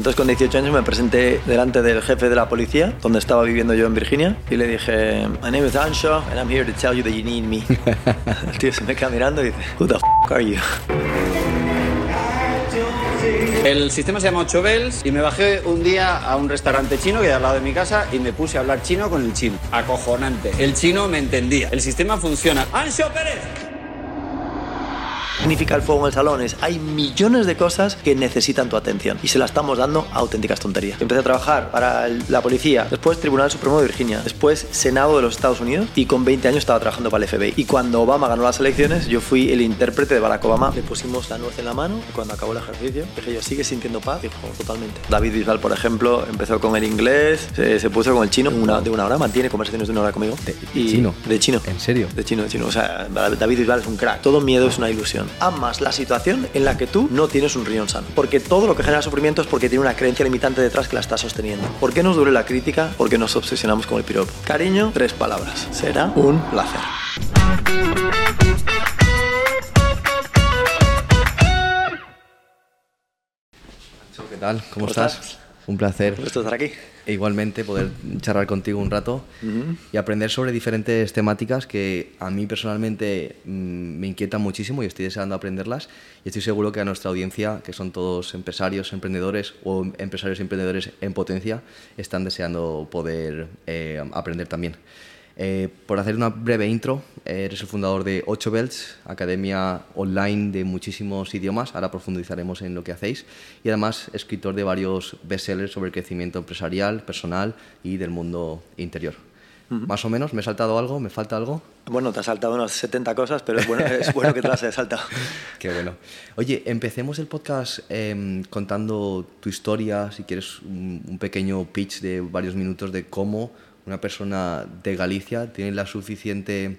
Entonces con 18 años me presenté delante del jefe de la policía, donde estaba viviendo yo en Virginia, y le dije, My name is Ansho, and I'm here to tell you that you need me. El tío se me queda mirando y dice, Who the f are you? El sistema se llama 8 Bells y me bajé un día a un restaurante chino que hay al lado de mi casa y me puse a hablar chino con el chino. Acojonante. El chino me entendía. El sistema funciona. ¡Ansho Pérez! Significa el fuego en el salón? Es, hay millones de cosas que necesitan tu atención y se la estamos dando a auténticas tonterías. Empecé a trabajar para el- la policía, después Tribunal Supremo de Virginia, después Senado de los Estados Unidos y con 20 años estaba trabajando para el FBI. Y cuando Obama ganó las elecciones, yo fui el intérprete de Barack Obama. Le pusimos la nuez en la mano y cuando acabó el ejercicio, dije yo, ¿sigue sintiendo paz? Dijo, totalmente. David Bisbal, por ejemplo, empezó con el inglés, se, se puso con el chino una, de una hora, mantiene conversaciones de una hora conmigo. ¿De Y- chino? De chino. ¿En serio? De chino, de chino. O sea, David Bisbal es un crack. Todo miedo es una ilusión. Amas la situación en la que tú no tienes un riñón sano. Porque todo lo que genera sufrimiento es porque tiene una creencia limitante detrás que la está sosteniendo. ¿Por qué nos duele la crítica? Porque nos obsesionamos con el piropo. Cariño, tres palabras. Será un placer. ¿Qué tal? ¿Cómo, ¿Cómo estás? estás? Un placer. ¿Gusto estar aquí? E igualmente poder charlar contigo un rato y aprender sobre diferentes temáticas que a mí personalmente mm, me inquietan muchísimo y estoy deseando aprenderlas y estoy seguro que a nuestra audiencia, que son todos empresarios, emprendedores o empresarios y emprendedores en potencia, están deseando poder eh, aprender también. Eh, por hacer una breve intro, eh, eres el fundador de 8 Belts, academia online de muchísimos idiomas, ahora profundizaremos en lo que hacéis, y además escritor de varios bestsellers sobre el crecimiento empresarial, personal y del mundo interior. Más o menos, ¿me he saltado algo? ¿Me falta algo? Bueno, te has saltado unas 70 cosas, pero es bueno, es bueno que te las hayas saltado. Qué bueno. Oye, empecemos el podcast em, contando tu historia, si quieres un, un pequeño pitch de varios minutos de cómo una persona de Galicia tiene la suficiente,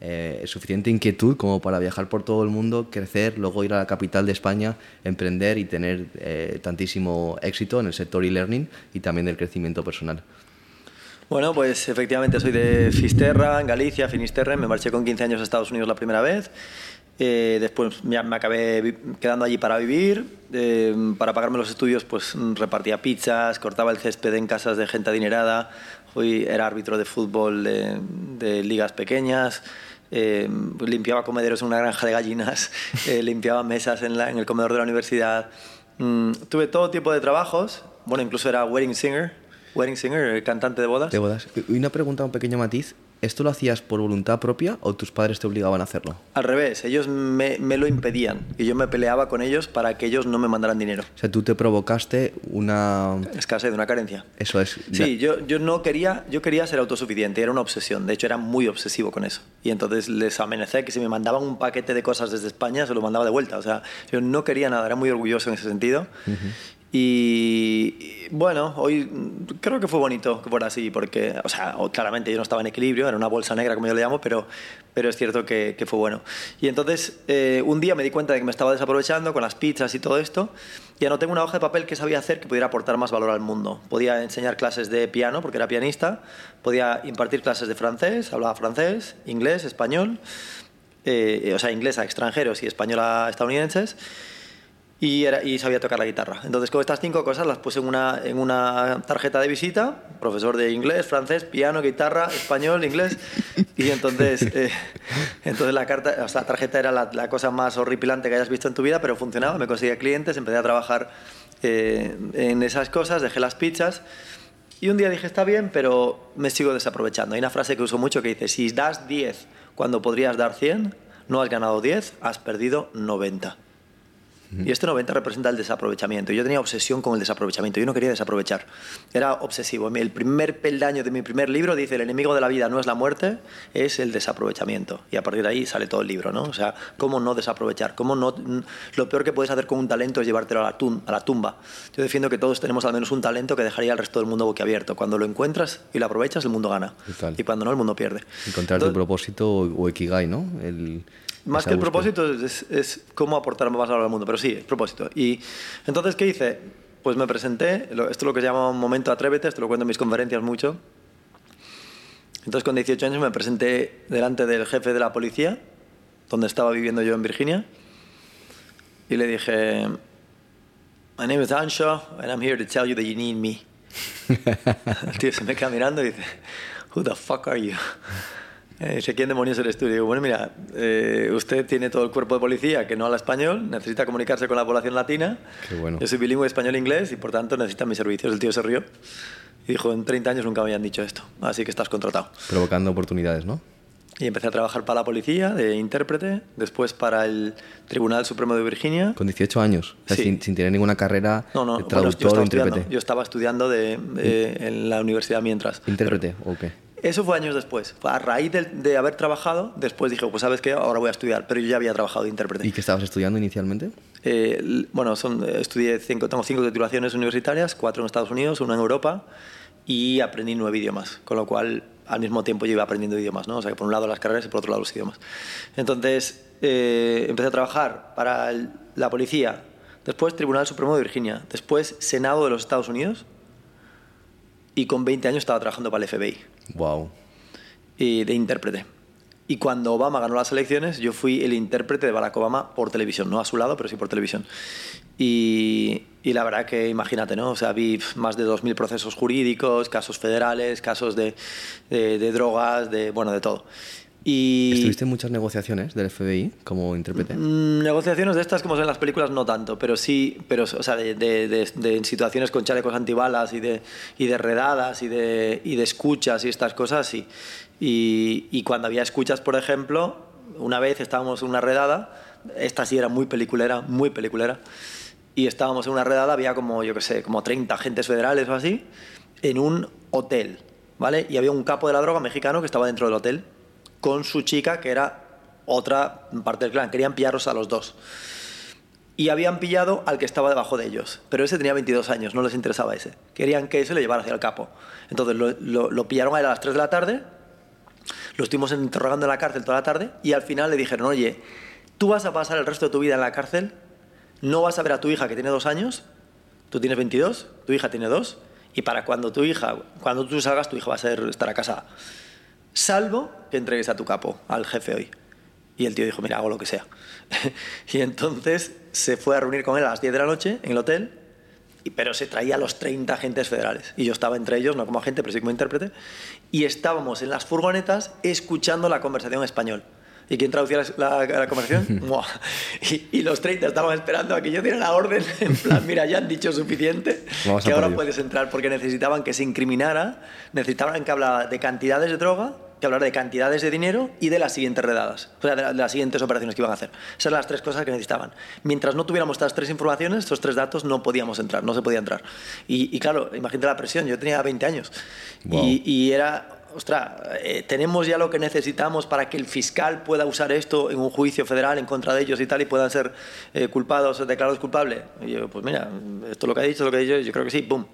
eh, suficiente inquietud como para viajar por todo el mundo, crecer, luego ir a la capital de España, emprender y tener eh, tantísimo éxito en el sector e-learning y también del crecimiento personal. Bueno, pues efectivamente soy de Fisterra, en Galicia, Finisterre. Me marché con 15 años a Estados Unidos la primera vez. Eh, después me, me acabé quedando allí para vivir. Eh, para pagarme los estudios, pues repartía pizzas, cortaba el césped en casas de gente adinerada. Hoy era árbitro de fútbol de, de ligas pequeñas. Eh, limpiaba comederos en una granja de gallinas. eh, limpiaba mesas en, la- en el comedor de la universidad. Mm, tuve todo tipo de trabajos. Bueno, incluso era wedding singer. Wedding singer, eh, cantante de bodas. De bodas. Y una pregunta, un pequeño matiz. ¿Esto lo hacías por voluntad propia o tus padres te obligaban a hacerlo? Al revés, ellos me, me lo impedían y yo me peleaba con ellos para que ellos no me mandaran dinero. O sea, tú te provocaste una... Escasez, de una carencia. Eso es. Sí, yo, yo no quería, yo quería ser autosuficiente, era una obsesión, de hecho era muy obsesivo con eso. Y entonces les amenacé que si me mandaban un paquete de cosas desde España se lo mandaba de vuelta. O sea, yo no quería nada, era muy orgulloso en ese sentido. Y, bueno, hoy creo que fue bonito que fuera así, porque, o sea, claramente yo no estaba en equilibrio, era una bolsa negra como yo le llamo, pero, pero es cierto que, fue bueno. Y entonces eh, un día me di cuenta de que me estaba desaprovechando con las pizzas y todo esto, y anoté una hoja de papel que sabía hacer que pudiera aportar más valor al mundo. Podía enseñar clases de piano, porque era pianista, podía impartir clases de francés, hablaba francés, inglés, español, eh, o sea, inglés a extranjeros y español a estadounidenses y, era, y sabía tocar la guitarra. Entonces, con estas cinco cosas las puse en una, en una tarjeta de visita, profesor de inglés, francés, piano, guitarra, español, inglés, y entonces, eh, entonces la, carta, o sea, la tarjeta era la, la cosa más horripilante que hayas visto en tu vida, pero funcionaba, me conseguía clientes, empecé a trabajar eh, en esas cosas, dejé las pizzas, y un día dije, está bien, pero me sigo desaprovechando. Hay una frase que uso mucho que dice, si das 10 cuando podrías dar 100, no has ganado 10, has perdido 90. Y este 90 representa el desaprovechamiento. Yo tenía obsesión con el desaprovechamiento. Yo no quería desaprovechar. Era obsesivo. El primer peldaño de mi primer libro dice, el enemigo de la vida no es la muerte, es el desaprovechamiento. Y a partir de ahí sale todo el libro, ¿no? O sea, cómo no desaprovechar. Cómo no... Lo peor que puedes hacer con un talento es llevártelo a la, tum- a la tumba. Yo defiendo que todos tenemos al menos un talento que dejaría al resto del mundo boquiabierto. Cuando lo encuentras y lo aprovechas, el mundo gana. Total. Y cuando no, el mundo pierde. Encontrar tu propósito o, o ikigai, ¿no? El, más que el propósito es, es cómo aportar más valor al mundo, pero sí, el propósito. Y entonces, ¿qué hice? Pues me presenté, esto es lo que se llama un momento atrévete, esto lo cuento en mis conferencias mucho. Entonces, con 18 años me presenté delante del jefe de la policía, donde estaba viviendo yo en Virginia, y le dije, My name is Ansho, and I'm here to tell you that you need me. El tío se me queda mirando y dice, Who the fuck are you? Eh, dice, ¿quién demonios eres tú? Y digo, bueno, mira, eh, usted tiene todo el cuerpo de policía que no habla español, necesita comunicarse con la población latina. Qué bueno. Yo soy bilingüe español-inglés y por tanto necesita mis servicios. El tío se rió y dijo, en 30 años nunca me habían dicho esto, así que estás contratado. Provocando oportunidades, ¿no? Y empecé a trabajar para la policía de intérprete, después para el Tribunal Supremo de Virginia. Con 18 años, o sea, Sí. sin, sin tener ninguna carrera No, no, de bueno, yo traductor estaba o intérprete. yo estaba estudiando de, de- en la universidad mientras. ¿Intérprete o qué? Eso fue años después. A raíz de, de haber trabajado, después dije, pues sabes qué, ahora voy a estudiar, pero yo ya había trabajado de intérprete. ¿Y qué estabas estudiando inicialmente? Eh, bueno, son, eh, estudié cinco, tengo cinco titulaciones universitarias, cuatro en Estados Unidos, una en Europa y aprendí nueve idiomas, con lo cual al mismo tiempo yo iba aprendiendo idiomas, ¿no? O sea, que por un lado las carreras y por otro lado los idiomas. Entonces, eh, empecé a trabajar para el- la policía, después Tribunal Supremo de Virginia, después Senado de los Estados Unidos y con 20 años estaba trabajando para el FBI Wow. y de intérprete. Y cuando Obama ganó las elecciones, yo fui el intérprete de Barack Obama por televisión, no a su lado, pero sí por televisión. Y, y la verdad que imagínate, ¿no? O sea, vi más de 2.000 procesos jurídicos, casos federales, casos de, de, de drogas, de, bueno, de todo. Y ¿Estuviste en muchas negociaciones del FBI como intérprete? Mm, negociaciones de estas como son en las películas no tanto, pero sí, pero o sea, de, de- de- de- en situaciones con chalecos antibalas y de, y de redadas y de, y de escuchas y estas cosas, sí. Y, y cuando había escuchas, por ejemplo, una vez estábamos en una redada, esta sí era muy peliculera, muy peliculera, y estábamos en una redada, había como, yo qué sé, como 30 agentes federales o así, en un hotel, ¿vale? Y había un capo de la droga mexicano que estaba dentro del hotel con su chica, que era otra parte del clan. Querían pillarlos a los dos. Y habían pillado al que estaba debajo de ellos. Pero ese tenía 22 años, no les interesaba ese. Querían que ese le llevara hacia el capo. Entonces lo, pillaron a él a las 3 de la tarde, lo estuvimos interrogando en la cárcel toda la tarde y al final le dijeron, oye, tú vas a pasar el resto de tu vida en la cárcel, no vas a ver a tu hija que tiene dos años, tú tienes 22, tu hija tiene dos, y para cuando tu hija, cuando tú salgas, tu hija va a ser, estará casada. Salvo que entregues a tu capo, al jefe hoy. Y el tío dijo, mira, hago lo que sea. y entonces se fue a reunir con él a las 10 de la noche en el hotel, pero se traía a los 30 agentes federales. Y yo estaba entre ellos, no como agente, pero sí como intérprete. Y estábamos en las furgonetas escuchando la conversación en español. ¿Y quién traducía la, la- la conversación? Y, y los 30 estaban esperando a que yo diera la orden, en plan, mira, ya han dicho suficiente, Vamos que ahora puedes entrar, porque necesitaban que se incriminara, necesitaban que hablara de cantidades de droga, que hablara de cantidades de dinero y de las siguientes redadas, o sea, de, la- de las siguientes operaciones que iban a hacer. Esas eran las tres cosas que necesitaban. Mientras no tuviéramos estas tres informaciones, estos tres datos, no podíamos entrar, no se podía entrar. Y, y claro, imagínate la presión, yo tenía 20 años Wow. y, y era... Ostras, eh, tenemos ya lo que necesitamos para que el fiscal pueda usar esto en un juicio federal en contra de ellos y tal y puedan ser eh, culpados declarados culpables. Y yo, pues mira, esto es lo que ha dicho, lo que ha dicho, yo creo que sí, pum.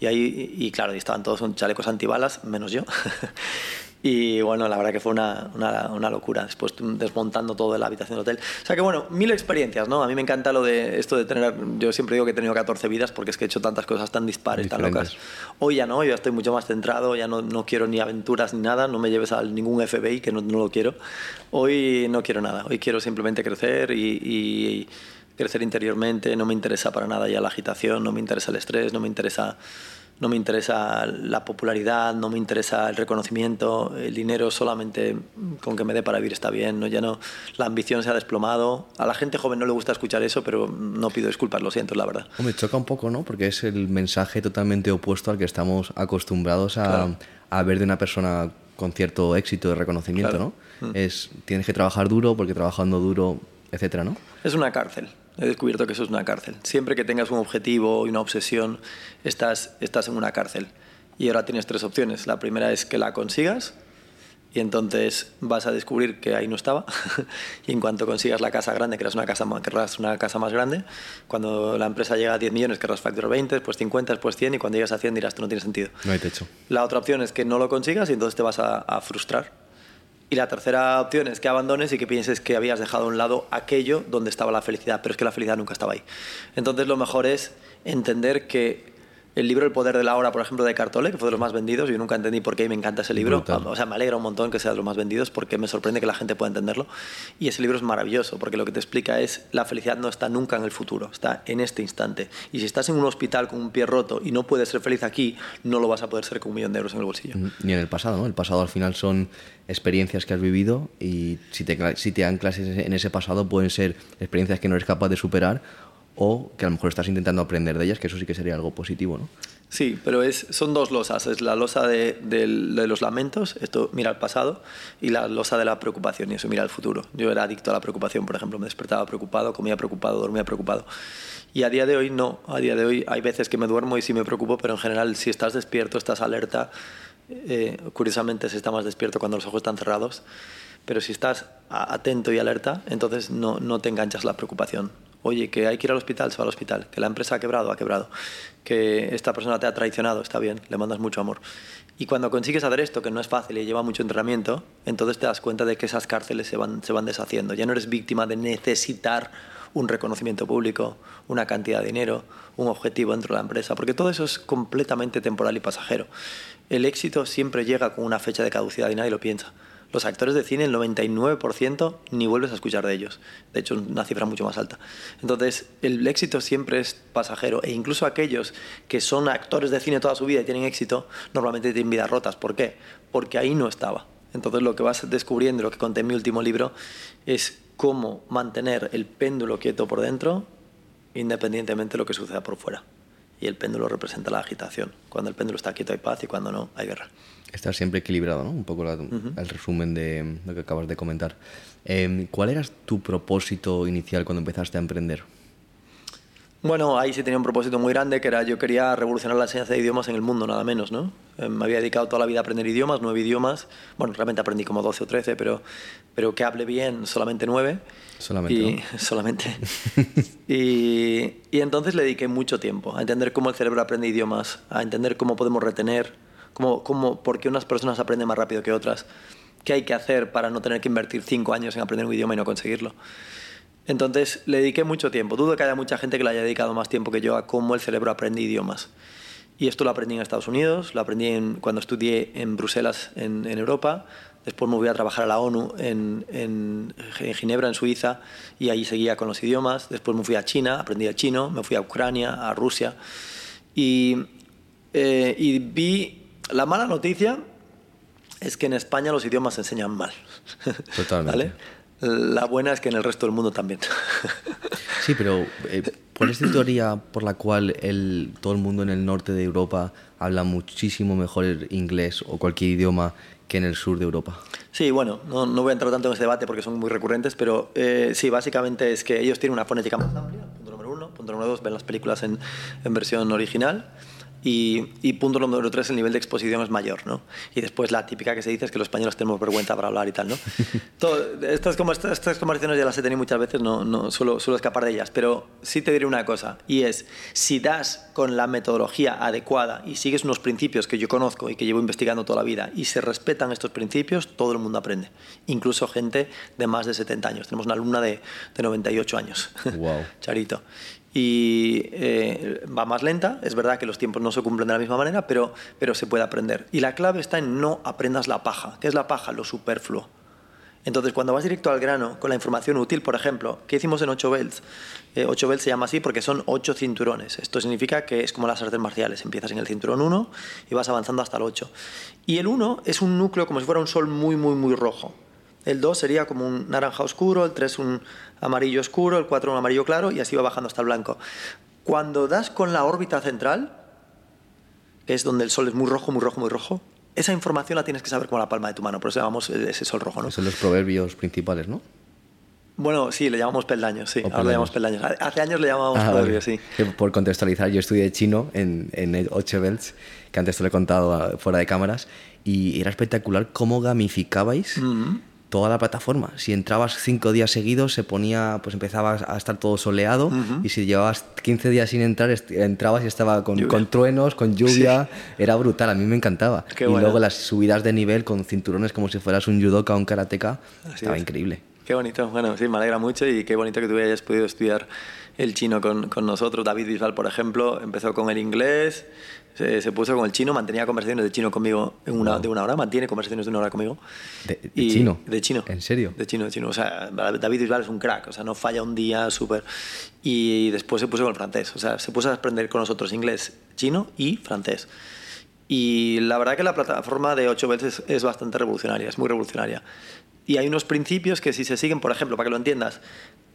Y ahí, y, claro, estaban todos con chalecos antibalas, menos yo. y bueno, la verdad que fue una, una, una locura, después desmontando todo de la habitación del hotel. O sea que bueno, mil experiencias, ¿no? A mí me encanta lo de esto de tener, yo siempre digo que he tenido 14 vidas porque es que he hecho tantas cosas tan dispares, tan locas. Hoy ya no, yo estoy mucho más centrado, ya no, no quiero ni aventuras ni nada, no me lleves a ningún FBI, que no, no lo quiero. Hoy no quiero nada, hoy quiero simplemente crecer y, y crecer interiormente, no me interesa para nada ya la agitación, no me interesa el estrés, no me interesa... No me interesa la popularidad, no me interesa el reconocimiento, el dinero solamente con que me dé para vivir está bien, ¿no? ya no, la ambición se ha desplomado. A la gente joven no le gusta escuchar eso, pero no pido disculpas, lo siento, la verdad. Hombre, choca un poco, ¿no? Porque es el mensaje totalmente opuesto al que estamos acostumbrados a, Claro. a ver de una persona con cierto éxito de reconocimiento, Claro. Mm. ¿no? Es, tienes que trabajar duro porque trabajando duro, etcétera, ¿no? Es una cárcel. He descubierto que eso es una cárcel. Siempre que tengas un objetivo y una obsesión, estás, estás en una cárcel. Y ahora tienes tres opciones. La primera es que la consigas y entonces vas a descubrir que ahí no estaba. y en cuanto consigas la casa grande, querrás una casa, querrás una casa más grande. Cuando la empresa llega a 10 millones, querrás facturar 20, después 50, después 100 y cuando llegas a 100 dirás, esto no tiene sentido. No hay techo. La otra opción es que no lo consigas y entonces te vas a, a frustrar. Y la tercera opción es que abandones y que pienses que habías dejado a un lado aquello donde estaba la felicidad, pero es que la felicidad nunca estaba ahí. Entonces lo mejor es entender que El libro El poder de la hora, por ejemplo, de Cartole, que fue de los más vendidos. Yo nunca entendí por qué y me encanta ese libro. Brutal. O sea, me alegra un montón que sea de los más vendidos porque me sorprende que la gente pueda entenderlo. Y ese libro es maravilloso porque lo que te explica es la felicidad no está nunca en el futuro, está en este instante. Y si estás en un hospital con un pie roto y no puedes ser feliz aquí, no lo vas a poder ser con un millón de euros en el bolsillo. Ni en el pasado, ¿no? El pasado al final son experiencias que has vivido y si te, si te dan clases en ese pasado pueden ser experiencias que no eres capaz de superar o que a lo mejor estás intentando aprender de ellas, que eso sí que sería algo positivo, ¿no? Sí, pero es, son dos losas. Es la losa de, los lamentos, esto mira al pasado, y la losa de la preocupación, y eso mira al futuro. Yo era adicto a la preocupación, por ejemplo, me despertaba preocupado, comía preocupado, dormía preocupado. Y a día de hoy no, a día de hoy hay veces que me duermo y sí me preocupo, pero en general si estás despierto, estás alerta, eh, curiosamente se está más despierto cuando los ojos están cerrados, pero si estás atento y alerta, entonces no te enganchas la preocupación. Oye, que hay que ir al hospital, se va al hospital. Que la empresa ha quebrado, ha quebrado. Que esta persona te ha traicionado, está bien, le mandas mucho amor. Y cuando consigues hacer esto, que no es fácil y lleva mucho entrenamiento, entonces te das cuenta de que esas cárceles se van, se van deshaciendo. Ya no eres víctima de necesitar un reconocimiento público, una cantidad de dinero, un objetivo dentro de la empresa, porque todo eso es completamente temporal y pasajero. El éxito siempre llega con una fecha de caducidad y nadie lo piensa. Los actores de cine, el 99% ni vuelves a escuchar de ellos. De hecho, es una cifra mucho más alta. Entonces, el éxito siempre es pasajero. E incluso aquellos que son actores de cine toda su vida y tienen éxito, normalmente tienen vidas rotas. ¿Por qué? Porque ahí no estaba. Entonces, lo que vas descubriendo, lo que conté en mi último libro, es cómo mantener el péndulo quieto por dentro, independientemente de lo que suceda por fuera. Y el péndulo representa la agitación. Cuando el péndulo está quieto hay paz y cuando no hay guerra. Estar siempre equilibrado, ¿no? Un poco la- el resumen de lo que acabas de comentar. Eh, ¿Cuál era tu propósito inicial cuando empezaste a emprender? Bueno, ahí sí tenía un propósito muy grande, que era yo quería revolucionar la enseñanza de idiomas en el mundo, nada menos, ¿no? Eh, me había dedicado toda la vida a aprender idiomas, nueve idiomas. Bueno, realmente aprendí como 12 o 13, pero, pero que hable bien solamente nueve. Solamente, Y, ¿no? solamente. y, y entonces le dediqué mucho tiempo a entender cómo el cerebro aprende idiomas, a entender cómo podemos retener, cómo, cómo, por qué unas personas aprenden más rápido que otras, qué hay que hacer para no tener que invertir cinco años en aprender un idioma y no conseguirlo. Entonces le dediqué mucho tiempo. Dudo que haya mucha gente que le haya dedicado más tiempo que yo a cómo el cerebro aprende idiomas. Y esto lo aprendí en Estados Unidos, lo aprendí en- cuando estudié en Bruselas, en, en Europa. Después me voy a trabajar a la ONU en, en- en Ginebra, en Suiza, y ahí seguía con los idiomas. Después me fui a China, aprendí el chino, me fui a Ucrania, a Rusia. Y, eh, y vi la mala noticia es que en España los idiomas se enseñan mal. Totalmente. ¿Vale? La buena es que en el resto del mundo también. Sí, pero eh, ¿cuál es tu teoría por la cual el, todo el mundo en el norte de Europa habla muchísimo mejor el inglés o cualquier idioma que en el sur de Europa? Sí, bueno, no, no voy a entrar tanto en ese debate porque son muy recurrentes, pero eh, sí, básicamente es que ellos tienen una fonética más amplia, punto número uno. Punto número dos, ven las películas en, en versión original. Y, y punto número tres, el nivel de exposición es mayor, ¿no? Y después la típica que se dice es que los españoles tenemos vergüenza para hablar y tal, ¿no? Todo, estas, como, estas, estas conversaciones ya las he tenido muchas veces, no, no suelo, suelo escapar de ellas, pero sí te diré una cosa, y es, si das con la metodología adecuada y sigues unos principios que yo conozco y que llevo investigando toda la vida, y se respetan estos principios, todo el mundo aprende, incluso gente de más de 70 años. Tenemos una alumna de, de 98 años, Guau. Charito. Y eh, va más lenta, es verdad que los tiempos no se cumplen de la misma manera, pero, pero se puede aprender. Y la clave está en no aprendas la paja. ¿Qué es la paja? Lo superfluo. Entonces, cuando vas directo al grano, con la información útil, por ejemplo, ¿qué hicimos en 8 belts? Eh, 8 belts se llama así porque son 8 cinturones. Esto significa que es como las artes marciales. Empiezas en el cinturón 1 y vas avanzando hasta el 8. Y el 1 es un núcleo como si fuera un sol muy, muy, muy rojo. El 2 sería como un naranja oscuro, el 3 un amarillo oscuro, el 4 un amarillo claro y así va bajando hasta el blanco. Cuando das con la órbita central, que es donde el sol es muy rojo, muy rojo, muy rojo, esa información la tienes que saber como la palma de tu mano, por eso llamamos ese sol rojo, ¿no? Son los proverbios principales, ¿no? Bueno, sí, le llamamos peldaños, sí. O Ahora le llamamos peldaños. Hace años le llamábamos Ah, proverbios, vale. sí. Por contextualizar, yo estudié chino en, en 8 belts, que antes te lo he contado ah, fuera de cámaras, y era espectacular cómo gamificabais Mm. Toda la plataforma. Si entrabas cinco días seguidos, se ponía, pues empezaba a estar todo soleado, y si llevabas 15 días sin entrar, entrabas y estaba con, con truenos, con lluvia, era brutal, a mí me encantaba. Qué y luego las subidas de nivel con cinturones como si fueras un judoka o un karateka, Así estaba es. increíble. Qué bonito, bueno, sí, me alegra mucho y qué bonito que tú hayas podido estudiar el chino con, con nosotros. David Bisbal, por ejemplo, empezó con el inglés, se, se, puso con el chino, mantenía conversaciones de chino conmigo en una, de una hora, mantiene conversaciones de una hora conmigo. ¿De, de y, chino? De chino. ¿En serio? De chino, de chino. O sea, David Bisbal es un crack, o sea, no falla un día, súper. Y después se puso con el francés, o sea, se puso a aprender con nosotros inglés, chino y francés. Y la verdad que la plataforma de 8 veces es bastante revolucionaria, es muy revolucionaria. Y hay unos principios que si se siguen, por ejemplo, para que lo entiendas,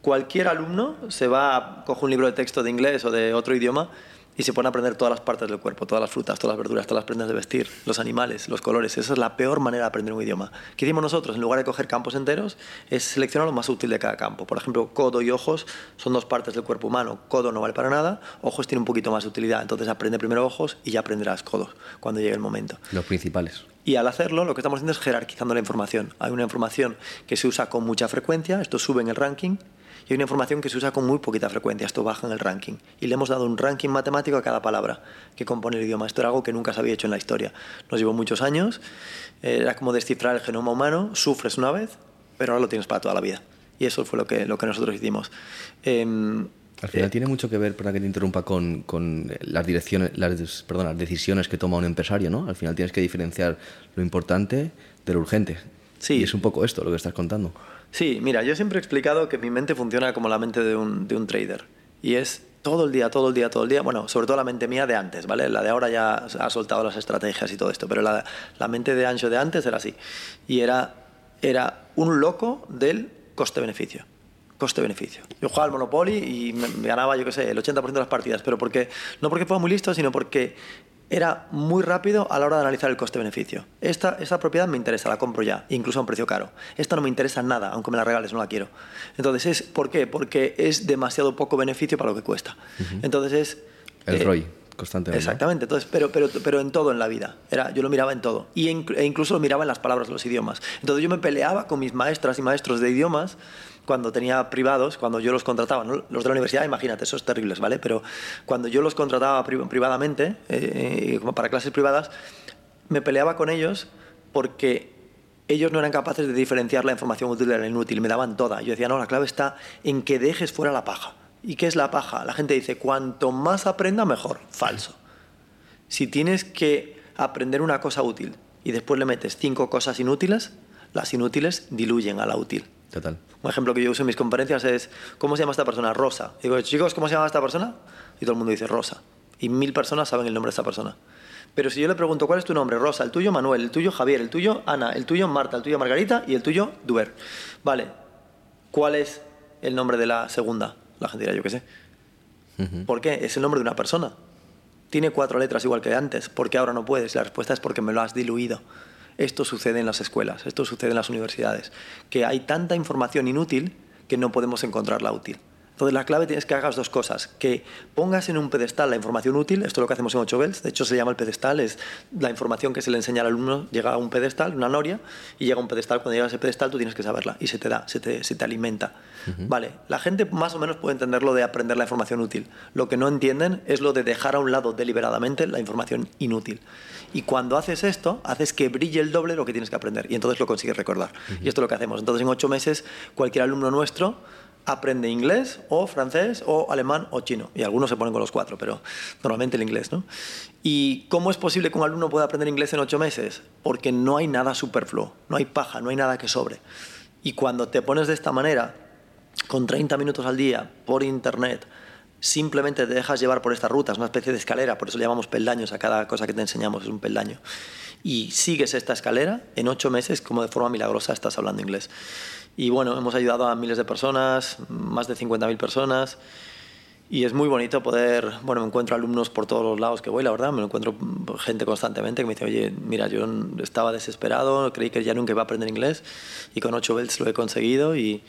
cualquier alumno se va, coge un libro de texto de inglés o de otro idioma y se pone a aprender todas las partes del cuerpo, todas las frutas, todas las verduras, todas las prendas de vestir, los animales, los colores. Esa es la peor manera de aprender un idioma. ¿Qué hicimos nosotros? En lugar de coger campos enteros, es seleccionar lo más útil de cada campo. Por ejemplo, codo y ojos son dos partes del cuerpo humano. Codo no vale para nada, ojos tiene un poquito más de utilidad. Entonces aprende primero ojos y ya aprenderás codos cuando llegue el momento. Los principales. Y al hacerlo, lo que estamos haciendo es jerarquizando la información. Hay una información que se usa con mucha frecuencia, esto sube en el ranking, y hay una información que se usa con muy poquita frecuencia, esto baja en el ranking. Y le hemos dado un ranking matemático a cada palabra que compone el idioma. Esto era algo que nunca se había hecho en la historia. Nos llevó muchos años, era como descifrar el genoma humano, sufres una vez, pero ahora lo tienes para toda la vida. Y eso fue lo que, lo que nosotros hicimos. Eh, al final eh, tiene mucho que ver, para que te interrumpa, con, con, las, direcciones, las, perdón, las decisiones que toma un empresario, ¿no? Al final tienes que diferenciar lo importante de lo urgente. Sí. Y es un poco esto lo que estás contando. Sí, mira, yo siempre he explicado que mi mente funciona como la mente de un, de un trader. Y es todo el día, todo el día, todo el día. Bueno, sobre todo la mente mía de antes, ¿vale? La de ahora ya ha soltado las estrategias y todo esto, pero la, la mente de Ancho de antes era así. Y era, era un loco del coste-beneficio coste-beneficio. Yo jugaba al Monopoly y me, me ganaba, yo qué sé, el 80% de las partidas, pero porque, no porque fuera muy listo, sino porque era muy rápido a la hora de analizar el coste-beneficio. Esta, esta propiedad me interesa, la compro ya, incluso a un precio caro. Esta no me interesa nada, aunque me la regales, no la quiero. Entonces, es, ¿por qué? Porque es demasiado poco beneficio para lo que cuesta. Uh -huh. Entonces es... El eh, ROI, constantemente. Exactamente, entonces, pero, pero, pero en todo en la vida. Era, yo lo miraba en todo. Y e incluso lo miraba en las palabras de los idiomas. Entonces yo me peleaba con mis maestras y maestros de idiomas cuando tenía privados, cuando yo los contrataba, ¿no? los de la universidad, imagínate, esos terribles, ¿vale? Pero cuando yo los contrataba pri privadamente, eh, como para clases privadas, me peleaba con ellos porque ellos no eran capaces de diferenciar la información útil de la inútil, me daban toda. Yo decía, no, la clave está en que dejes fuera la paja. ¿Y qué es la paja? La gente dice, cuanto más aprenda, mejor. Falso. Si tienes que aprender una cosa útil y después le metes cinco cosas inútiles, las inútiles diluyen a la útil. Total. Un ejemplo que yo uso en mis conferencias es, ¿cómo se llama esta persona? Rosa. digo, chicos, ¿cómo se llama esta persona? Y todo el mundo dice Rosa. Y mil personas saben el nombre de esta persona. Pero si yo le pregunto, ¿cuál es tu nombre? Rosa, el tuyo Manuel, el tuyo Javier, el tuyo Ana, el tuyo Marta, el tuyo Margarita y el tuyo Duer. Vale, ¿cuál es el nombre de la segunda? La gente dirá, yo qué sé. Uh -huh. ¿Por qué? Es el nombre de una persona. Tiene cuatro letras igual que antes. ¿Por qué ahora no puedes? La respuesta es porque me lo has diluido. Esto sucede en las escuelas, esto sucede en las universidades, que hay tanta información inútil que no podemos encontrarla útil. Entonces la clave tienes que hagas dos cosas, que pongas en un pedestal la información útil, esto es lo que hacemos en 8 Bells, de hecho se llama el pedestal, es la información que se le enseña al alumno, llega a un pedestal, una noria, y llega a un pedestal, cuando llega a ese pedestal tú tienes que saberla, y se te da, se te, se te alimenta. Uh -huh. Vale, la gente más o menos puede entender lo de aprender la información útil, lo que no entienden es lo de dejar a un lado deliberadamente la información inútil. Y cuando haces esto, haces que brille el doble lo que tienes que aprender, y entonces lo consigues recordar. Uh -huh. Y esto es lo que hacemos. Entonces en 8 meses cualquier alumno nuestro aprende inglés o francés o alemán o chino. Y algunos se ponen con los cuatro, pero normalmente el inglés. ¿no? ¿Y cómo es posible que un alumno pueda aprender inglés en ocho meses? Porque no hay nada superfluo, no hay paja, no hay nada que sobre. Y cuando te pones de esta manera, con 30 minutos al día, por internet, simplemente te dejas llevar por esta ruta, es una especie de escalera, por eso le llamamos peldaños a cada cosa que te enseñamos, es un peldaño. Y sigues esta escalera, en ocho meses, como de forma milagrosa, estás hablando inglés. Y bueno, hemos ayudado a miles de personas, más de 50.000 personas. Y es muy bonito poder, bueno, me encuentro alumnos por todos los lados que voy, la verdad, me encuentro gente constantemente que me dice, oye, mira, yo estaba desesperado, creí que ya nunca iba a aprender inglés y con 8 belts lo he conseguido y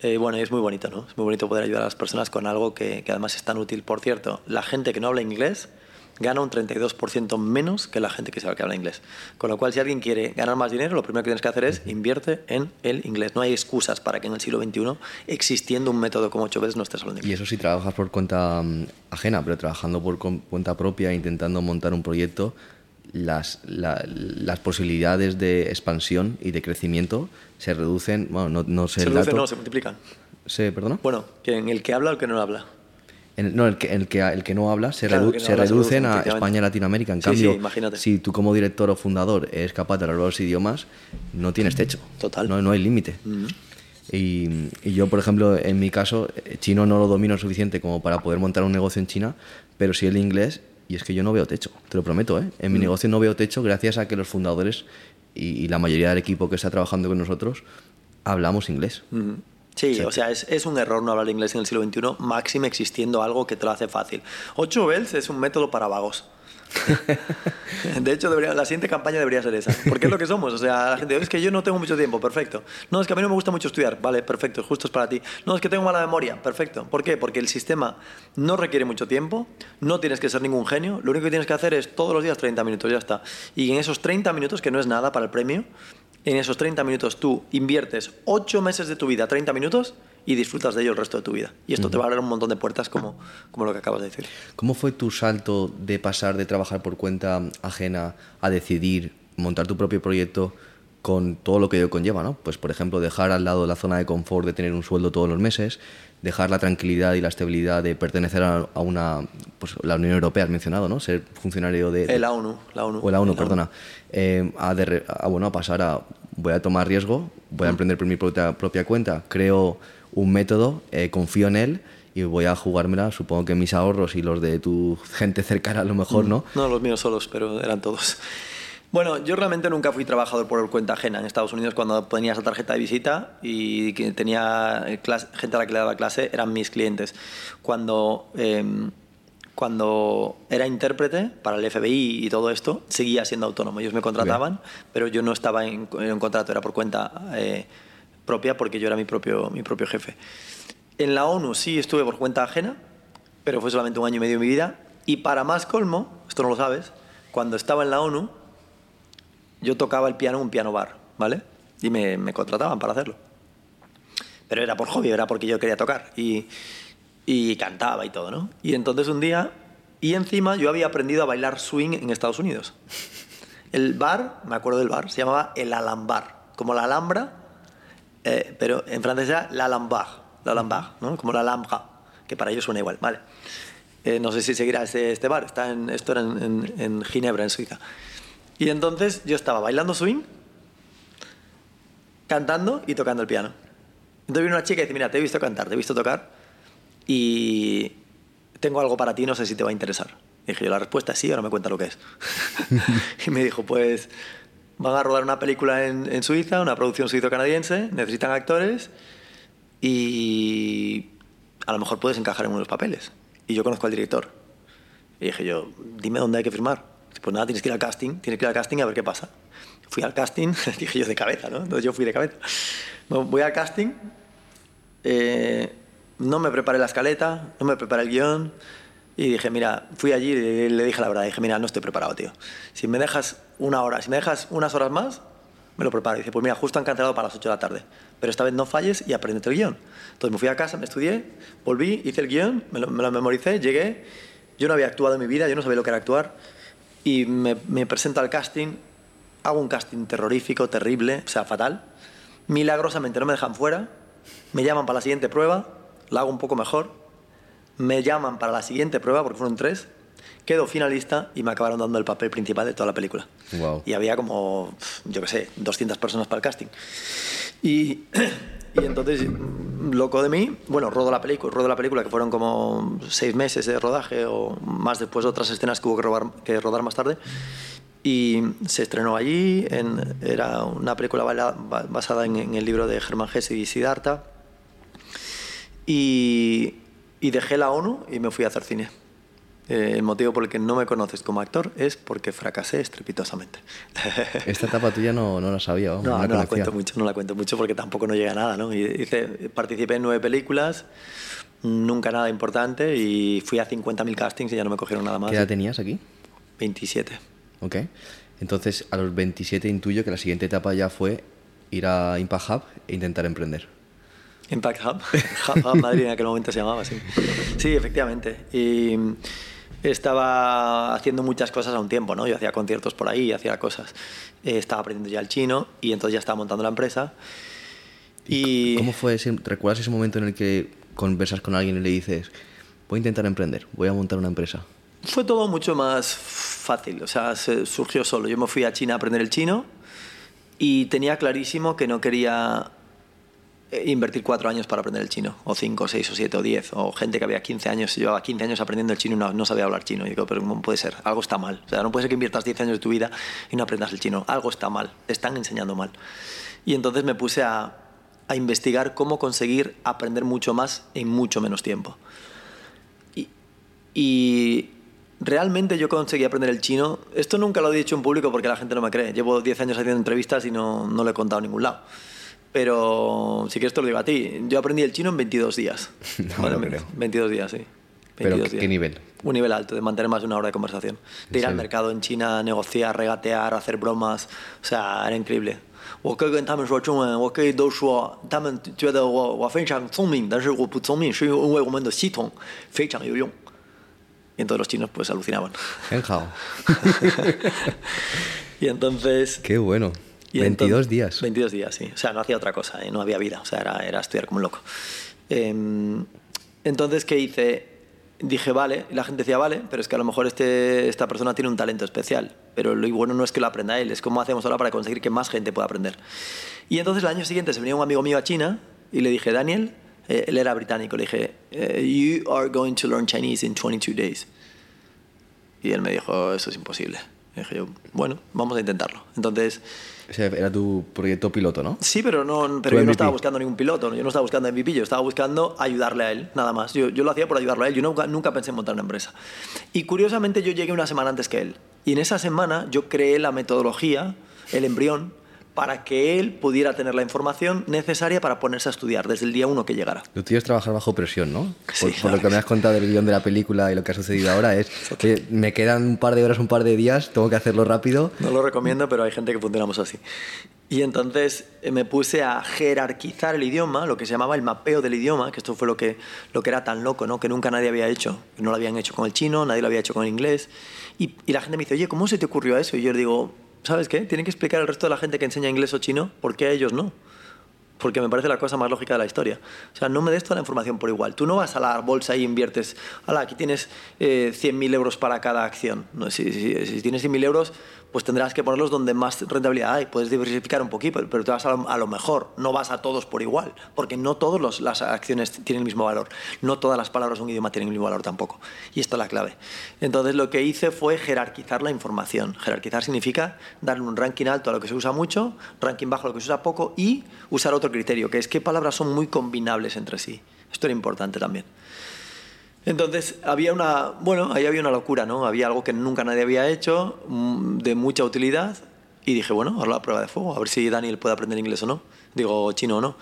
eh, bueno, es muy bonito, ¿no? Es muy bonito poder ayudar a las personas con algo que además es tan útil. Por cierto, la gente que no habla inglés, gana un 32% menos que la gente que sabe que habla inglés. Con lo cual, si alguien quiere ganar más dinero, lo primero que tienes que hacer es invierte en el inglés. No hay excusas para que en el siglo XXI, existiendo un método como 8 veces, no estés hablando inglés. Y eso si trabajas por cuenta um, ajena, pero trabajando por cuenta propia, intentando montar un proyecto, las, la, las posibilidades de expansión y de crecimiento se reducen, bueno, no, no sé se el reducen, dato, no, se multiplican. se, perdona. Bueno, que en el que habla o el que no habla. En- no, el que, el, que, el que no habla se, Claro, redu- no se habla reducen reduce, a. España y Latinoamérica. En Sí, cambio, sí, si tú como director o fundador eres capaz de hablar los idiomas, no tienes techo. Total. No, no hay límite. Y, y yo, por ejemplo, en mi caso, eh, chino no lo domino suficiente como para poder montar un negocio en China, pero sí el inglés, y es que yo no veo techo, te lo prometo. ¿eh? En mi negocio no veo techo gracias a que los fundadores y, y la mayoría del equipo que está trabajando con nosotros hablamos inglés. Mm. Sí, o sea, es, es un error no hablar inglés en el siglo XXI, máximo existiendo algo que te lo hace fácil. 8 bells es un método para vagos. De hecho, debería- la siguiente campaña debería ser esa, porque es lo que somos. O sea, la gente, es que yo no tengo mucho tiempo, perfecto. No, es que a mí no me gusta mucho estudiar, vale, perfecto, justo es para ti. No, es que tengo mala memoria, perfecto. ¿Por qué? Porque el sistema no requiere mucho tiempo, no tienes que ser ningún genio, lo único que tienes que hacer es todos los días 30 minutos, ya está. Y en esos 30 minutos, que no es nada para el premio, en esos 30 minutos tú inviertes 8 meses de tu vida, 30 minutos, y disfrutas de ello el resto de tu vida. Y esto te va a abrir un montón de puertas como, como lo que acabas de decir. ¿Cómo fue tu salto de pasar de trabajar por cuenta ajena a decidir montar tu propio proyecto con todo lo que ello conlleva, ¿no? Pues, por ejemplo, dejar al lado la zona de confort de tener un sueldo todos los meses, dejar la tranquilidad y la estabilidad de pertenecer a, a una, pues la Unión Europea, has mencionado, ¿no? Ser funcionario de... de- El ONU, la ONU. o la ONU, perdona. Eh, a, de a, bueno, a pasar a voy a tomar riesgo, voy a Mm. emprender por mi propia, propia cuenta, creo un método, eh, confío en él y voy a jugármela, supongo que mis ahorros y los de tu gente cercana a lo mejor, ¿no? No, los míos solos, pero eran todos. Bueno, yo realmente nunca fui trabajador por cuenta ajena en Estados Unidos cuando tenía esa tarjeta de visita y que tenía eh, clase- gente a la que le daba clase, eran mis clientes. Cuando, em, cuando era intérprete para el FBI y todo esto, seguía siendo autónomo. Ellos me contrataban, pero yo no estaba en, en un contrato, era por cuenta eh, propia porque yo era mi propio, mi propio jefe. En la ONU sí estuve por cuenta ajena, pero fue solamente un año y medio de mi vida. Y para más colmo, esto no lo sabes, cuando estaba en la ONU, yo tocaba el piano en un piano bar, ¿vale? Y me, contrataban para hacerlo. Pero era por hobby, era porque yo quería tocar. Y, cantaba y todo, ¿no? Y entonces un día, y encima yo había aprendido a bailar swing en Estados Unidos. El bar, me acuerdo del bar, se llamaba el Alambar, como la Alhambra, eh, pero en francés era l'Alambar, l'Alambar, ¿no? Como la Alhambra, que para ellos suena igual, ¿vale? Eh, no sé si seguirá este, este bar, está en, esto era en Ginebra, en Suiza. Y entonces yo estaba bailando swing, cantando y tocando el piano. Entonces viene una chica y dice, mira, te he visto cantar, te he visto tocar y tengo algo para ti, no sé si te va a interesar. Y dije yo, la respuesta es sí, ahora me cuenta lo que es. y me dijo, pues van a rodar una película en, en Suiza, una producción suizo-canadiense, necesitan actores y a lo mejor puedes encajar en unos papeles. Y yo conozco al director. Y dije yo, dime dónde hay que firmar. Pues nada, tienes que ir al casting, tienes que ir al casting a ver qué pasa. Fui al casting, dije yo de cabeza, ¿no? Entonces yo fui de cabeza. Bueno, voy al casting, eh, no me preparé la escaleta, no me preparé el guion y dije, mira, fui allí y le dije la verdad, dije, mira, no estoy preparado, tío. Si me dejas una hora, si me dejas unas horas más, me lo preparo. Y dice, pues mira, justo han cancelado para las 8 de la tarde, pero esta vez no falles y aprendete el guion. Entonces me fui a casa, me estudié, volví, hice el guion, me lo, me lo memoricé, llegué, yo no había actuado en mi vida, yo no sabía lo que era actuar y me, me presento al casting, hago un casting terrorífico, terrible, o sea, fatal. Milagrosamente no me dejan fuera, me llaman para la siguiente prueba, la hago un poco mejor, me llaman para la siguiente prueba, porque fueron tres, quedo finalista y me acabaron dando el papel principal de toda la película. Guau. Y había como, yo qué sé, 200 personas para el casting. Y, y entonces, loco de mí, bueno, rodo la película, rodo la película que fueron como seis meses de rodaje o más después otras escenas que hubo que, robar- que rodar más tarde. Y se estrenó allí, en- era una película basada en, en el libro de Germán Hesse y Siddhartha. Y, y dejé la ONU y me fui a hacer cine. Eh, el motivo por el que no me conoces como actor es porque fracasé estrepitosamente. Esta etapa tuya no, no la sabía, vamos, No, no la no la cuento mucho, no la cuento mucho porque tampoco no llega a nada, ¿no? Hice, participé en nueve películas, nunca nada importante y fui a 50.000 castings y ya no me cogieron nada más. ¿Qué edad tenías aquí? 27. Ok. Entonces, a los 27 intuyo que la siguiente etapa ya fue ir a Impact Hub e intentar emprender. Impact Hub, Hub, Hub Madrid en aquel momento se llamaba, sí. Sí, efectivamente. Y estaba haciendo muchas cosas a un tiempo, ¿no? Yo hacía conciertos por ahí, hacía cosas. Eh, estaba aprendiendo ya el chino y entonces ya estaba montando la empresa. Y ¿Cómo fue ese, recuerdas ese momento en el que conversas con alguien y le dices, voy a intentar emprender, voy a montar una empresa? fue todo mucho más fácil, o sea, se surgió solo. Yo me fui a China a aprender el chino y tenía clarísimo que no quería invertir cuatro años para aprender el chino, o cinco, seis, o siete, o diez, o gente que había 15 años, llevaba 15 años aprendiendo el chino y no, no sabía hablar chino. Y digo, pero ¿cómo puede ser? Algo está mal. O sea, no puede ser que inviertas 10 años de tu vida y no aprendas el chino. Algo está mal, te están enseñando mal. Y entonces me puse a, a investigar cómo conseguir aprender mucho más en mucho menos tiempo. Y, y realmente yo conseguí aprender el chino. Esto nunca lo he dicho en público porque la gente no me cree. Llevo 10 años haciendo entrevistas y no, no lo he contado en ningún lado. Pero si quieres te lo digo a ti. Yo aprendí el chino en 22 días. No Bueno, lo creo. 22 días, sí. ¿Pero 22 qué- días. qué nivel? Un nivel alto, de mantener más de una hora de conversación. De ir al serio? mercado en China, negociar, regatear, hacer bromas. O sea, era increíble. 我可以跟他们说中文，我可以都说，他们觉得我我非常聪明，但是我不聪明，是因为我们的系统非常有用。Y entonces los chinos pues alucinaban. Genjao. y entonces... Qué bueno. y 22 enton- días. 22 días, sí. O sea, no hacía otra cosa, ¿eh? no había vida. O sea, era, era estudiar como un loco. Em, entonces, ¿qué hice? Dije, vale. Y la gente decía, vale, pero es que a lo mejor este, esta persona tiene un talento especial. Pero lo bueno no es que lo aprenda él, es cómo hacemos ahora para conseguir que más gente pueda aprender. Y entonces el año siguiente se venía un amigo mío a China y le dije, Daniel, eh, él era británico, le dije, eh, You are going to learn Chinese in 22 days. Y él me dijo, eso es imposible. Y dije yo, bueno, vamos a intentarlo. Entonces, O sea, era tu proyecto piloto, ¿no? sí, pero, no, pero yo no estaba buscando ningún piloto, yo no estaba buscando MVP, yo estaba buscando ayudarle a él, nada más. Yo, yo lo hacía por ayudarle a él, yo nunca, nunca pensé en montar una empresa. Y curiosamente yo llegué una semana antes que él. Y en esa semana yo creé la metodología, el embrión, para que él pudiera tener la información necesaria para ponerse a estudiar desde el día uno que llegara. Lo tuyo es trabajar bajo presión, ¿no? Sí, por, por lo claro. que me has contado del guion de la película y lo que ha sucedido ahora es, oye, me quedan un par de horas, un par de días, tengo que hacerlo rápido. No lo recomiendo, pero hay gente que funcionamos así. Y entonces eh, me puse a jerarquizar el idioma, lo que se llamaba el mapeo del idioma, que esto fue lo que, lo que era tan loco, ¿no? que nunca nadie había hecho. No lo habían hecho con el chino, nadie lo había hecho con el inglés. Y, y la gente me dice, oye, ¿cómo se te ocurrió eso? Y yo digo, ¿sabes qué? Tienen que explicar al resto de la gente que enseña inglés o chino por qué a ellos no. Porque me parece la cosa más lógica de la historia. O sea, no me des toda la información por igual. Tú no vas a la bolsa y inviertes, ala, aquí tienes eh, 100.000 euros para cada acción. No, si, si- si tienes 100.000 euros, pues tendrás que ponerlos donde más rentabilidad hay. Puedes diversificar un poquito, pero- te vas a lo, mejor. No vas a todos por igual, porque no todas las acciones tienen el mismo valor. No todas las palabras de un idioma tienen el mismo valor tampoco. Y esto es la clave. Entonces lo que hice fue jerarquizar la información. Jerarquizar significa darle un ranking alto a lo que se usa mucho, ranking bajo a lo que se usa poco y usar otro criterio, que es qué palabras son muy combinables entre sí. Esto era importante también. Entonces había una, bueno, ahí había una locura, ¿no? Había algo que nunca nadie había hecho, mm, de mucha utilidad, y dije, bueno, ahora la prueba de fuego, a ver si Daniel puede aprender inglés o no, digo chino o no.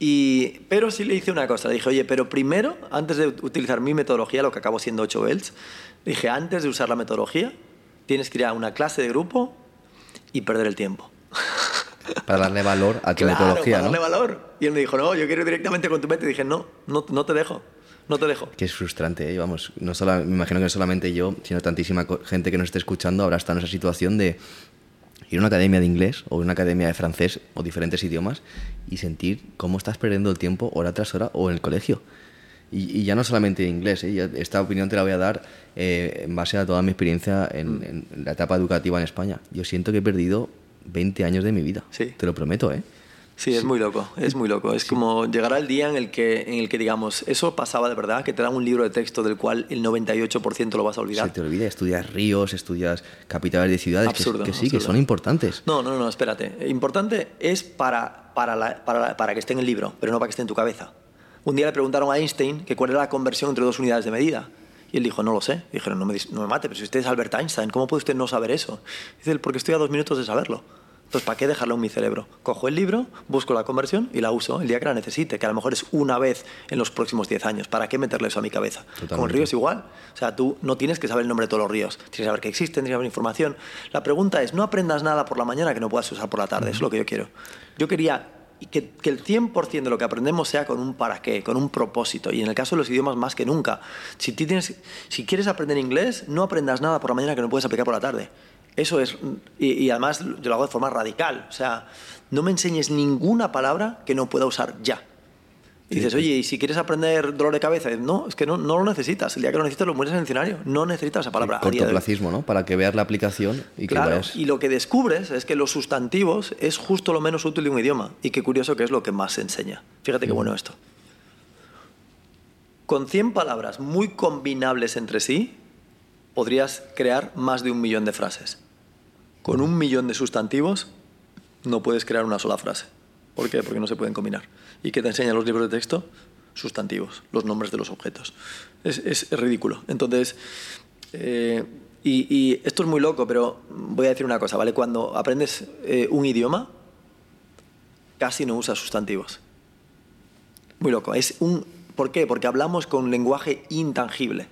Y, pero sí le hice una cosa, le dije, oye, pero primero, antes de utilizar mi metodología, lo que acabó siendo 8 belts, dije, antes de usar la metodología, tienes que ir a una clase de grupo y perder el tiempo. Para darle valor a tu Claro, metodología, para ¿no? darle valor. Y él me dijo, no, yo quiero ir directamente con tu mente. Y dije, no, no, no te dejo, no te dejo. Que es frustrante, ¿eh? vamos, no sola- me imagino que no solamente yo, sino tantísima gente que nos esté escuchando ahora está en esa situación de ir a una academia de inglés o una academia de francés o diferentes idiomas y sentir cómo estás perdiendo el tiempo hora tras hora o en el colegio. Y, y ya no solamente inglés, ¿eh? Esta opinión te la voy a dar eh, en base a toda mi experiencia en, en la etapa educativa en España. Yo siento que he perdido 20 años de mi vida, Sí. te lo prometo, ¿eh? Sí, es muy loco, es muy loco. Es como llegará el día en el, que, en el que digamos, eso pasaba de verdad, que te dan un libro de texto del cual el 98% lo vas a olvidar. Se te olvida, estudias ríos, estudias capitales de ciudades, Absurdo, que, sí, que son importantes. No, no, no, espérate. Importante es para, para, la- para, la- para que esté en el libro, pero no para que esté en tu cabeza. Un día le preguntaron a Einstein que cuál era la conversión entre dos unidades de medida. Y él dijo, no lo sé. Y dijeron, no me, no me mate, pero si usted es Albert Einstein, ¿cómo puede usted no saber eso? Dice él, porque estoy a dos minutos de saberlo. Entonces, ¿para qué dejarlo en mi cerebro? Cojo el libro, busco la conversión y la uso el día que la necesite, que a lo mejor es una vez en los próximos 10 años. ¿Para qué meterle eso a mi cabeza? Con el Totalmente. río es igual. O sea, tú no tienes que saber el nombre de todos los ríos. Tienes que saber que existen, tienes que saber información. La pregunta es, no aprendas nada por la mañana que no puedas usar por la tarde. Eso es lo que yo quiero. Yo quería que, que el 100% de lo que aprendemos sea con un para qué, con un propósito. Y en el caso de los idiomas, más que nunca. Si, tienes, si quieres aprender inglés, no aprendas nada por la mañana que no puedes aplicar por la tarde. Eso es, y, y, además yo lo hago de forma radical. O sea, no me enseñes ninguna palabra que no pueda usar ya. Y dices, oye, ¿y si quieres aprender dolor de cabeza? No, es que no, no lo necesitas. El día que lo necesitas lo mueres en el diccionario. No necesitas esa palabra. Sí, cortoplacismo, ¿no? Para que veas la aplicación y claro, que vayas... Y lo que descubres es que los sustantivos es justo lo menos útil de un idioma. Y qué curioso que es lo que más se enseña. Fíjate qué bueno esto. Con 100 palabras muy combinables entre sí, podrías crear más de un millón de frases. Con un millón de sustantivos, no puedes crear una sola frase. ¿Por qué? Porque no se pueden combinar. ¿Y qué te enseñan los libros de texto? Sustantivos, los nombres de los objetos. Es, es, ridículo. Entonces, eh, y, y, esto es muy loco, pero voy a decir una cosa, ¿vale? Cuando aprendes eh, un idioma, casi no usas sustantivos. Muy loco. Es un, ¿Por qué? Porque hablamos con lenguaje intangible.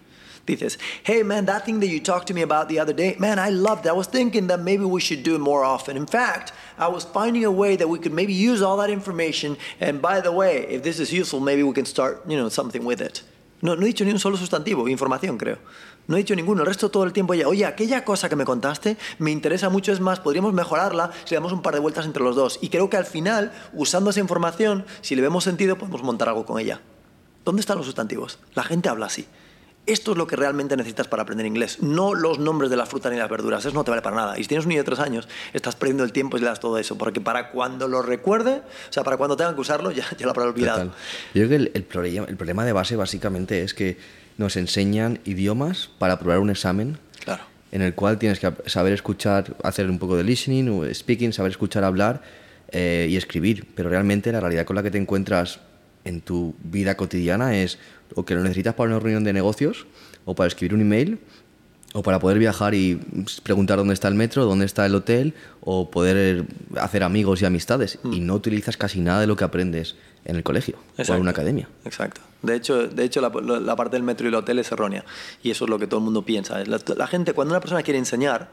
Dices, hey man, that thing that you talked to me about the other day, man, I loved it. I was thinking that maybe we should do it more often. In fact, I was finding a way that we could maybe use all that information. And by the way, if this is useful, maybe we can start, you know, something with it. No, no he dicho ni un solo sustantivo, información creo. No he dicho ninguno. El resto todo el tiempo ya, oye, aquella cosa que me contaste me interesa mucho, es más, podríamos mejorarla si le damos un par de vueltas entre los dos. Y creo que al final, usando esa información, si le vemos sentido, podemos montar algo con ella. ¿Dónde están los sustantivos? La gente habla así. Esto es lo que realmente necesitas para aprender inglés, no los nombres de las frutas ni las verduras. Eso no te vale para nada. Y si tienes un niño de tres años, estás perdiendo el tiempo y le das todo eso. Porque para cuando lo recuerde, o sea, para cuando tengan que usarlo, ya, ya lo habrá olvidado. Total. Yo creo que el, el, problema, el problema de base básicamente es que nos enseñan idiomas para probar un examen. Claro. En el cual tienes que saber escuchar, hacer un poco de listening o speaking, saber escuchar, hablar eh, y escribir. Pero realmente la realidad con la que te encuentras en tu vida cotidiana es o que lo necesitas para una reunión de negocios o para escribir un email o para poder viajar y preguntar dónde está el metro, dónde está el hotel o poder hacer amigos y amistades mm. y no utilizas casi nada de lo que aprendes en el colegio Exacto. o en una academia. Exacto. De hecho, de hecho la, la, parte del metro y el hotel es errónea y eso es lo que todo el mundo piensa. La, la gente, cuando una persona quiere enseñar,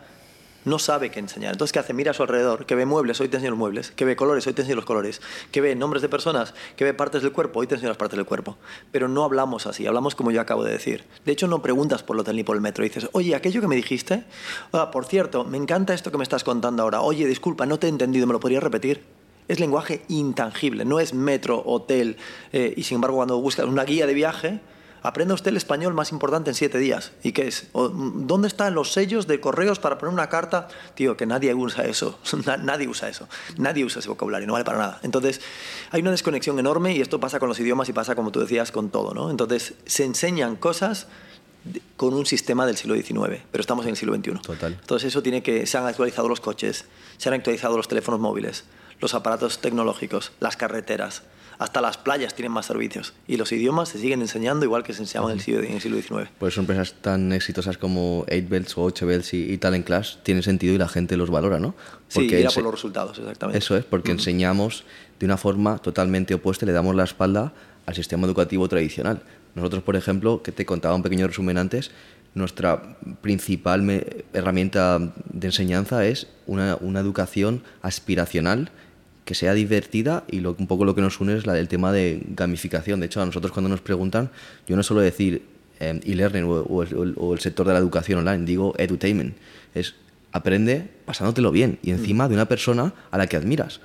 no sabe qué enseñar. Entonces, ¿qué hace? Mira a su alrededor, que ve muebles, hoy te enseño los muebles, que ve colores, hoy te enseño los colores, que ve nombres de personas, que ve partes del cuerpo, hoy te enseño las partes del cuerpo. Pero no hablamos así, hablamos como yo acabo de decir. De hecho, no preguntas por el hotel ni por el metro. Dices, oye, aquello que me dijiste, ah, por cierto, me encanta esto que me estás contando ahora. Oye, disculpa, no te he entendido, ¿me lo podrías repetir? Es lenguaje intangible, no es metro, hotel. Eh, y sin embargo, cuando buscas una guía de viaje, Aprenda usted el español más importante en siete días. ¿Y qué es? ¿Dónde están los sellos de correos para poner una carta? Tío, que nadie usa eso. nadie usa eso. Nadie usa ese vocabulario. No vale para nada. Entonces, hay una desconexión enorme y esto pasa con los idiomas y pasa, como tú decías, con todo. ¿no? Entonces, se enseñan cosas con un sistema del siglo XIX, pero estamos en el siglo XXI. Total. Entonces, eso tiene que... Se han actualizado los coches, se han actualizado los teléfonos móviles, los aparatos tecnológicos, las carreteras hasta las playas tienen más servicios. Y los idiomas se siguen enseñando igual que se enseñaban en el siglo, en el siglo XIX. Por eso empresas tan exitosas como 8Belts o 8Belts y, y Talent Class tienen sentido y la gente los valora, ¿no? Porque sí, era por los resultados, exactamente. Eso es, porque uh -huh. enseñamos de una forma totalmente opuesta, le damos la espalda al sistema educativo tradicional. Nosotros, por ejemplo, que te contaba un pequeño resumen antes, nuestra principal herramienta de enseñanza es una, una educación aspiracional que sea divertida y lo, un poco lo que nos une es la del tema de gamificación. De hecho, a nosotros cuando nos preguntan, yo no suelo decir eh, e-learning o, o, el, sector de la educación online, digo edutainment. Es aprende pasándotelo bien y encima de una persona a la que admiras.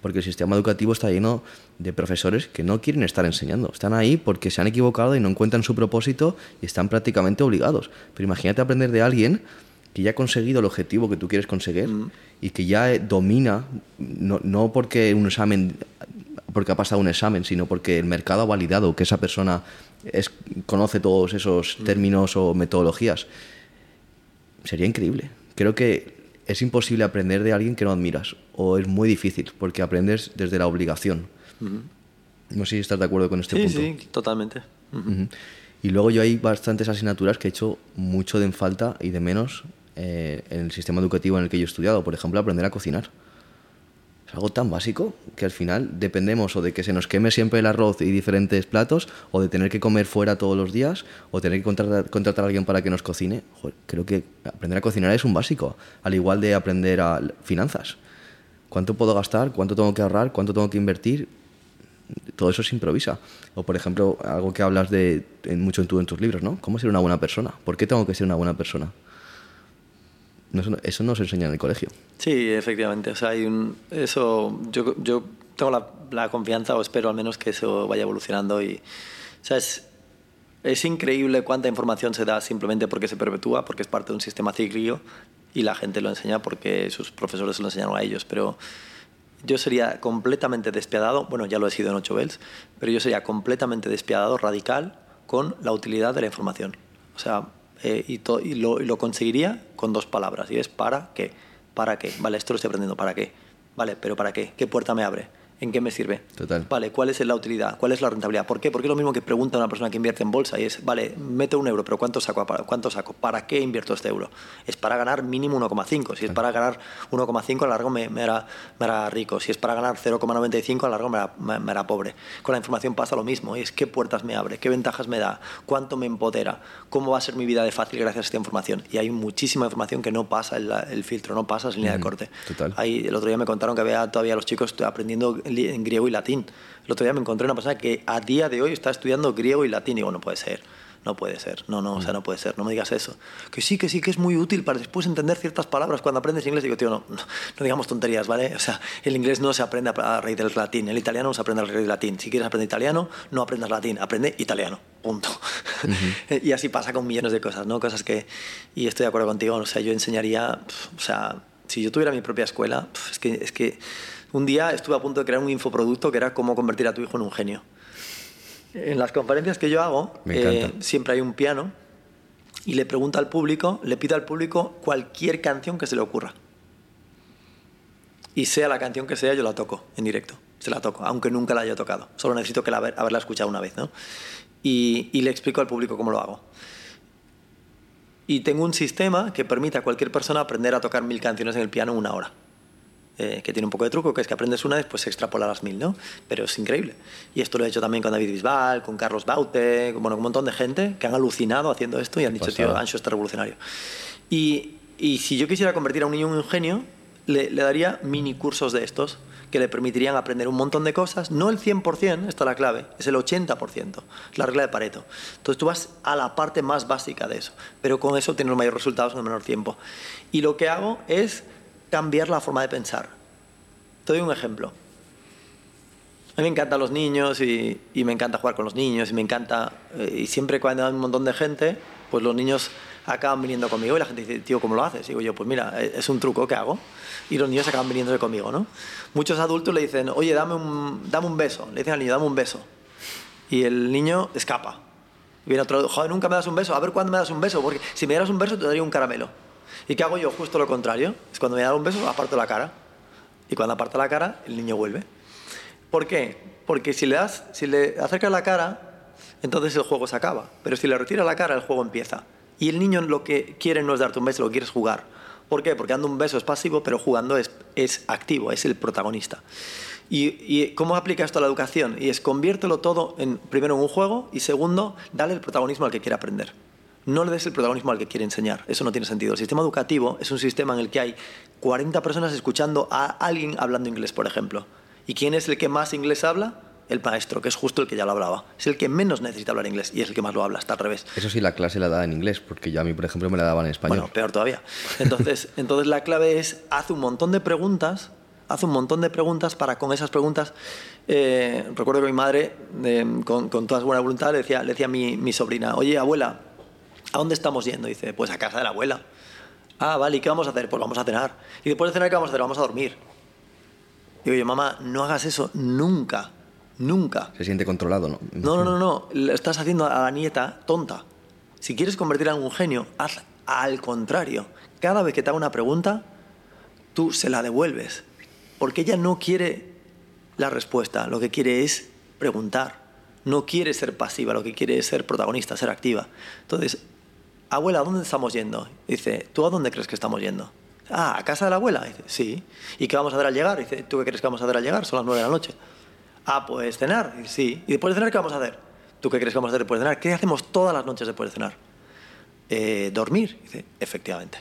Porque el sistema educativo está lleno de profesores que no quieren estar enseñando. Están ahí porque se han equivocado y no encuentran su propósito y están prácticamente obligados. Pero imagínate aprender de alguien que ya ha conseguido el objetivo que tú quieres conseguir mm. y que ya domina, no, no, porque un examen, porque ha pasado un examen, sino porque el mercado ha validado que esa persona es, conoce todos esos mm. términos o metodologías. Sería increíble. Creo que es imposible aprender de alguien que no admiras, o es muy difícil, porque aprendes desde la obligación. Mm -hmm. No sé si estás de acuerdo con este sí, punto. Sí, totalmente. -huh. Y luego yo hay bastantes asignaturas que he hecho mucho de en falta y de menos eh, en el sistema educativo en el que yo he estudiado, por ejemplo, aprender a cocinar. Es algo tan básico que al final dependemos o de que se nos queme siempre el arroz y diferentes platos, o de tener que comer fuera todos los días, o tener que contratar, a alguien para que nos cocine. Creo que aprender a cocinar es un básico, al igual de aprender a finanzas. ¿Cuánto puedo gastar? ¿Cuánto tengo que ahorrar? ¿Cuánto tengo que invertir? Todo eso se improvisa. O, por ejemplo, algo que hablas de, en, mucho en, en tus libros, ¿no? ¿Cómo ser una buena persona? ¿Por qué tengo que ser una buena persona? Eso no se enseña en el colegio. Sí, efectivamente. O sea, hay un, eso, yo, yo tengo la, confianza, o espero al menos que eso vaya evolucionando. Y, o sea, es, es increíble cuánta información se da simplemente porque se perpetúa, porque es parte de un sistema cíclico y la gente lo enseña porque sus profesores lo enseñaron a ellos. Pero yo sería completamente despiadado, bueno, ya lo he sido en 8 Bells, pero yo sería completamente despiadado, radical, con la utilidad de la información. O sea, eh, y, lo, y, lo, conseguiría con dos palabras, y es ¿para qué? ¿Para qué? Vale, esto lo estoy aprendiendo, ¿para qué? Vale, pero ¿para qué? ¿Qué puerta me abre? ¿En qué me sirve? Total. Vale, ¿cuál es la utilidad? ¿Cuál es la rentabilidad? ¿Por qué? Porque es lo mismo que pregunta una persona que invierte en bolsa y es, vale, meto un euro, pero ¿cuánto saco? ¿Cuánto saco? ¿Para qué invierto este euro? Es para ganar mínimo 1,5. Si es para ganar 1,5 a largo me, me, hará, me, hará, rico. Si es para ganar 0,95 a largo me hará, me, me hará, pobre. Con la información pasa lo mismo. Y es qué puertas me abre, qué ventajas me da, cuánto me empodera, cómo va a ser mi vida de fácil gracias a esta información. Y hay muchísima información que no pasa el, el filtro, no pasa en línea mm, de corte. Total. Ahí, el otro día me contaron que había todavía los chicos aprendiendo en griego y latín. El otro día me encontré una persona que a día de hoy está estudiando griego y latín y digo, no puede ser, no puede ser, no, no, o sea, no puede ser, no me digas eso. Que sí, que sí, que es muy útil para después entender ciertas palabras cuando aprendes inglés. Digo, tío, no, no, no digamos tonterías, ¿vale? O sea, el inglés no se aprende a raíz del latín, el italiano no se aprende a raíz del latín. Si quieres aprender italiano, no aprendas latín, aprende italiano, punto. Uh -huh. y así pasa con millones de cosas, ¿no? Cosas que, y estoy de acuerdo contigo, o sea, yo enseñaría, o sea, si yo tuviera mi propia escuela, es que, es que un día estuve a punto de crear un infoproducto que era cómo convertir a tu hijo en un genio. En las conferencias que yo hago, eh, siempre hay un piano y le pregunto al público, le pido al público cualquier canción que se le ocurra. Y sea la canción que sea, yo la toco en directo. Se la toco, aunque nunca la haya tocado. Solo necesito que la, haberla escuchado una vez. ¿no? Y, y le explico al público cómo lo hago. Y tengo un sistema que permite a cualquier persona aprender a tocar mil canciones en el piano en una hora eh, que tiene un poco de truco, que es que aprendes una, después se extrapola las mil, ¿no? Pero es increíble. Y esto lo he hecho también con David Bisbal, con Carlos Baute, bueno, con un montón de gente que han alucinado haciendo esto y han dicho, tío, Ancho está revolucionario. Y, y, si yo quisiera convertir a un niño en un genio, le, le, daría mini cursos de estos que le permitirían aprender un montón de cosas, no el 100%, está la clave, es el 80%, la regla de Pareto. Entonces tú vas a la parte más básica de eso, pero con eso tienes los mayores resultados en el menor tiempo. Y lo que hago es cambiar la forma de pensar. Te doy un ejemplo. A mí me encantan los niños y, me encanta jugar con los niños y me encanta, eh, y siempre cuando hay un montón de gente, pues los niños acaban viniendo conmigo y la gente dice, tío, ¿cómo lo haces? Y digo yo, pues mira, eh, es un truco que hago. Y los niños acaban viniendo conmigo, ¿no? Muchos adultos le dicen, oye, dame un, dame un beso. Le dicen al niño, dame un beso. Y el niño escapa. Y viene otro, joder, nunca me das un beso. A ver cuándo me das un beso, porque si me dieras un beso te daría un caramelo. ¿Y qué hago yo? Justo lo contrario. Es cuando me da un beso, aparto la cara. Y cuando aparta la cara, el niño vuelve. ¿Por qué? Porque si le, das, si le acercas la cara, entonces el juego se acaba. Pero si le retiras la cara, el juego empieza. Y el niño lo que quiere no es darte un beso, lo que quiere es jugar. ¿Por qué? Porque dando un beso es pasivo, pero jugando es, es activo, es el protagonista. ¿Y, ¿Y, cómo aplica esto a la educación? Y es conviértelo todo, en, primero, en un juego y segundo, dale el protagonismo al que quiere aprender no le des el protagonismo al que quiere enseñar. Eso no tiene sentido. El sistema educativo es un sistema en el que hay 40 personas escuchando a alguien hablando inglés, por ejemplo. ¿Y quién es el que más inglés habla? El maestro, que es justo el que ya lo hablaba. Es el que menos necesita hablar inglés y es el que más lo habla, está al revés. Eso sí, la clase la da en inglés, porque yo a mí, por ejemplo, me la daban en español. Bueno, peor todavía. Entonces, entonces la clave es, haz un montón de preguntas, haz un montón de preguntas para con esas preguntas... Eh, recuerdo que mi madre, eh, con, con, toda su buena voluntad, le decía, le decía a mi, mi sobrina, oye, abuela, ¿A dónde estamos yendo? Dice, pues a casa de la abuela. Ah, vale, ¿y qué vamos a hacer? Pues vamos a cenar. Y después de cenar, ¿qué vamos a hacer? Vamos a dormir. Digo yo, mamá, no hagas eso nunca, nunca. Se siente controlado, ¿no? No, no, no, no. Le estás haciendo a la nieta tonta. Si quieres convertirla en un genio, haz al contrario. Cada vez que te haga una pregunta, tú se la devuelves. Porque ella no quiere la respuesta, lo que quiere es preguntar. No quiere ser pasiva, lo que quiere es ser protagonista, ser activa. Entonces, abuela, ¿a dónde estamos yendo? Dice, ¿tú a dónde crees que estamos yendo? Ah, ¿a casa de la abuela? Dice, sí. ¿Y qué vamos a hacer al llegar? Dice, ¿tú qué crees que vamos a hacer al llegar? Son las nueve de la noche. Ah, pues cenar. Dice, sí. ¿Y después de cenar qué vamos a hacer? ¿Tú qué crees que vamos a hacer después de cenar? ¿Qué hacemos todas las noches después de cenar? Eh, dormir. Dice, efectivamente.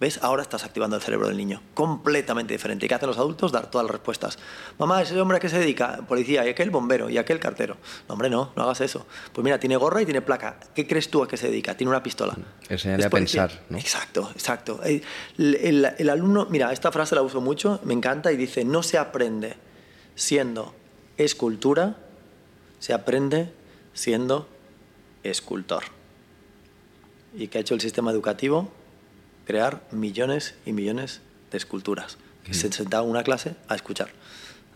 ¿Ves? Ahora estás activando el cerebro del niño. Completamente diferente. ¿Y qué hacen los adultos? Dar todas las respuestas. Mamá, ese hombre a qué se dedica? Policía, y aquel bombero, y aquel cartero. No, hombre, no, no hagas eso. Pues mira, tiene gorra y tiene placa. ¿Qué crees tú a qué se dedica? Tiene una pistola. Enseñarle a pensar, ¿no? Exacto, exacto. El, el- el alumno, mira, esta frase la uso mucho, me encanta, y dice, no se aprende siendo escultura, se aprende siendo escultor. ¿Y qué ha hecho el sistema educativo? Crear millones y millones de esculturas. Que se sentaba en una clase a escuchar,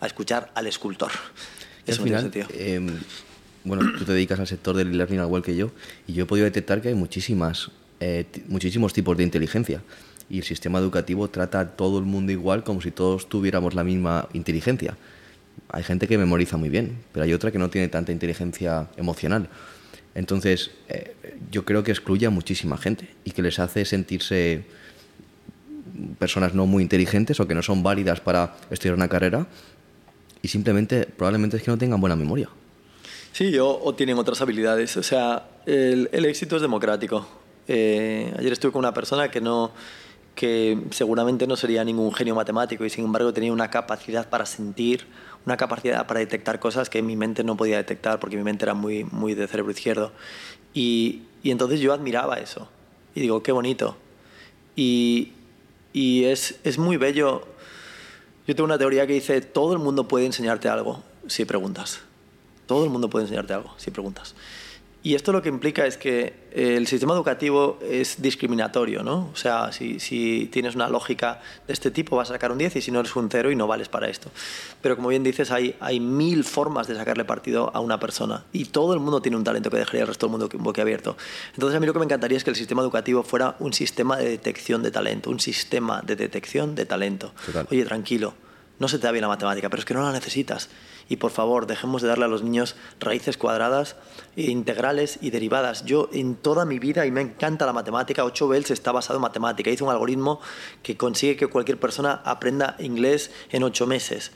a escuchar al escultor. Y al Eso no tiene final, sentido. eh, bueno, tú te dedicas al sector del e-learning al igual que yo, y yo he podido detectar que hay muchísimas, eh, muchísimos tipos de inteligencia. Y el sistema educativo trata a todo el mundo igual como si todos tuviéramos la misma inteligencia. Hay gente que memoriza muy bien, pero hay otra que no tiene tanta inteligencia emocional. Entonces, eh, yo creo que excluye a muchísima gente y que les hace sentirse personas no muy inteligentes o que no son válidas para estudiar una carrera y simplemente probablemente es que no tengan buena memoria. Sí, o, o tienen otras habilidades. O sea, el, el éxito es democrático. Eh, ayer estuve con una persona que no que seguramente no sería ningún genio matemático y sin embargo tenía una capacidad para sentir, una capacidad para detectar cosas que mi mente no podía detectar porque mi mente era muy, muy de cerebro izquierdo. Y, y entonces yo admiraba eso. Y digo, qué bonito. Y, y es, es muy bello. Yo tengo una teoría que dice, todo el mundo puede enseñarte algo si preguntas. Todo el mundo puede enseñarte algo si preguntas. Y esto lo que implica es que el sistema educativo es discriminatorio, ¿no? O sea, si, si tienes una lógica de este tipo vas a sacar un 10 y si no eres un 0 y no vales para esto. Pero como bien dices, hay, hay mil formas de sacarle partido a una persona y todo el mundo tiene un talento que dejaría al resto del mundo boquiabierto. Entonces a mí lo que me encantaría es que el sistema educativo fuera un sistema de detección de talento, un sistema de detección de talento. Total. Oye, tranquilo, no se te da bien la matemática, pero es que no la necesitas. Y por favor, dejemos de darle a los niños raíces cuadradas, e integrales y derivadas. Yo en toda mi vida, y me encanta la matemática, 8 Bells está basado en matemática. Hice un algoritmo que consigue que cualquier persona aprenda inglés en 8 meses.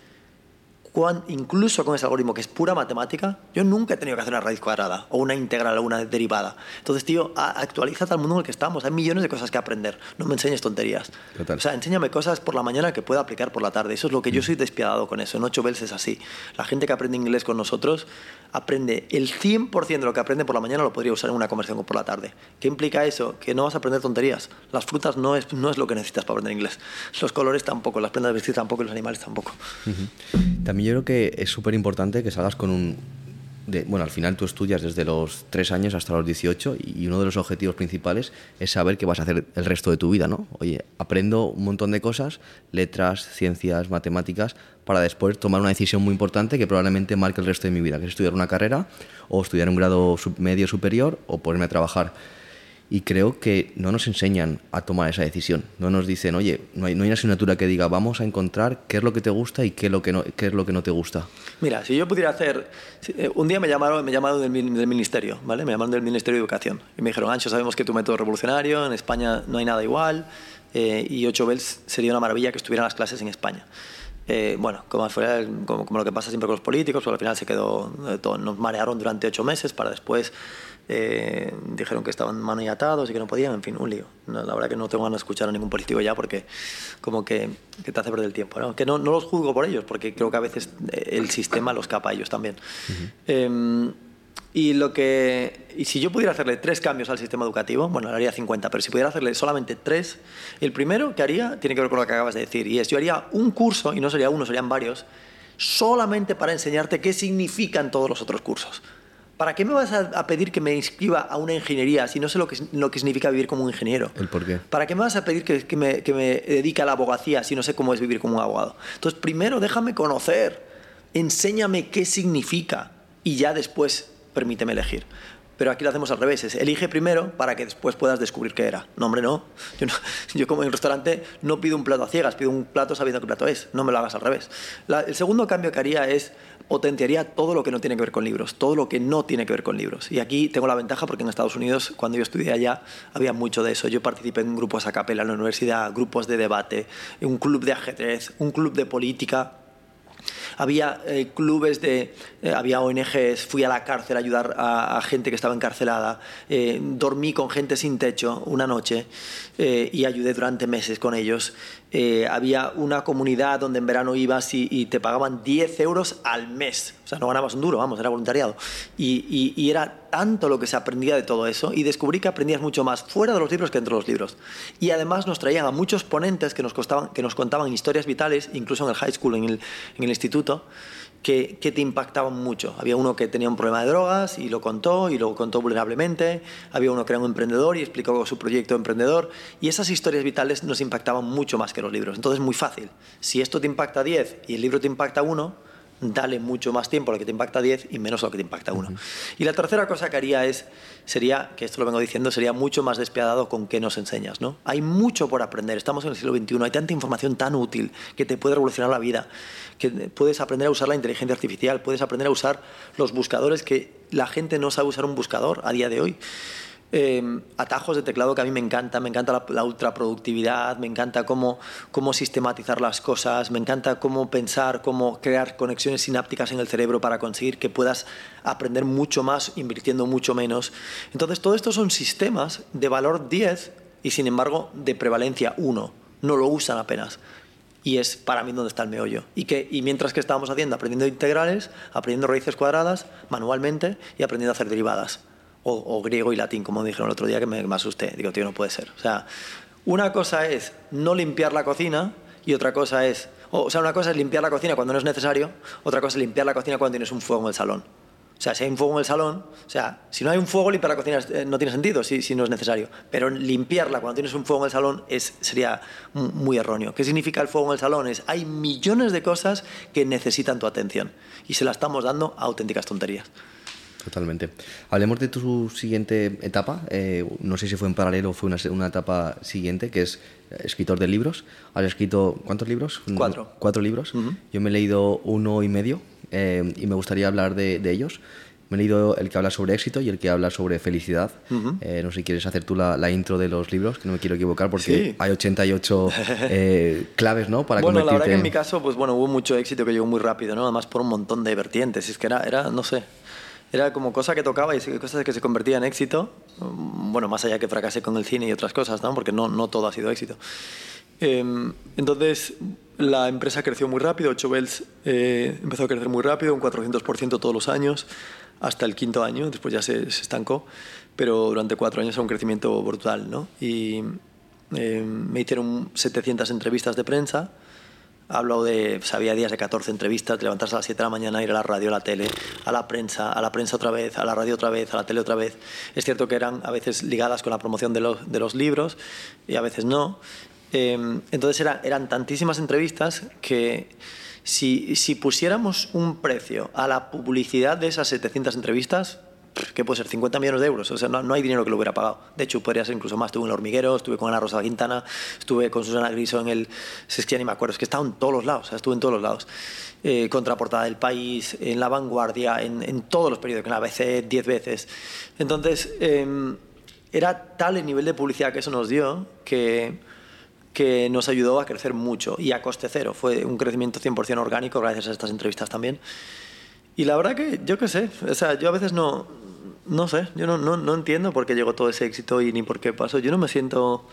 Cuan- incluso con ese algoritmo que es pura matemática, yo nunca he tenido que hacer una raíz cuadrada o una integral o una derivada. Entonces, tío, a- actualiza al mundo en el que estamos. Hay millones de cosas que aprender. No me enseñes tonterías. Total. O sea, enséñame cosas por la mañana que pueda aplicar por la tarde. Eso es lo que yo soy despiadado con eso. En 8 Bells es así. La gente que aprende inglés con nosotros aprende el 100% de lo que aprende por la mañana lo podría usar en una conversación por la tarde. ¿Qué implica eso? Que no vas a aprender tonterías. Las frutas no es, no es lo que necesitas para aprender inglés. Los colores tampoco, las prendas de vestir tampoco los animales tampoco. También yo creo que es súper importante que salgas con un... de- bueno, al final tú estudias desde los 3 años hasta los 18 y uno de los objetivos principales es saber qué vas a hacer el resto de tu vida, ¿no? Oye, aprendo un montón de cosas, letras, ciencias, matemáticas, para después tomar una decisión muy importante que probablemente marque el resto de mi vida, que es estudiar una carrera o estudiar un grado medio superior o ponerme a trabajar. Y creo que no nos enseñan a tomar esa decisión. No nos dicen, oye, no hay, no hay una asignatura que diga, vamos a encontrar qué es lo que te gusta y qué es lo que no, qué es lo que no te gusta. Mira, si yo pudiera hacer... eh, Un día me llamaron, me llamaron del, del ministerio, ¿vale? Me llamaron del Ministerio de Educación. Y me dijeron, Ancho, sabemos que tu método es revolucionario, en España no hay nada igual, eh, y 8 Bells sería una maravilla que estuvieran las clases en España. Eh, bueno, como, fuera, como, como lo que pasa siempre con los políticos, pues al final se quedó, eh, todo- nos marearon durante ocho meses para después eh, dijeron que estaban maniatados y que no podían, en fin, un lío. No, la verdad que no tengo ganas de escuchar a ningún político ya porque como que, que te hace perder el tiempo. ¿no? Que no, no los juzgo por ellos porque creo que a veces eh, el sistema los capa a ellos también. Em, y lo que y si yo pudiera hacerle tres cambios al sistema educativo, bueno, haría 50, pero si pudiera hacerle solamente tres, el primero que haría tiene que ver con lo que acabas de decir, y es yo haría un curso, y no sería uno, serían varios, solamente para enseñarte qué significan todos los otros cursos. ¿Para qué me vas a, pedir que me inscriba a una ingeniería si no sé lo que, lo que significa vivir como un ingeniero? ¿El por qué? ¿Para qué me vas a pedir que, que me, que me dedique a la abogacía si no sé cómo es vivir como un abogado? Entonces, primero déjame conocer, enséñame qué significa y ya después permíteme elegir. Pero aquí lo hacemos al revés, es elige primero para que después puedas descubrir qué era. No, hombre, no. Yo, no- yo como en un restaurante no pido un plato a ciegas, pido un plato sabiendo qué plato es. No me lo hagas al revés. La- el segundo cambio que haría es potenciaría todo lo que no tiene que ver con libros, todo lo que no tiene que ver con libros. Y aquí tengo la ventaja porque en Estados Unidos, cuando yo estudié allá, había mucho de eso. Yo participé en grupos a capela en la universidad, grupos de debate, un club de ajedrez, un club de política había eh, clubes de, eh, había ONGs, fui a la cárcel a ayudar a, gente que estaba encarcelada, eh, dormí con gente sin techo una noche y ayudé durante meses con ellos. Había una comunidad donde en verano ibas y, te pagaban 10 euros al mes, o sea, no ganabas un duro, vamos, era voluntariado. Y, era tanto lo que se aprendía de todo eso y descubrí que aprendías mucho más fuera de los libros que dentro de los libros. Y además nos traían a muchos ponentes que nos, costaban, que nos contaban historias vitales, incluso en el high school, en el instituto, que, te impactaban mucho. Había uno que tenía un problema de drogas y lo contó, y lo contó vulnerablemente. Había uno que era un emprendedor y explicó su proyecto de emprendedor. Y esas historias vitales nos impactaban mucho más que los libros. Entonces, muy fácil. Si esto te impacta 10 y el libro te impacta 1, dale mucho más tiempo a lo que te impacta 10 y menos a lo que te impacta 1. Y la tercera cosa que haría es, sería, que esto lo vengo diciendo, sería mucho más despiadado con qué nos enseñas. ¿no? Hay mucho por aprender, estamos en el siglo XXI, hay tanta información tan útil que te puede revolucionar la vida, que puedes aprender a usar la inteligencia artificial, puedes aprender a usar los buscadores que la gente no sabe usar un buscador a día de hoy. Em, atajos de teclado que a mí me encanta, me encanta la, la ultraproductividad, me encanta cómo, cómo sistematizar las cosas, me encanta cómo pensar, cómo crear conexiones sinápticas en el cerebro para conseguir que puedas aprender mucho más invirtiendo mucho menos. Entonces, todo esto son sistemas de valor 10 y sin embargo de prevalencia 1. No lo usan apenas y es para mí donde está el meollo. Y, que, y mientras que estábamos haciendo, aprendiendo integrales, aprendiendo raíces cuadradas manualmente y aprendiendo a hacer derivadas o, griego y latín, como dijeron el otro día, que me, asusté. Digo, tío, no puede ser. O sea, una cosa es no limpiar la cocina y otra cosa es, o, sea, una cosa es limpiar la cocina cuando no es necesario, otra cosa es limpiar la cocina cuando tienes un fuego en el salón. O sea, si hay un fuego en el salón, o sea, si no hay un fuego, limpiar la cocina eh, no tiene sentido si, si no es necesario. Pero limpiarla cuando tienes un fuego en el salón es, sería muy erróneo. ¿Qué significa el fuego en el salón? Es, hay millones de cosas que necesitan tu atención y se la estamos dando a auténticas tonterías. Totalmente. Hablemos de tu siguiente etapa. Eh, no sé si fue en paralelo o fue una, una, etapa siguiente, que es escritor de libros. Has escrito, ¿cuántos libros? Cuatro. Cuatro libros. Yo me he leído uno y medio eh, y me gustaría hablar de, de, ellos. Me he leído el que habla sobre éxito y el que habla sobre felicidad. Eh, no sé si quieres hacer tú la, la, intro de los libros, que no me quiero equivocar porque hay 88 claves, ¿no? Para bueno, la verdad que en mi caso, pues bueno, hubo mucho éxito que llegó muy rápido, ¿no? Además por un montón de vertientes. Es que era, era no sé, era como cosa que tocaba y cosas que se convertían en éxito. Mm, bueno, más allá que fracasé con el cine y otras cosas, ¿no? porque no, todo ha sido éxito. Em, entonces, la empresa creció muy rápido. 8 Bells eh, empezó a crecer muy rápido, un 400% todos los años, hasta el quinto año. Después ya se, estancó, pero durante cuatro años era un crecimiento brutal. ¿no? Y em, me hicieron 700 entrevistas de prensa Hablo de, pues, días de 14 entrevistas, levantarse a las 7 de la mañana, ir a la radio, a la tele, a la prensa, a la prensa otra vez, a la radio otra vez, a la tele otra vez. Es cierto que eran a veces ligadas con la promoción de los, de los libros y a veces no. Em, entonces era, eran tantísimas entrevistas que si, si pusiéramos un precio a la publicidad de esas 700 entrevistas, ¿qué puede ser? 50 millones de euros. O sea, no, hay dinero que lo hubiera pagado. De hecho, podría ser incluso más. Estuve en el hormiguero, estuve con Ana Rosa Quintana, estuve con Susana Griso en el. Es que ya ni me acuerdo, es que estaba en todos los lados, estuve en todos los lados. Eh, contraportada del país, en La Vanguardia, en, en, todos los periódicos, en la ABC 10 veces. Entonces, em, era tal el nivel de publicidad que eso nos dio que que nos ayudó a crecer mucho y a coste cero. Fue un crecimiento 100% orgánico gracias a estas entrevistas también. Y la verdad que yo qué sé, o sea, yo a veces no, no sé, yo no, no, no, entiendo por qué llegó todo ese éxito y ni por qué pasó. Yo no me siento...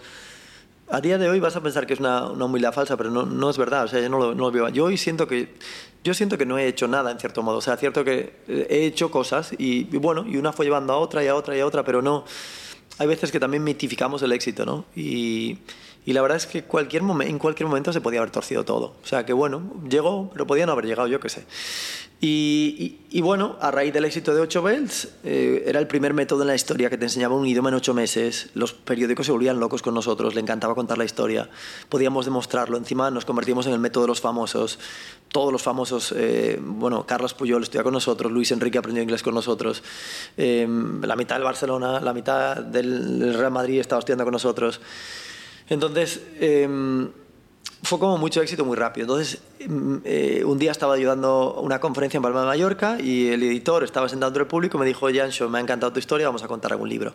A día de hoy vas a pensar que es una, una humildad falsa, pero no, no, es verdad. O sea, yo no lo, no lo, veo. Yo hoy siento que, yo siento que no he hecho nada, en cierto modo. O sea, cierto que he hecho cosas y, y bueno, y una fue llevando a otra y a otra y a otra, pero no... Hay veces que también mitificamos el éxito, ¿no? Y, y la verdad es que en cualquier momento se podía haber torcido todo. O sea, que bueno, llegó, pero podía no haber llegado, yo qué sé. Y, bueno, a raíz del éxito de 8 Bells, eh, era el primer método en la historia que te enseñaba un idioma en 8 meses. Los periódicos se volvían locos con nosotros, le encantaba contar la historia. Podíamos demostrarlo. Encima nos convertimos en el método de los famosos. Todos los famosos, eh, bueno, Carlos Puyol estudia con nosotros, Luis Enrique aprendió inglés con nosotros, eh, la mitad del Barcelona, la mitad del Real Madrid estaba estudiando con nosotros. Entonces fue como mucho éxito muy rápido. Entonces, mm, eh, un día estaba ayudando una conferencia en Palma de Mallorca y el editor estaba sentado entre el público y me dijo, Jansho, me ha encantado tu historia, vamos a contar algún libro.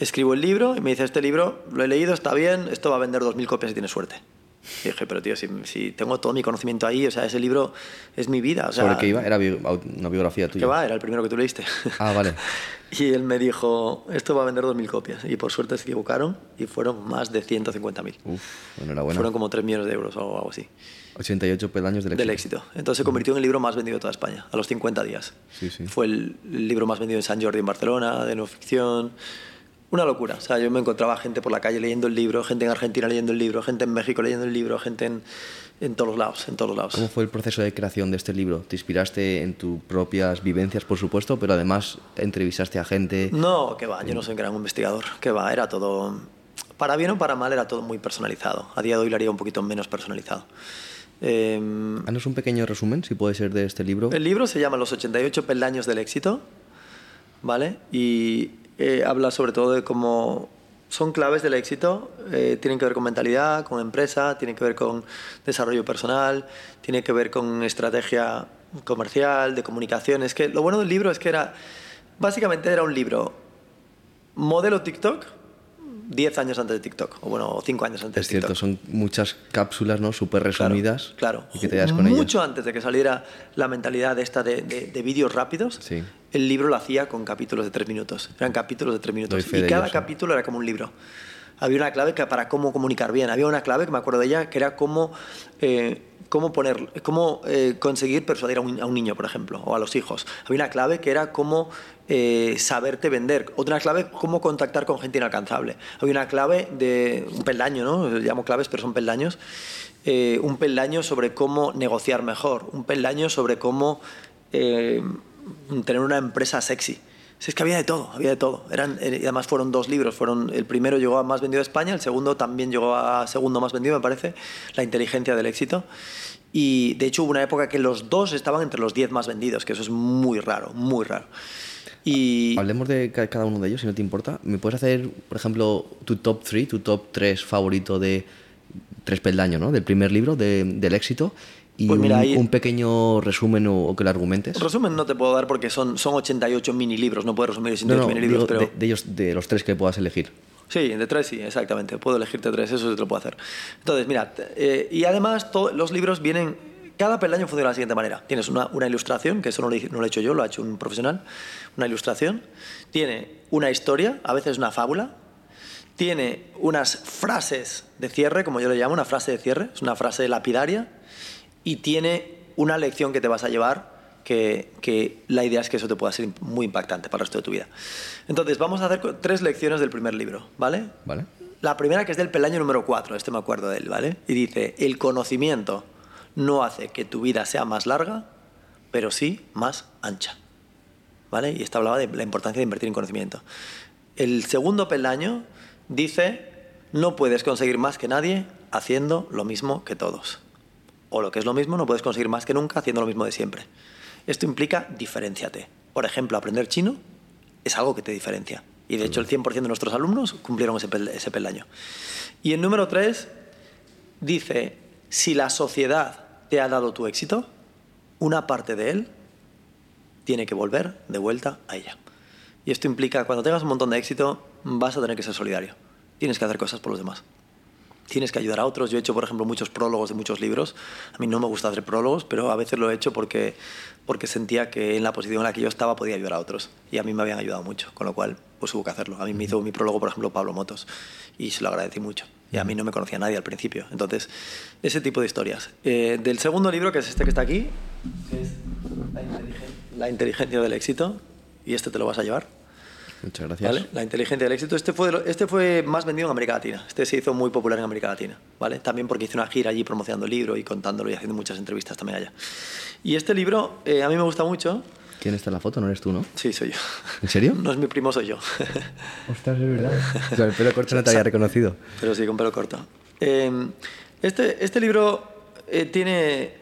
Escribo el libro y me dice, este libro lo he leído, está bien, esto va a vender 2.000 copias si tienes suerte. Y dije, pero tío, si, si, tengo todo mi conocimiento ahí, o sea, ese libro es mi vida. O sea, ¿Sobre qué iba? Era una biografía tuya. ¿Qué va? Era el primero que tú leíste. Ah, vale. y él me dijo, esto va a vender 2.000 copias. Y por suerte se equivocaron y fueron más de 150.000. Uf, enhorabuena. Fueron como 3 millones de euros o algo así. 88 peldaños del éxito. Del éxito. Entonces se convirtió en el libro más vendido de toda España, a los 50 días. Sí, sí. Fue el libro más vendido en San Jordi, en Barcelona, de no ficción. Una locura. O sea, yo me encontraba gente por la calle leyendo el libro, gente en Argentina leyendo el libro, gente en México leyendo el libro, gente en, en todos lados, en todos lados. ¿Cómo fue el proceso de creación de este libro? ¿Te inspiraste en tus propias vivencias, por supuesto, pero además entrevistaste a gente? No, que va, yo no soy un gran investigador, que va, era todo, para bien o para mal, era todo muy personalizado. A día de hoy lo haría un poquito menos personalizado. Eh, un pequeño resumen, si puede ser, de este libro. El libro se llama Los 88 peldaños del éxito, ¿vale? Y eh, habla sobre todo de cómo son claves del éxito, eh, tienen que ver con mentalidad, con empresa, tienen que ver con desarrollo personal, tiene que ver con estrategia comercial, de comunicación. Es que lo bueno del libro es que era, básicamente era un libro modelo TikTok, 10 años antes de TikTok, o bueno, 5 años antes es de cierto, TikTok. son muchas cápsulas, ¿no? Súper resumidas. Claro, Y que te das con ellas. mucho antes de que saliera la mentalidad de esta de, de- de vídeos rápidos, Sí. el libro lo hacía con capítulos de 3 minutos. Eran capítulos de 3 minutos. Y cada sí. capítulo era como un libro. Había una clave que para cómo comunicar bien. Había una clave que me acuerdo de ella, que era cómo, eh, cómo, poner, cómo eh, conseguir persuadir a un, a un niño, por ejemplo, o a los hijos. Había una clave que era cómo eh, saberte vender. Otra clave, cómo contactar con gente inalcanzable. Había una clave de un peldaño, ¿no? Lo llamo claves, pero son peldaños. Eh, un peldaño sobre cómo negociar mejor. Un peldaño sobre cómo eh, tener una empresa sexy. Si es que había de todo, había de todo. Eran, eh, además fueron dos libros. Fueron, el primero llegó a más vendido de España, el segundo también llegó a segundo más vendido, me parece, La inteligencia del éxito. Y de hecho hubo una época que los dos estaban entre los 10 más vendidos, que eso es muy raro, muy raro. Y Hablemos de ca- cada uno de ellos, si no te importa. ¿Me puedes hacer, por ejemplo, tu top 3, tu top 3 favorito de tres peldaños, ¿no? Del primer libro, de- del éxito. Y Pues mira, un, ahí- un pequeño resumen o, o que lo argumentes. resumen no te puedo dar porque son, son 88 mini libros, no puedo resumir 88 No, no, mini libros, pero... de, de ellos, de los tres que puedas elegir. Sí, de tres sí, exactamente. Puedo elegirte tres, eso sí te lo puedo hacer. Entonces, mira, eh, y además los libros vienen, cada peldaño funciona de la siguiente manera. Tienes una, una ilustración, que eso no lo, hice- no lo he hecho yo, lo ha hecho un profesional, una ilustración. Tiene una historia, a veces una fábula. Tiene unas frases de cierre, como yo le llamo, una frase de cierre, es una frase lapidaria. Y tiene una lección que te vas a llevar que, que la idea es que eso te pueda ser muy impactante para el resto de tu vida. Entonces, vamos a hacer tres lecciones del primer libro, ¿vale? ¿Vale? La primera que es del peldaño número 4, este me acuerdo de él, ¿vale? Y dice, el conocimiento no hace que tu vida sea más larga, pero sí más ancha. ¿Vale? Y esta hablaba de la importancia de invertir en conocimiento. El segundo peldaño dice, no puedes conseguir más que nadie haciendo lo mismo que todos. O lo que es lo mismo, no puedes conseguir más que nunca haciendo lo mismo de siempre. Esto implica diferenciate. Por ejemplo, aprender chino es algo que te diferencia. Y de hecho el 100% de nuestros alumnos cumplieron ese, pel- ese peldaño. Y el número 3 dice, si la sociedad te ha dado tu éxito, una parte de él tiene que volver de vuelta a ella. Y esto implica, cuando tengas un montón de éxito, vas a tener que ser solidario. Tienes que hacer cosas por los demás. Tienes que ayudar a otros. Yo he hecho, por ejemplo, muchos prólogos de muchos libros. A mí no me gusta hacer prólogos, pero a veces lo he hecho porque, porque sentía que en la posición en la que yo estaba podía ayudar a otros. Y a mí me habían ayudado mucho, con lo cual pues hubo que hacerlo. A mí me hizo mi prólogo, por ejemplo, Pablo Motos, y se lo agradecí mucho. Y a mí no me conocía nadie al principio. Entonces, ese tipo de historias. Eh, del segundo libro, que es este que está aquí, que es la, inteligen- La inteligencia del éxito, y este te lo vas a llevar. Muchas gracias. ¿Vale? La inteligencia del éxito. Este fue, lo- este fue más vendido en América Latina. Este se hizo muy popular en América Latina. ¿vale? También porque hice una gira allí promocionando el libro y contándolo y haciendo muchas entrevistas también allá. Y este libro eh, a mí me gusta mucho. ¿Quién está en la foto? ¿No eres tú, no? Sí, soy yo. ¿En serio? No es mi primo, soy yo. Ostras, es verdad. O sea, el pelo corto no te había reconocido. Pero sí, con pelo corto. Eh, este, este libro eh, tiene,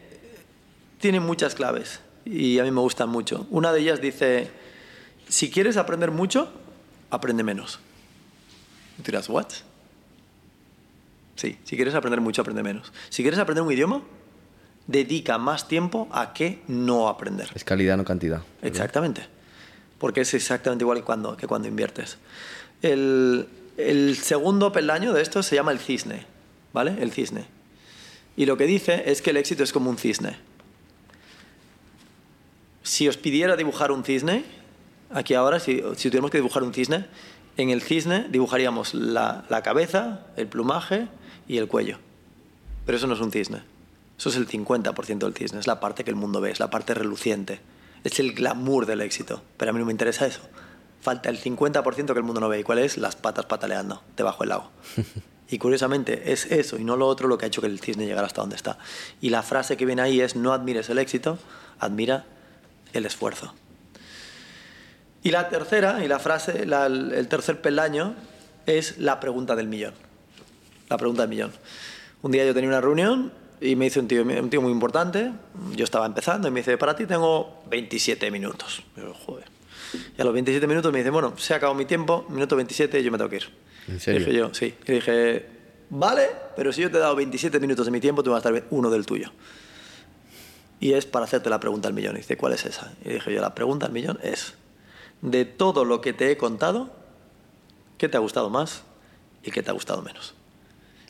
tiene muchas claves y a mí me gustan mucho. Una de ellas dice, si quieres aprender mucho, aprende menos. Y tú dirás, ¿what? Sí, si quieres aprender mucho, aprende menos. Si quieres aprender un idioma, dedica más tiempo a que no aprender. Es calidad, no cantidad. Exactamente. Porque es exactamente igual que cuando, que cuando inviertes. El, el segundo peldaño de esto se llama el cisne, ¿vale? El cisne. Y lo que dice es que el éxito es como un cisne. Si os pidiera dibujar un cisne, aquí ahora, si, si tuviéramos que dibujar un cisne, en el cisne dibujaríamos la, la cabeza, el plumaje y el cuello. Pero eso no es un cisne. Eso es el 50% del cisne. Es la parte que el mundo ve, es la parte reluciente. Es el glamour del éxito. Pero a mí no me interesa eso. Falta el 50% que el mundo no ve. ¿Y cuál es? Las patas pataleando debajo del lago. Y curiosamente es eso y no lo otro lo que ha hecho que el cisne llegara hasta donde está. Y la frase que viene ahí es no admires el éxito, admira el esfuerzo. Y la tercera, y la frase, la- el tercer peldaño, es la pregunta del millón. La pregunta del millón. Un día yo tenía una reunión y me dice un tío, un tío muy importante, yo estaba empezando, y me dice, para ti tengo 27 minutos. Y yo, joder. Y a los 27 minutos me dice, bueno, se ha acabado mi tiempo, minuto 27, yo me tengo que ir. ¿En serio? Y dije yo, sí. Y dije, vale, pero si yo te he dado 27 minutos de mi tiempo, tú vas a estar uno del tuyo. Y es para hacerte la pregunta al millón. Y dice, ¿cuál es esa? Y dije yo, la pregunta al millón es, de todo lo que te he contado, ¿qué te ha gustado más y qué te ha gustado menos?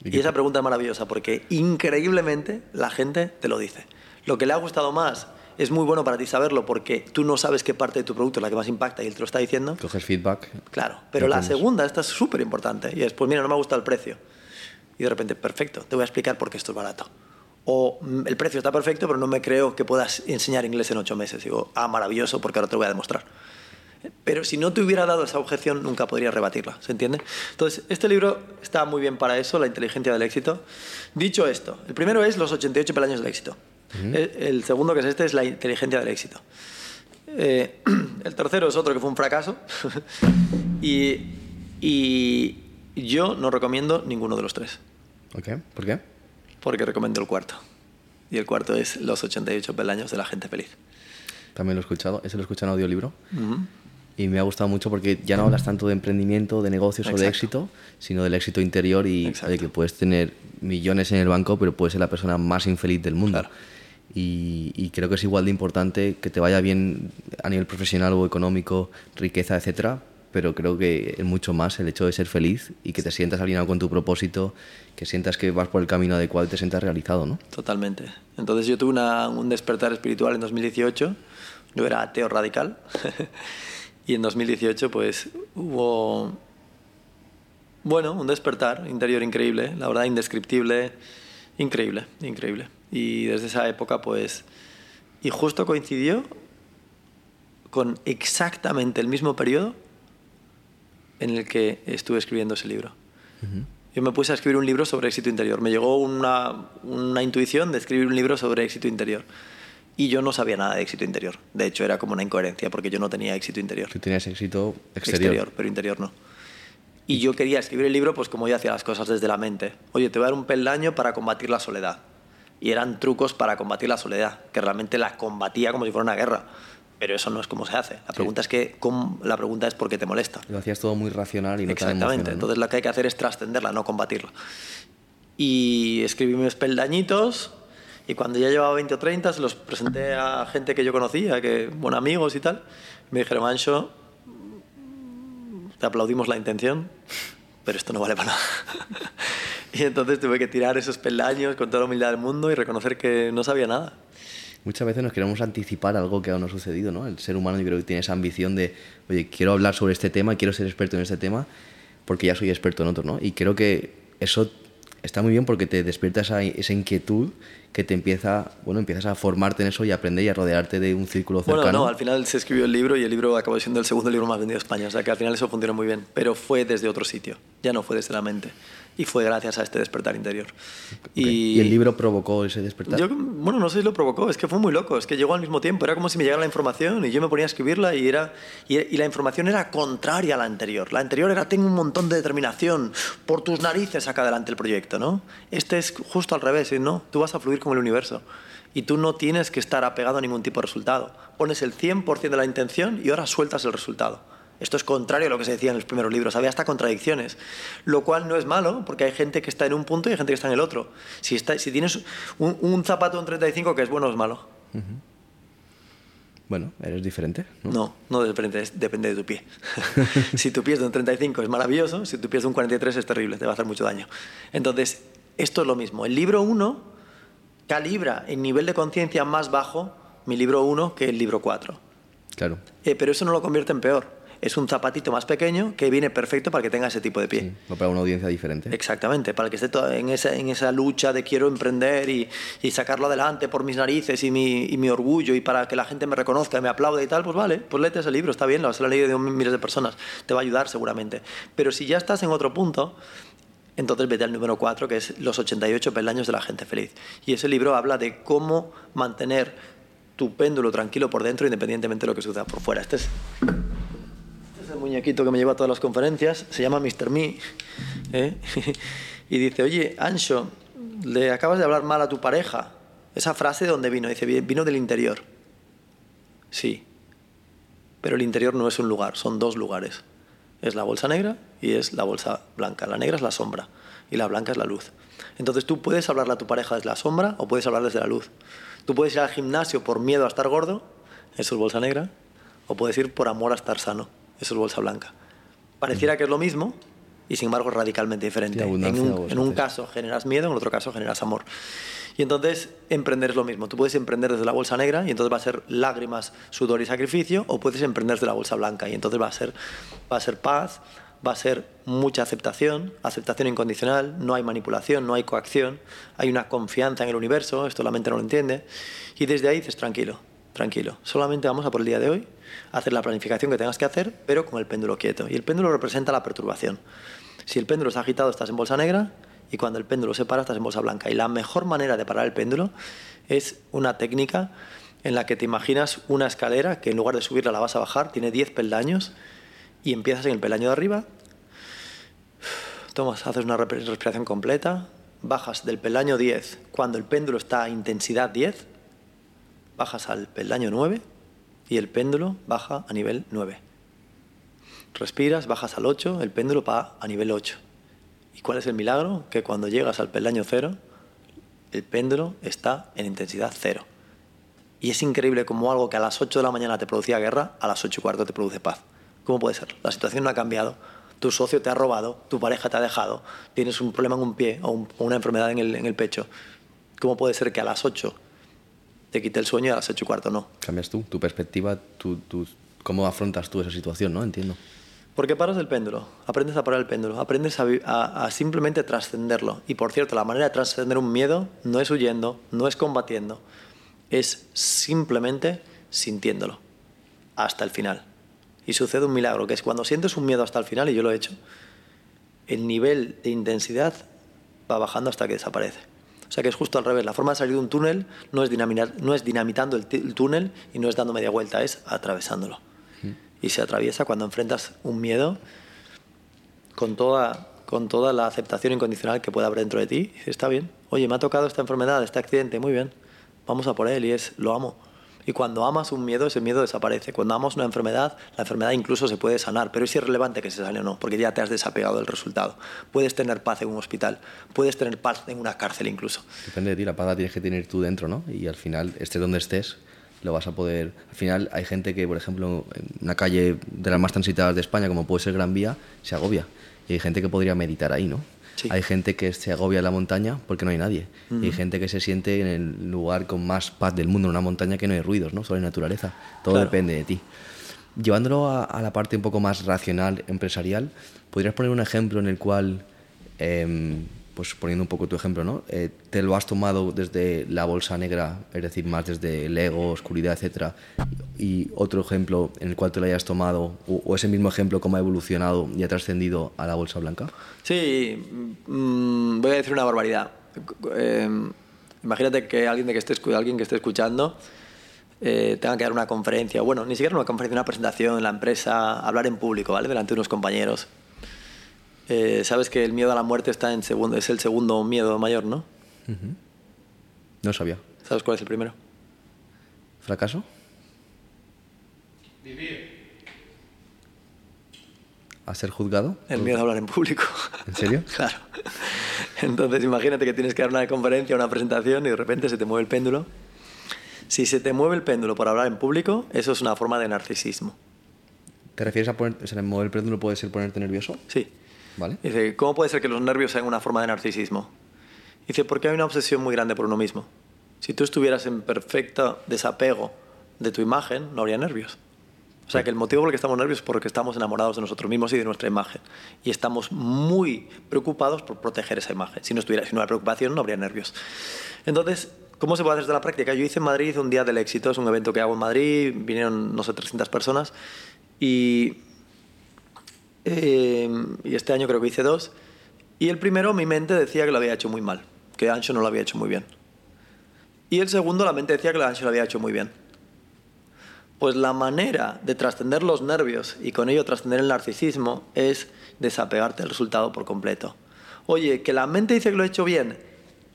¿Y Y, esa pregunta es maravillosa porque increíblemente la gente te lo dice. Lo que le ha gustado más es muy bueno para ti saberlo porque tú no sabes qué parte de tu producto es la que más impacta y él te lo está diciendo. Coges feedback. Claro, pero la segunda, esta es súper importante, y es, pues mira, no me gusta el precio. Y de repente, perfecto, te voy a explicar por qué esto es barato. O "Mm, el precio está perfecto, pero no me creo que puedas enseñar inglés en ocho meses. Digo, ah, maravilloso, porque ahora te lo voy a demostrar. Pero si no te hubiera dado esa objeción, nunca podrías rebatirla, ¿se entiende? Entonces, este libro está muy bien para eso, La inteligencia del éxito. Dicho esto, el primero es Los 88 peldaños del éxito. el, el segundo, que es este, es La inteligencia del éxito. Eh, el tercero es otro que fue un fracaso. y, y yo no recomiendo ninguno de los tres, Ok, ¿por qué? porque recomiendo el cuarto. Y el cuarto es Los 88 peldaños de la gente feliz. También lo he escuchado. Ese lo escuchado en audiolibro. Y me ha gustado mucho porque ya no hablas tanto de emprendimiento, de negocios o de Exacto. éxito, sino del éxito interior y Exacto. de que puedes tener millones en el banco, pero puedes ser la persona más infeliz del mundo. Claro. Y, y creo que es igual de importante que te vaya bien a nivel profesional o económico, riqueza, etcétera, pero creo que es mucho más el hecho de ser feliz y que te sientas alineado con tu propósito, que sientas que vas por el camino adecuado y te sientas realizado, ¿no? Totalmente. Entonces yo tuve una- un despertar espiritual en 2018. Yo era ateo radical. y en 2018 pues hubo, bueno, un despertar interior increíble, la verdad indescriptible, increíble, increíble. Y desde esa época pues... Y justo coincidió con exactamente el mismo periodo en el que estuve escribiendo ese libro. Yo me puse a escribir un libro sobre éxito interior. Me llegó una, una intuición de escribir un libro sobre éxito interior. Y yo no sabía nada de éxito interior. De hecho, era como una incoherencia porque yo no tenía éxito interior. Tú tienes éxito exterior. pero interior no. Y yo quería escribir el libro pues como yo hacía las cosas desde la mente. Oye, te voy a dar un peldaño para combatir la soledad. Y eran trucos para combatir la soledad, que realmente la combatía como si fuera una guerra. Pero eso no es como se hace. La pregunta es que cómo- la pregunta es por qué te molesta. Lo hacías todo muy racional y no tan Exactamente. emocional, ¿no? Entonces lo que hay que hacer es trascenderla, no combatirla. Y escribí mis peldañitos y cuando ya llevaba 20 o 30 se los presenté a gente que yo conocía, que, bueno, amigos y tal. Me dijeron, Ancho, te aplaudimos la intención, pero esto no vale para nada. y entonces tuve que tirar esos peldaños con toda la humildad del mundo y reconocer que no sabía nada. Muchas veces nos queremos anticipar algo que aún no ha sucedido, ¿no? El ser humano yo creo que tiene esa ambición de, oye, quiero hablar sobre este tema, quiero ser experto en este tema, porque ya soy experto en otro, ¿no? Y creo que eso está muy bien porque te despierta esa, esa inquietud que te empieza, bueno, empiezas a formarte en eso y a aprender y a rodearte de un círculo cercano. Bueno, no, al final se escribió el libro y el libro acabó siendo el segundo libro más vendido de España. O sea que al final eso funcionó muy bien. Pero fue desde otro sitio, ya no fue desde la mente. Y fue gracias a este despertar interior. ¿Y el libro provocó ese despertar? Yo, bueno, no sé si lo provocó, es que fue muy loco, es que llegó al mismo tiempo, era como si me llegara la información y yo me ponía a escribirla y, era, y, y la información era contraria a la anterior. La anterior era, tengo un montón de determinación, por tus narices saca adelante el proyecto, ¿no? Este es justo al revés, no, tú vas a fluir como el universo y tú no tienes que estar apegado a ningún tipo de resultado. Pones el 100% de la intención y ahora sueltas el resultado. Esto es contrario a lo que se decía en los primeros libros, había hasta contradicciones, lo cual no es malo, porque hay gente que está en un punto y hay gente que está en el otro. Si, está, si tienes un, un zapato en 35 que es bueno o es malo, Bueno, eres diferente, ¿no? no, no depende, depende de tu pie. si tu pie es de un 35 es maravilloso, si tu pie es de un 43 es terrible, te va a hacer mucho daño. Entonces, esto es lo mismo. El libro 1 calibra en nivel de conciencia más bajo mi libro 1 que el libro 4. Claro. Eh, pero eso no lo convierte en peor. Es un zapatito más pequeño que viene perfecto para que tenga ese tipo de pie. Sí, va para una audiencia diferente. Exactamente, para que esté en esa, en esa lucha de quiero emprender y, y sacarlo adelante por mis narices y mi, y mi orgullo y para que la gente me reconozca me aplaude y tal, pues vale, pues léete ese libro, está bien, lo has leído de miles de personas, te va a ayudar seguramente. Pero si ya estás en otro punto, entonces vete al número 4, que es Los 88 peldaños de la gente feliz. Y ese libro habla de cómo mantener tu péndulo tranquilo por dentro independientemente de lo que suceda por fuera. Este es, el muñequito que me lleva a todas las conferencias, se llama Mr. Me. ¿eh? y dice, oye, Ancho, le acabas de hablar mal a tu pareja. Esa frase de dónde vino, dice, vino del interior. Sí, pero el interior no es un lugar, son dos lugares. Es la bolsa negra y es la bolsa blanca. La negra es la sombra y la blanca es la luz. Entonces tú puedes hablarle a tu pareja desde la sombra o puedes hablar desde la luz. Tú puedes ir al gimnasio por miedo a estar gordo, eso es bolsa negra, o puedes ir por amor a estar sano, eso es bolsa blanca. Pareciera que es lo mismo y sin embargo es radicalmente diferente. En, un, en un caso generas miedo, en otro caso generas amor. Y entonces emprender es lo mismo. Tú puedes emprender desde la bolsa negra y entonces va a ser lágrimas, sudor y sacrificio, o puedes emprender desde la bolsa blanca y entonces va a ser, va a ser paz, va a ser mucha aceptación, aceptación incondicional, no hay manipulación, no hay coacción, hay una confianza en el universo, esto la mente no lo entiende, y desde ahí dices tranquilo, tranquilo, solamente vamos a por el día de hoy, hacer la planificación que tengas que hacer, pero con el péndulo quieto. Y el péndulo representa la perturbación. Si el péndulo está agitado, estás en bolsa negra, y cuando el péndulo se para, estás en bolsa blanca. Y la mejor manera de parar el péndulo es una técnica en la que te imaginas una escalera que en lugar de subirla la vas a bajar, tiene 10 peldaños y empiezas en el peldaño de arriba, tomas, haces una resp- respiración completa, bajas del peldaño 10, cuando el péndulo está a intensidad 10, bajas al peldaño 9 y el péndulo baja a nivel 9. Respiras, bajas al 8, el péndulo va a nivel 8. ¿Y cuál es el milagro? Que cuando llegas al peldaño 0, el péndulo está en intensidad 0. Y es increíble como algo que a las 8 de la mañana te producía guerra, a las 8 y cuarto te produce paz. ¿Cómo puede ser? La situación no ha cambiado. Tu socio te ha robado, tu pareja te ha dejado, tienes un problema en un pie o, un- o una enfermedad en el, en el pecho. ¿Cómo puede ser que a las 8 te quite el sueño y a las 8 y cuarto no? Cambias tú, tu perspectiva, tu, tu- cómo afrontas tú esa situación, ¿no? Entiendo. Porque paras el péndulo, aprendes a parar el péndulo, aprendes a, a- a simplemente trascenderlo. Y por cierto, la manera de trascender un miedo no es huyendo, no es combatiendo, es simplemente sintiéndolo hasta el final. Y sucede un milagro, que es cuando sientes un miedo hasta el final, y yo lo he hecho, el nivel de intensidad va bajando hasta que desaparece. O sea que es justo al revés. La forma de salir de un túnel no es, dinamitar- no es dinamitando el, el túnel y no es dando media vuelta, es atravesándolo. Y se atraviesa cuando enfrentas un miedo con toda, con toda la aceptación incondicional que pueda haber dentro de ti. Y dices, está bien, oye, me ha tocado esta enfermedad, este accidente, muy bien, vamos a por él y es, lo amo. Y cuando amas un miedo, ese miedo desaparece. Cuando amas una enfermedad, la enfermedad incluso se puede sanar, pero es irrelevante que se sane o no, porque ya te has desapegado del resultado. Puedes tener paz en un hospital, puedes tener paz en una cárcel incluso. Depende de ti, la paz la tienes que tener tú dentro, ¿no? Y al final, estés donde estés, lo vas a poder... Al final hay gente que, por ejemplo, en una calle de las más transitadas de España, como puede ser Gran Vía, se agobia. Y hay gente que podría meditar ahí, ¿no? Sí. Hay gente que se agobia en la montaña porque no hay nadie. Y hay gente que se siente en el lugar con más paz del mundo, en una montaña que no hay ruidos, ¿no? Solo hay naturaleza. Todo Claro. depende de ti. Llevándolo a, a la parte un poco más racional, empresarial, ¿podrías poner un ejemplo en el cual, em, pues poniendo un poco tu ejemplo, ¿no? Eh, te lo has tomado desde la bolsa negra, es decir, más desde el ego, oscuridad, etcétera, y otro ejemplo en el cual te lo hayas tomado, o, ese mismo ejemplo, cómo ha evolucionado y ha trascendido a la bolsa blanca? Sí, mm, voy a decir una barbaridad. Eh, imagínate que alguien, de que esté, alguien que esté escuchando eh, tenga que dar una conferencia, bueno, ni siquiera una conferencia, una presentación en la empresa, hablar en público, ¿vale? Delante de unos compañeros. Eh, Sabes que el miedo a la muerte está en segundo, es el segundo miedo mayor, ¿no? No sabía. ¿Sabes cuál es el primero? ¿Fracaso? ¿A ser juzgado? El miedo a hablar en público. ¿En serio? claro. Entonces imagínate que tienes que dar una conferencia, una presentación y de repente se te mueve el péndulo. Si se te mueve el péndulo por hablar en público, eso es una forma de narcisismo. ¿Te refieres a poner, o sea, el péndulo puede ser ponerte nervioso? Sí. ¿Vale? Dice, ¿cómo puede ser que los nervios sean una forma de narcisismo? Dice, porque hay una obsesión muy grande por uno mismo. Si tú estuvieras en perfecto desapego de tu imagen, no habría nervios. O sea, que el motivo por el que estamos nerviosos es porque estamos enamorados de nosotros mismos y de nuestra imagen. Y estamos muy preocupados por proteger esa imagen. Si no estuviera, si no hubiera preocupación, no habría nervios. Entonces, ¿cómo se puede hacer desde la práctica? Yo hice en Madrid un día del éxito, es un evento que hago en Madrid, vinieron, no sé, 300 personas. Y, eh, y este año creo que hice dos. Y el primero, mi mente decía que lo había hecho muy mal, que Ancho no lo había hecho muy bien. Y el segundo, la mente decía que Ancho lo había hecho muy bien. Pues la manera de trascender los nervios y con ello trascender el narcisismo es desapegarte del resultado por completo. Oye, que la mente dice que lo ha hecho bien,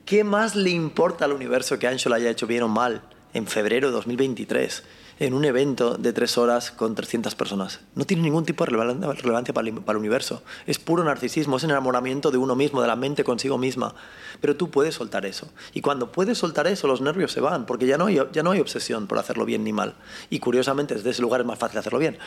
¿qué más le importa al universo que Ancho lo haya hecho bien o mal en febrero de 2023? En un evento de tres horas con 300 personas. No tiene ningún tipo de relevancia para el, universo. Es puro narcisismo, es enamoramiento de uno mismo, de la mente consigo misma. Pero tú puedes soltar eso. Y cuando puedes soltar eso, los nervios se van, porque ya no hay, ya no hay obsesión por hacerlo bien ni mal. Y curiosamente, desde ese lugar es más fácil hacerlo bien.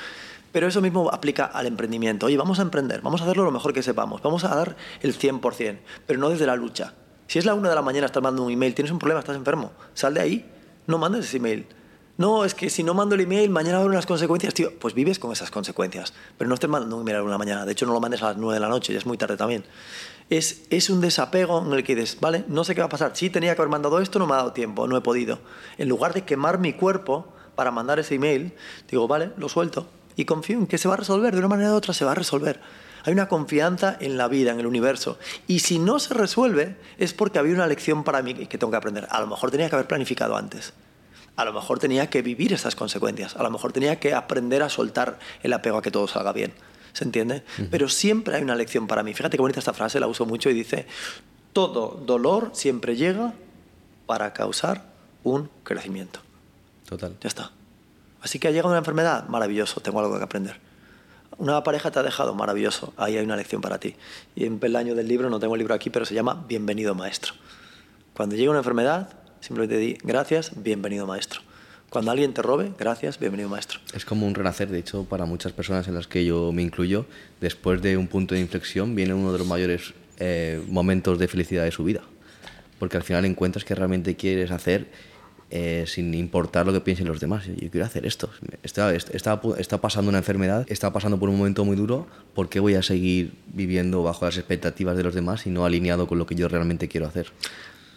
Pero eso mismo aplica al emprendimiento. Oye, vamos a emprender, vamos a hacerlo lo mejor que sepamos, vamos a dar el 100%, pero no desde la lucha. Si es la una de la mañana, estás mandando un email, tienes un problema, estás enfermo, sal de ahí, no mandes ese email no, es que si no mando el email, mañana habrá unas consecuencias, tío. Pues vives con esas consecuencias. Pero no estés mandando un email a una mañana. De hecho, no lo mandes a las 9 de la noche, ya es muy tarde también. Es, es un desapego en el que dices, vale, no sé qué va a pasar. Sí, tenía que haber mandado esto, no me ha dado tiempo, no he podido. En lugar de quemar mi cuerpo para mandar ese email, digo, vale, lo suelto. Y confío en que se va a resolver, de una manera u otra se va a resolver. Hay una confianza en la vida, en el universo. Y si no se resuelve, es porque había una lección para mí que tengo que aprender. A lo mejor tenía que haber planificado antes a lo mejor tenía que vivir esas consecuencias, a lo mejor tenía que aprender a soltar el apego a que todo salga bien. ¿Se entiende? Pero siempre hay una lección para mí. Fíjate qué bonita esta frase, la uso mucho y dice, todo dolor siempre llega para causar un crecimiento. Total. Ya está. Así que ha llegado una enfermedad, maravilloso, tengo algo que aprender. Una pareja te ha dejado, maravilloso, ahí hay una lección para ti. Y en peldaño del libro, no tengo el libro aquí, pero se llama Bienvenido Maestro. Cuando llega una enfermedad, Simplemente di gracias, bienvenido maestro. Cuando alguien te robe, gracias, bienvenido maestro. Es como un renacer, de hecho, para muchas personas en las que yo me incluyo, después de un punto de inflexión viene uno de los mayores eh, momentos de felicidad de su vida. Porque al final encuentras que realmente quieres hacer eh, sin importar lo que piensen los demás. Yo quiero hacer esto. Está, está, pasando una enfermedad, está pasando por un momento muy duro. ¿Por qué voy a seguir viviendo bajo las expectativas de los demás y no alineado con lo que yo realmente quiero hacer?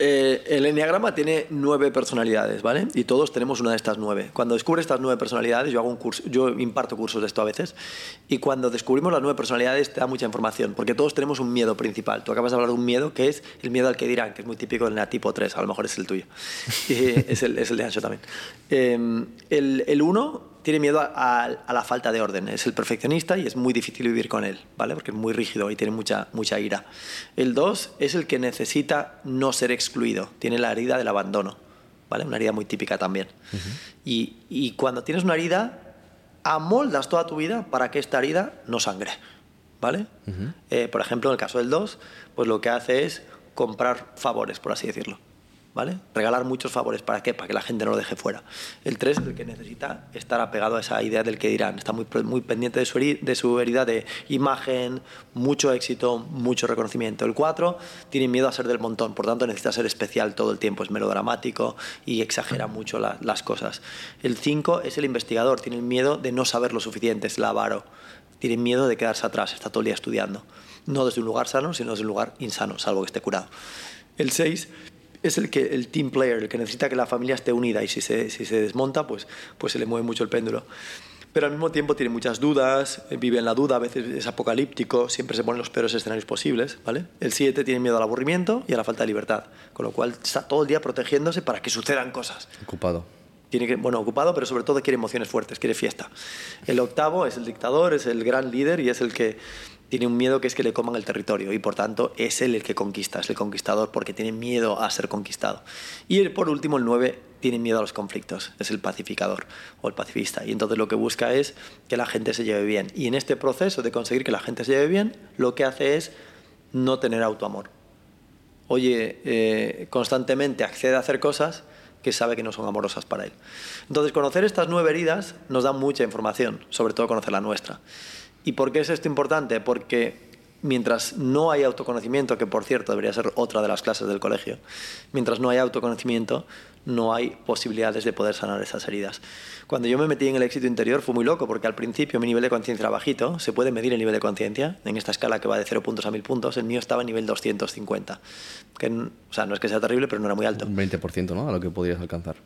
Eh, el enneagrama tiene nueve personalidades, ¿vale? Y todos tenemos una de estas nueve. Cuando descubres estas nueve personalidades, yo hago un curso, yo imparto cursos de esto a veces, y cuando descubrimos las nueve personalidades te da mucha información, porque todos tenemos un miedo principal. Tú acabas de hablar de un miedo que es el miedo al que dirán, que es muy típico del tipo 3, a lo mejor es el tuyo. es, el, es, el, de Ancho también. Eh, el, el uno tiene miedo a, la falta de orden. Es el perfeccionista y es muy difícil vivir con él, ¿vale? Porque es muy rígido y tiene mucha, mucha ira. El 2 es el que necesita no ser excluido. Tiene la herida del abandono, ¿vale? Una herida muy típica también. y, y, cuando tienes una herida, amoldas toda tu vida para que esta herida no sangre, ¿vale? Eh, por ejemplo, en el caso del 2, pues lo que hace es comprar favores, por así decirlo. Regalar muchos favores, ¿para qué? Para que la gente no lo deje fuera. El 3 es el que necesita estar apegado a esa idea del que dirán, está muy, muy pendiente de su, de su herida de imagen, mucho éxito, mucho reconocimiento. El 4 tiene miedo a ser del montón, por tanto necesita ser especial todo el tiempo, es melodramático y exagera mucho las cosas. El 5 es el investigador, tiene miedo de no saber lo suficiente, es el avaro, tiene miedo de quedarse atrás, está todo el día estudiando. No desde un lugar sano, sino desde un lugar insano, salvo que esté curado. El 6 es el, que, el team player, el que necesita que la familia esté unida y si se, si se desmonta, pues, pues se le mueve mucho el péndulo. Pero al mismo tiempo tiene muchas dudas, eh, vive en la duda, a veces es apocalíptico, siempre se ponen los peores escenarios posibles. ¿vale? El 7 tiene miedo al aburrimiento y a la falta de libertad, con lo cual está todo el día protegiéndose para que sucedan cosas. Ocupado. Tiene que, bueno, ocupado, pero sobre todo quiere emociones fuertes, quiere fiesta. El octavo es el dictador, es el gran líder y es el que tiene un miedo que es que le coman el territorio y por tanto es él el que conquista, es el conquistador porque tiene miedo a ser conquistado. Y por último, el 9 tiene miedo a los conflictos, es el pacificador o el pacifista y entonces lo que busca es que la gente se lleve bien. Y en este proceso de conseguir que la gente se lleve bien, lo que hace es no tener autoamor. Oye, eh, constantemente accede a hacer cosas que sabe que no son amorosas para él. Entonces, conocer estas nueve heridas nos da mucha información, sobre todo conocer la nuestra. ¿Y por qué es esto importante? Porque mientras no hay autoconocimiento, que por cierto debería ser otra de las clases del colegio, mientras no hay autoconocimiento, no hay posibilidades de poder sanar esas heridas. Cuando yo me metí en el éxito interior fue muy loco, porque al principio mi nivel de conciencia era bajito, se puede medir el nivel de conciencia, en esta escala que va de 0 puntos a 1000 puntos, el mío estaba en nivel 250, que, o sea, no es que sea terrible, pero no era muy alto. Un 20%, ¿no? A lo que podrías alcanzar.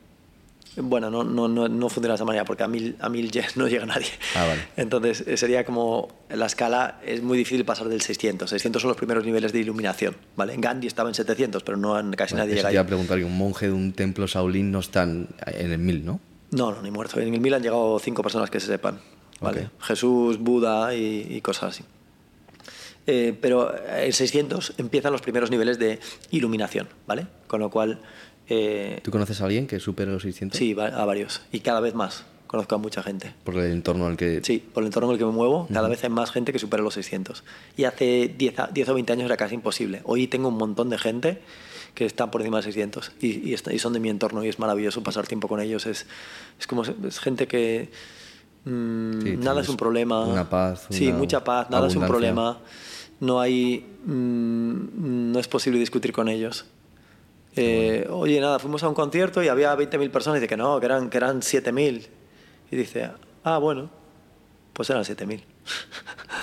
Bueno, no, no, no, no, funciona de esa manera porque a mil, a mil no llega nadie. Ah, vale. Entonces eh, sería como la escala es muy difícil pasar del 600. 600 son los primeros niveles de iluminación. ¿vale? Gandhi estaba en 700, pero no casi nadie llega ahí. Te iba a preguntar, un monje de un templo Shaolin no está en el 1000, ¿no? No, no, ni muerto. En el 1000 han llegado cinco personas que se sepan. ¿vale? Jesús, Buda y, cosas así. Eh, pero en 600 empiezan los primeros niveles de iluminación, ¿vale? Con lo cual eh, ¿Tú conoces a alguien que supere los 600? Sí, a varios. Y cada vez más. Conozco a mucha gente. ¿Por el entorno en el que...? Sí, por el entorno en el que me muevo, cada vez hay más gente que supera los 600. Y hace 10, 10, o 20 años era casi imposible. Hoy tengo un montón de gente que está por encima de 600 y, y, son de mi entorno y es maravilloso pasar tiempo con ellos. Es, es como es gente que... Mm, nada es un problema. Una paz. sí, mucha paz, nada es un problema. No hay... Mm, no es posible discutir con ellos. Eh, oye, nada, fuimos a un concierto y había 20.000 personas y dice que no, que eran, que eran 7.000. Y dice, ah, bueno, pues eran 7.000.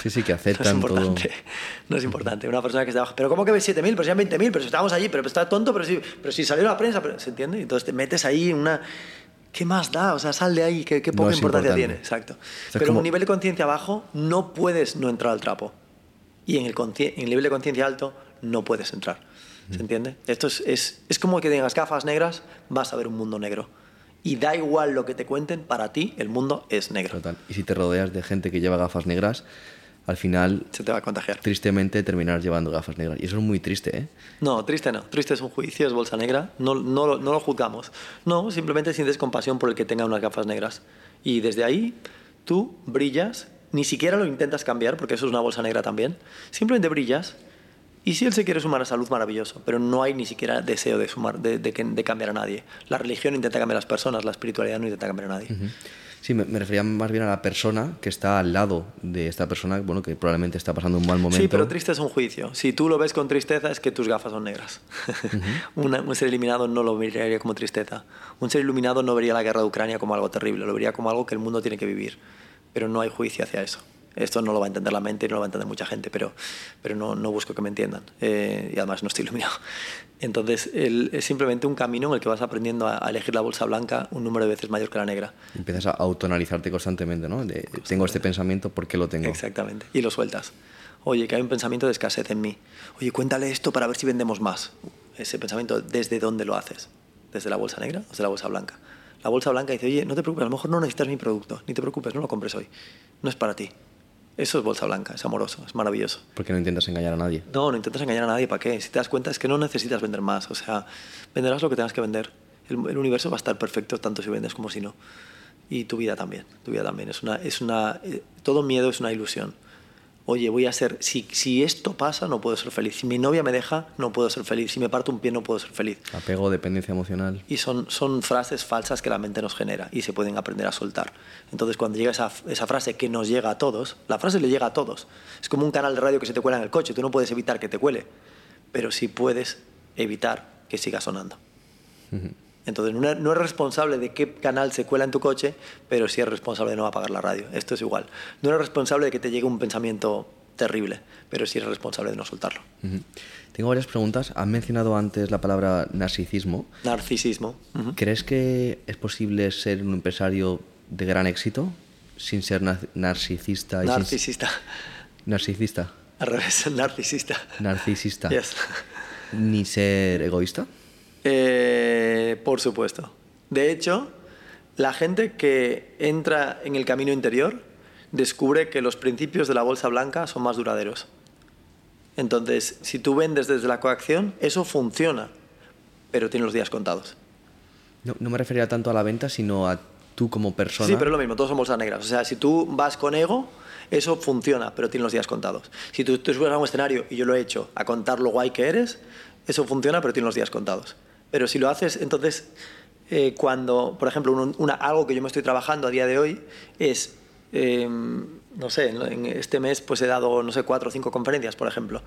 Sí, sí, que aceptan no es importante, todo. No es importante. Una persona que está abajo, pero ¿cómo que ves 7.000? Pero si eran 20.000, pero si estábamos allí, pero está tonto, pero si, pero si salió la prensa, ¿se entiende? Entonces te metes ahí una... ¿Qué más da? O sea, sal de ahí, qué, qué poca importancia tiene. Exacto. pero en un nivel de conciencia bajo no puedes no entrar al trapo. Y en el, en el nivel de conciencia alto no puedes entrar. ¿Se entiende? Esto es, es, es como que tengas gafas negras, vas a ver un mundo negro. Y da igual lo que te cuenten, para ti el mundo es negro. Total. Y si te rodeas de gente que lleva gafas negras, al final... Se te va a contagiar. Tristemente terminar llevando gafas negras. Y eso es muy triste, ¿eh? No, triste no. Triste es un juicio, es bolsa negra. No, no, no lo juzgamos. No, simplemente sientes compasión por el que tenga unas gafas negras. Y desde ahí tú brillas, ni siquiera lo intentas cambiar, porque eso es una bolsa negra también. Simplemente brillas y si él se quiere sumar a salud, maravilloso, pero no hay ni siquiera deseo de, sumar, de, de, cambiar a nadie. La religión intenta cambiar a las personas, la espiritualidad no intenta cambiar a nadie. Sí, me, refería más bien a la persona que está al lado de esta persona, bueno, que probablemente está pasando un mal momento. Sí, pero triste es un juicio. Si tú lo ves con tristeza es que tus gafas son negras. un ser eliminado no lo vería como tristeza. Un ser iluminado no vería la guerra de Ucrania como algo terrible, lo vería como algo que el mundo tiene que vivir. Pero no hay juicio hacia eso. Esto no lo va a entender la mente y no lo va a entender mucha gente, pero, pero no, no busco que me entiendan. Eh, y además no estoy iluminado. Entonces, es simplemente un camino en el que vas aprendiendo a, elegir la bolsa blanca un número de veces mayor que la negra. Empiezas a autonalizarte constantemente, ¿no? tengo este pensamiento, ¿por qué lo tengo? Exactamente. Y lo sueltas. Oye, que hay un pensamiento de escasez en mí. Oye, cuéntale esto para ver si vendemos más. Ese pensamiento, ¿desde dónde lo haces? ¿Desde la bolsa negra o desde la bolsa blanca? La bolsa blanca dice, oye, no te preocupes, a lo mejor no necesitas mi producto, ni te preocupes, no lo compres hoy. No es para ti. Eso es bolsa blanca, es amoroso, es maravilloso. Porque no intentas engañar a nadie. No, no intentas engañar a nadie, ¿para qué? Si te das cuenta es que no necesitas vender más, o sea, venderás lo que tengas que vender. El, universo va a estar perfecto tanto si vendes como si no. Y tu vida también, tu vida también. Es una, es una, eh, todo miedo es una ilusión oye, voy a ser, si, si esto pasa, no puedo ser feliz. Si mi novia me deja, no puedo ser feliz. Si me parto un pie, no puedo ser feliz. Apego, dependencia emocional. Y son, son frases falsas que la mente nos genera y se pueden aprender a soltar. Entonces, cuando llega esa, esa frase que nos llega a todos, la frase le llega a todos. Es como un canal de radio que se te cuela en el coche. Tú no puedes evitar que te cuele, pero sí puedes evitar que siga sonando. Entonces, no eres responsable de qué canal se cuela en tu coche, pero sí eres responsable de no apagar la radio. Esto es igual. No eres responsable de que te llegue un pensamiento terrible, pero sí eres responsable de no soltarlo. Tengo varias preguntas. Has mencionado antes la palabra narcisismo. Narcisismo. ¿Crees que es posible ser un empresario de gran éxito sin ser narcisista? narcisista. Narcisista. Al revés, narcisista. Narcisista. Ni ser egoísta. Eh, por supuesto. De hecho, la gente que entra en el camino interior descubre que los principios de la bolsa blanca son más duraderos. Entonces, si tú vendes desde la coacción, eso funciona, pero tiene los días contados. No, me refería tanto a la venta, sino a tú como persona. Sí, pero es lo mismo, todos son bolsas negras. O sea, si tú vas con ego, eso funciona, pero tiene los días contados. Si tú, tú subes a un escenario, y yo lo he hecho, a contar lo guay que eres, eso funciona, pero tiene los días contados. Pero si lo haces, entonces, eh, cuando, por ejemplo, una, algo que yo me estoy trabajando a día de hoy es em, no sé, en este mes pues he dado, no sé, cuatro o cinco conferencias, por ejemplo.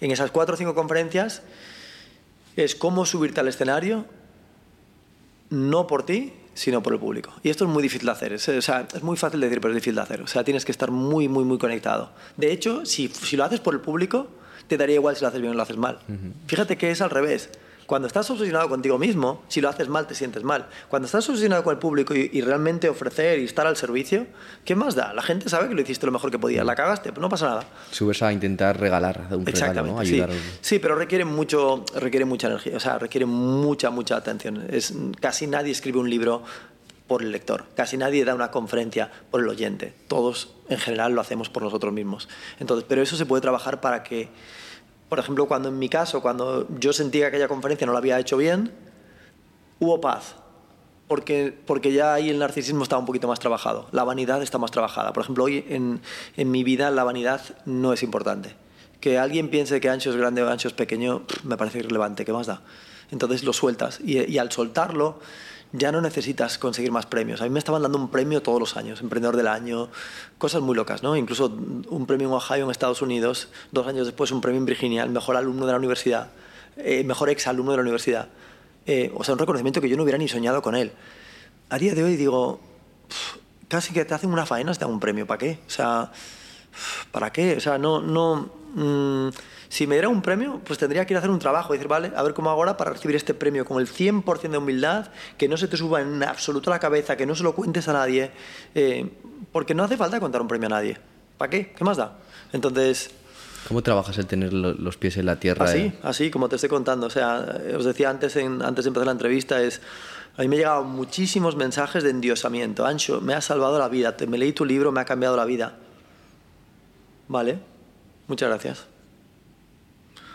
En esas cuatro o cinco conferencias es cómo subirte al escenario, no por ti, sino por el público. Y esto es muy difícil de hacer. Es, o sea, es muy fácil de decir, pero es difícil de hacer. O sea, tienes que estar muy, muy, muy conectado. De hecho, si, si lo haces por el público, te daría igual si lo haces bien o lo haces mal. Fíjate que es al revés. Cuando estás obsesionado contigo mismo, si lo haces mal, te sientes mal. Cuando estás obsesionado con el público y, realmente ofrecer y estar al servicio, ¿qué más da? La gente sabe que lo hiciste lo mejor que podías. La cagaste, pues no pasa nada. Subes a intentar regalar un regalo, ¿no? Ayudar. Sí. sí, pero requiere, mucho, requiere mucha energía, o sea, requiere mucha, mucha atención. Es, casi nadie escribe un libro por el lector. Casi nadie da una conferencia por el oyente. Todos, en general, lo hacemos por nosotros mismos. Entonces, pero eso se puede trabajar para que por ejemplo, cuando en mi caso, cuando yo sentía que aquella conferencia no la había hecho bien, hubo paz. Porque, porque ya ahí el narcisismo estaba un poquito más trabajado, la vanidad está más trabajada. Por ejemplo, hoy en, en mi vida la vanidad no es importante. Que alguien piense que ancho es grande o ancho es pequeño me parece irrelevante, ¿qué más da? Entonces lo sueltas y, y al soltarlo ya no necesitas conseguir más premios. A mí me estaban dando un premio todos los años, Emprendedor del Año, cosas muy locas, ¿no? Incluso un premio en Ohio, en Estados Unidos, dos años después un premio en Virginia, el mejor alumno de la universidad, eh, mejor ex alumno de la universidad. Eh, o sea, un reconocimiento que yo no hubiera ni soñado con él. A día de hoy digo, casi que te hacen una faena, te dan un premio, ¿para qué? O sea, ¿para qué? O sea, no... no mm, si me diera un premio, pues tendría que ir a hacer un trabajo y decir, vale, a ver cómo hago ahora para recibir este premio con el 100% de humildad, que no se te suba en absoluto a la cabeza, que no se lo cuentes a nadie, eh, porque no hace falta contar un premio a nadie. ¿Para qué? ¿Qué más da? Entonces... ¿Cómo trabajas el tener los pies en la tierra? Así, así, como te estoy contando. O sea, os decía antes, antes de empezar la entrevista, es... A mí me han llegado muchísimos mensajes de endiosamiento. Ancho, me ha salvado la vida, te, me leí tu libro, me ha cambiado la vida. Vale, muchas gracias.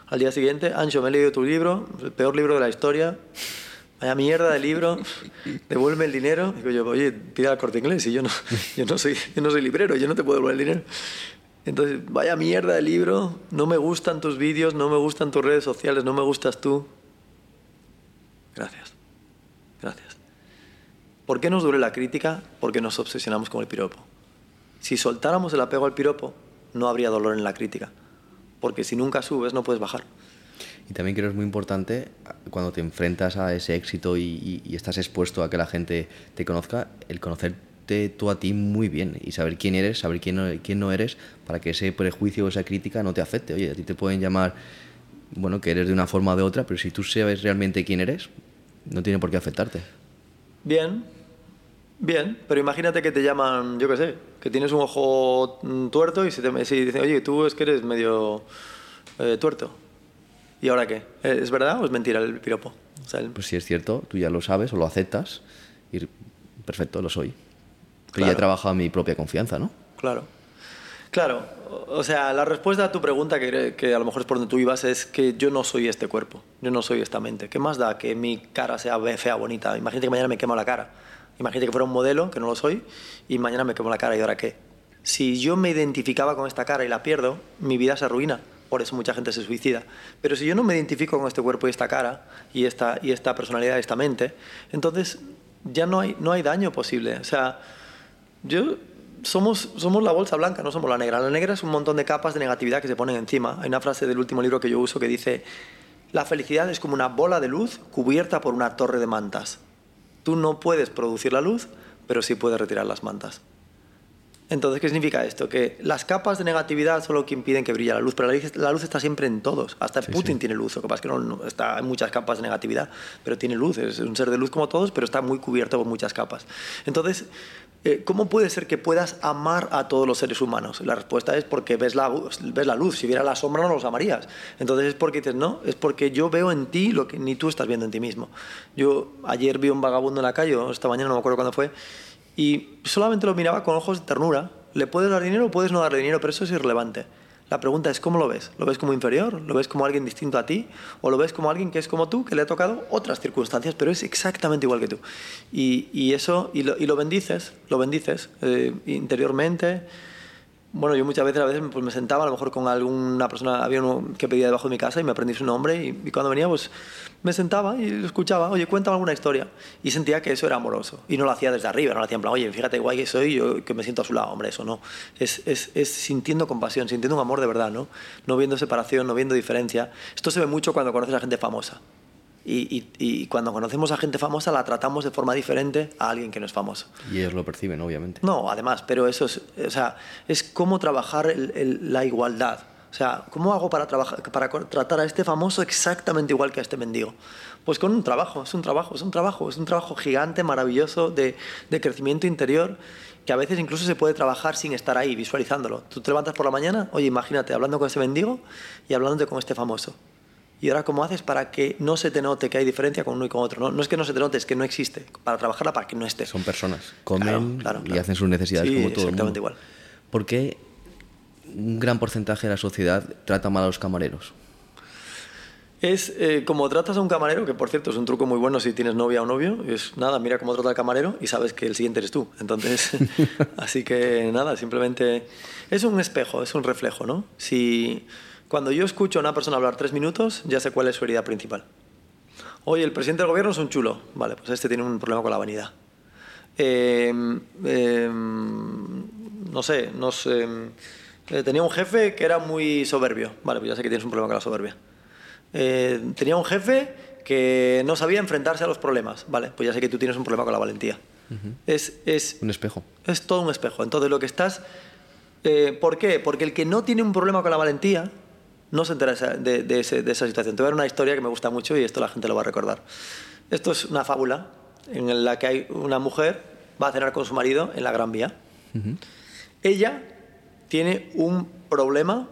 Al día siguiente, Ancho, me he leído tu libro, el peor libro de la historia. Vaya mierda de libro, devuelve el dinero. Digo yo, oye, pida al corte inglés y yo no, yo no, soy, yo no soy librero, yo no te puedo devolver el dinero. Entonces, vaya mierda de libro, no me gustan tus vídeos, no me gustan tus redes sociales, no me gustas tú. Gracias, gracias. ¿Por qué nos duele la crítica? Porque nos obsesionamos con el piropo. Si soltáramos el apego al piropo, no habría dolor en la crítica porque si nunca subes no puedes bajar. Y también creo que es muy importante cuando te enfrentas a ese éxito y, estás expuesto a que la gente te conozca, el conocerte tú a ti muy bien y saber quién eres, saber quién no, quién no eres, para que ese prejuicio o esa crítica no te afecte. Oye, a ti te pueden llamar, bueno, que eres de una forma o de otra, pero si tú sabes realmente quién eres, no tiene por qué afectarte. Bien, bien, pero imagínate que te llaman, yo qué sé, que tienes un ojo mm, tuerto y si te si dicen, oye, tú es que eres medio eh, tuerto. ¿Y ahora qué? ¿Es verdad o es mentira el piropo? Pues si es cierto, tú ya lo sabes o lo aceptas y perfecto, lo soy. Pero ya he trabajado mi propia confianza, ¿no? Claro. Claro, o sea, la respuesta a tu pregunta, que, que, a lo mejor es por donde tú ibas, es que yo no soy este cuerpo, yo no soy esta mente. ¿Qué más da que mi cara sea fea, bonita? Imagínate que mañana me quemo la cara. Imagínate que fuera un modelo, que no lo soy, y mañana me quemo la cara y ahora qué. Si yo me identificaba con esta cara y la pierdo, mi vida se arruina. Por eso mucha gente se suicida. Pero si yo no me identifico con este cuerpo y esta cara, y esta, y esta personalidad y esta mente, entonces ya no hay, no hay daño posible. O sea, yo somos, somos la bolsa blanca, no somos la negra. La negra es un montón de capas de negatividad que se ponen encima. Hay una frase del último libro que yo uso que dice, la felicidad es como una bola de luz cubierta por una torre de mantas. Tú no puedes producir la luz, pero sí puedes retirar las mantas. Entonces, ¿qué significa esto? Que las capas de negatividad son lo que impiden que brille la luz, pero la luz, está siempre en todos. Hasta Putin tiene luz, lo que pasa es que no, está en muchas capas de negatividad, pero tiene luz, es un ser de luz como todos, pero está muy cubierto por muchas capas. Entonces, eh, ¿cómo puede ser que puedas amar a todos los seres humanos? La respuesta es porque ves la, ves la luz, si viera la sombra no los amarías. Entonces es porque dices, no, es porque yo veo en ti lo que ni tú estás viendo en ti mismo. Yo ayer vi un vagabundo en la calle, esta mañana no me acuerdo cuándo fue, y solamente lo miraba con ojos de ternura. Le puedes dar dinero o puedes no darle dinero, pero eso es irrelevante. La pregunta es, ¿cómo lo ves? ¿Lo ves como inferior? ¿Lo ves como alguien distinto a ti? ¿O lo ves como alguien que es como tú, que le ha tocado otras circunstancias, pero es exactamente igual que tú? Y, eso, y lo, bendices, lo bendices eh, interiormente. bueno, yo muchas veces a veces pues, me sentaba a lo mejor con alguna persona, había uno que pedía debajo de mi casa y me aprendí su nombre y, y, cuando venía pues me sentaba y lo escuchaba, oye, cuéntame alguna historia y sentía que eso era amoroso y no lo hacía desde arriba, no lo hacía en plan, oye, fíjate guay que soy, yo que me siento a su lado, hombre, eso no, es, es, es sintiendo compasión, sintiendo un amor de verdad, ¿no? No viendo separación, no viendo diferencia. Esto se ve mucho cuando conoces a gente famosa. Y, y, y, cuando conocemos a gente famosa la tratamos de forma diferente a alguien que no es famoso. Y ellos lo perciben, obviamente. No, además, pero eso es, o sea, es cómo trabajar el, el, la igualdad. O sea, ¿cómo hago para, trabajar, para tratar a este famoso exactamente igual que a este mendigo? Pues con un trabajo, es un trabajo, es un trabajo, es un trabajo gigante, maravilloso, de, de crecimiento interior, que a veces incluso se puede trabajar sin estar ahí, visualizándolo. Tú te levantas por la mañana, oye, imagínate, hablando con ese mendigo y hablándote con este famoso. Y ahora, ¿cómo haces para que no se te note que hay diferencia con uno y con otro? No, no es que no se te note, es que no existe. Para trabajarla, para que no esté. Son personas, comen claro, claro, y hacen sus necesidades sí, como todo exactamente el mundo. igual. ¿Por qué un gran porcentaje de la sociedad trata mal a los camareros? Es eh, como tratas a un camarero, que por cierto es un truco muy bueno si tienes novia o novio, es nada, mira cómo trata al camarero y sabes que el siguiente eres tú. Entonces, así que nada, simplemente es un espejo, es un reflejo, ¿no? Si cuando yo escucho a una persona hablar tres minutos, ya sé cuál es su herida principal. Oye, el presidente del gobierno es un chulo. Vale, pues este tiene un problema con la vanidad. Eh, eh, no sé, no sé. Eh, tenía un jefe que era muy soberbio. Vale, pues ya sé que tienes un problema con la soberbia. Eh, tenía un jefe que no sabía enfrentarse a los problemas. Vale, pues ya sé que tú tienes un problema con la valentía. Uh -huh. es, es, un espejo. Es todo un espejo. Entonces, lo que estás. Eh, ¿Por qué? Porque el que no tiene un problema con la valentía no se entera de, de, ese, de, esa situación. Te voy a dar una historia que me gusta mucho y esto la gente lo va a recordar. Esto es una fábula en la que hay una mujer va a cenar con su marido en la Gran Vía. Uh -huh. Ella tiene un problema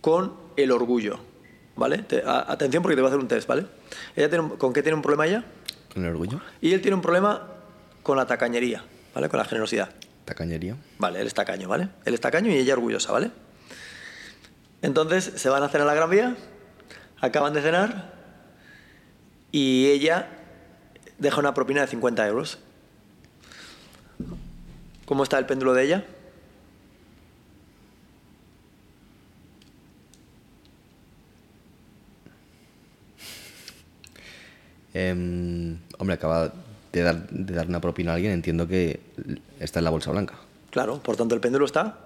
con el orgullo. ¿Vale? Te, a, atención porque te voy a hacer un test, ¿vale? Ella tiene un, ¿Con qué tiene un problema ella? Con el orgullo. Y él tiene un problema con la tacañería, ¿vale? Con la generosidad. Tacañería. Vale, él es tacaño, ¿vale? Él es tacaño y ella orgullosa, ¿vale? Entonces se van a cenar a la Gran Vía, acaban de cenar y ella deja una propina de 50 euros. ¿Cómo está el péndulo de ella? Eh, hombre, acaba de dar, de dar una propina a alguien, entiendo que está en la bolsa blanca. Claro, por tanto el péndulo está...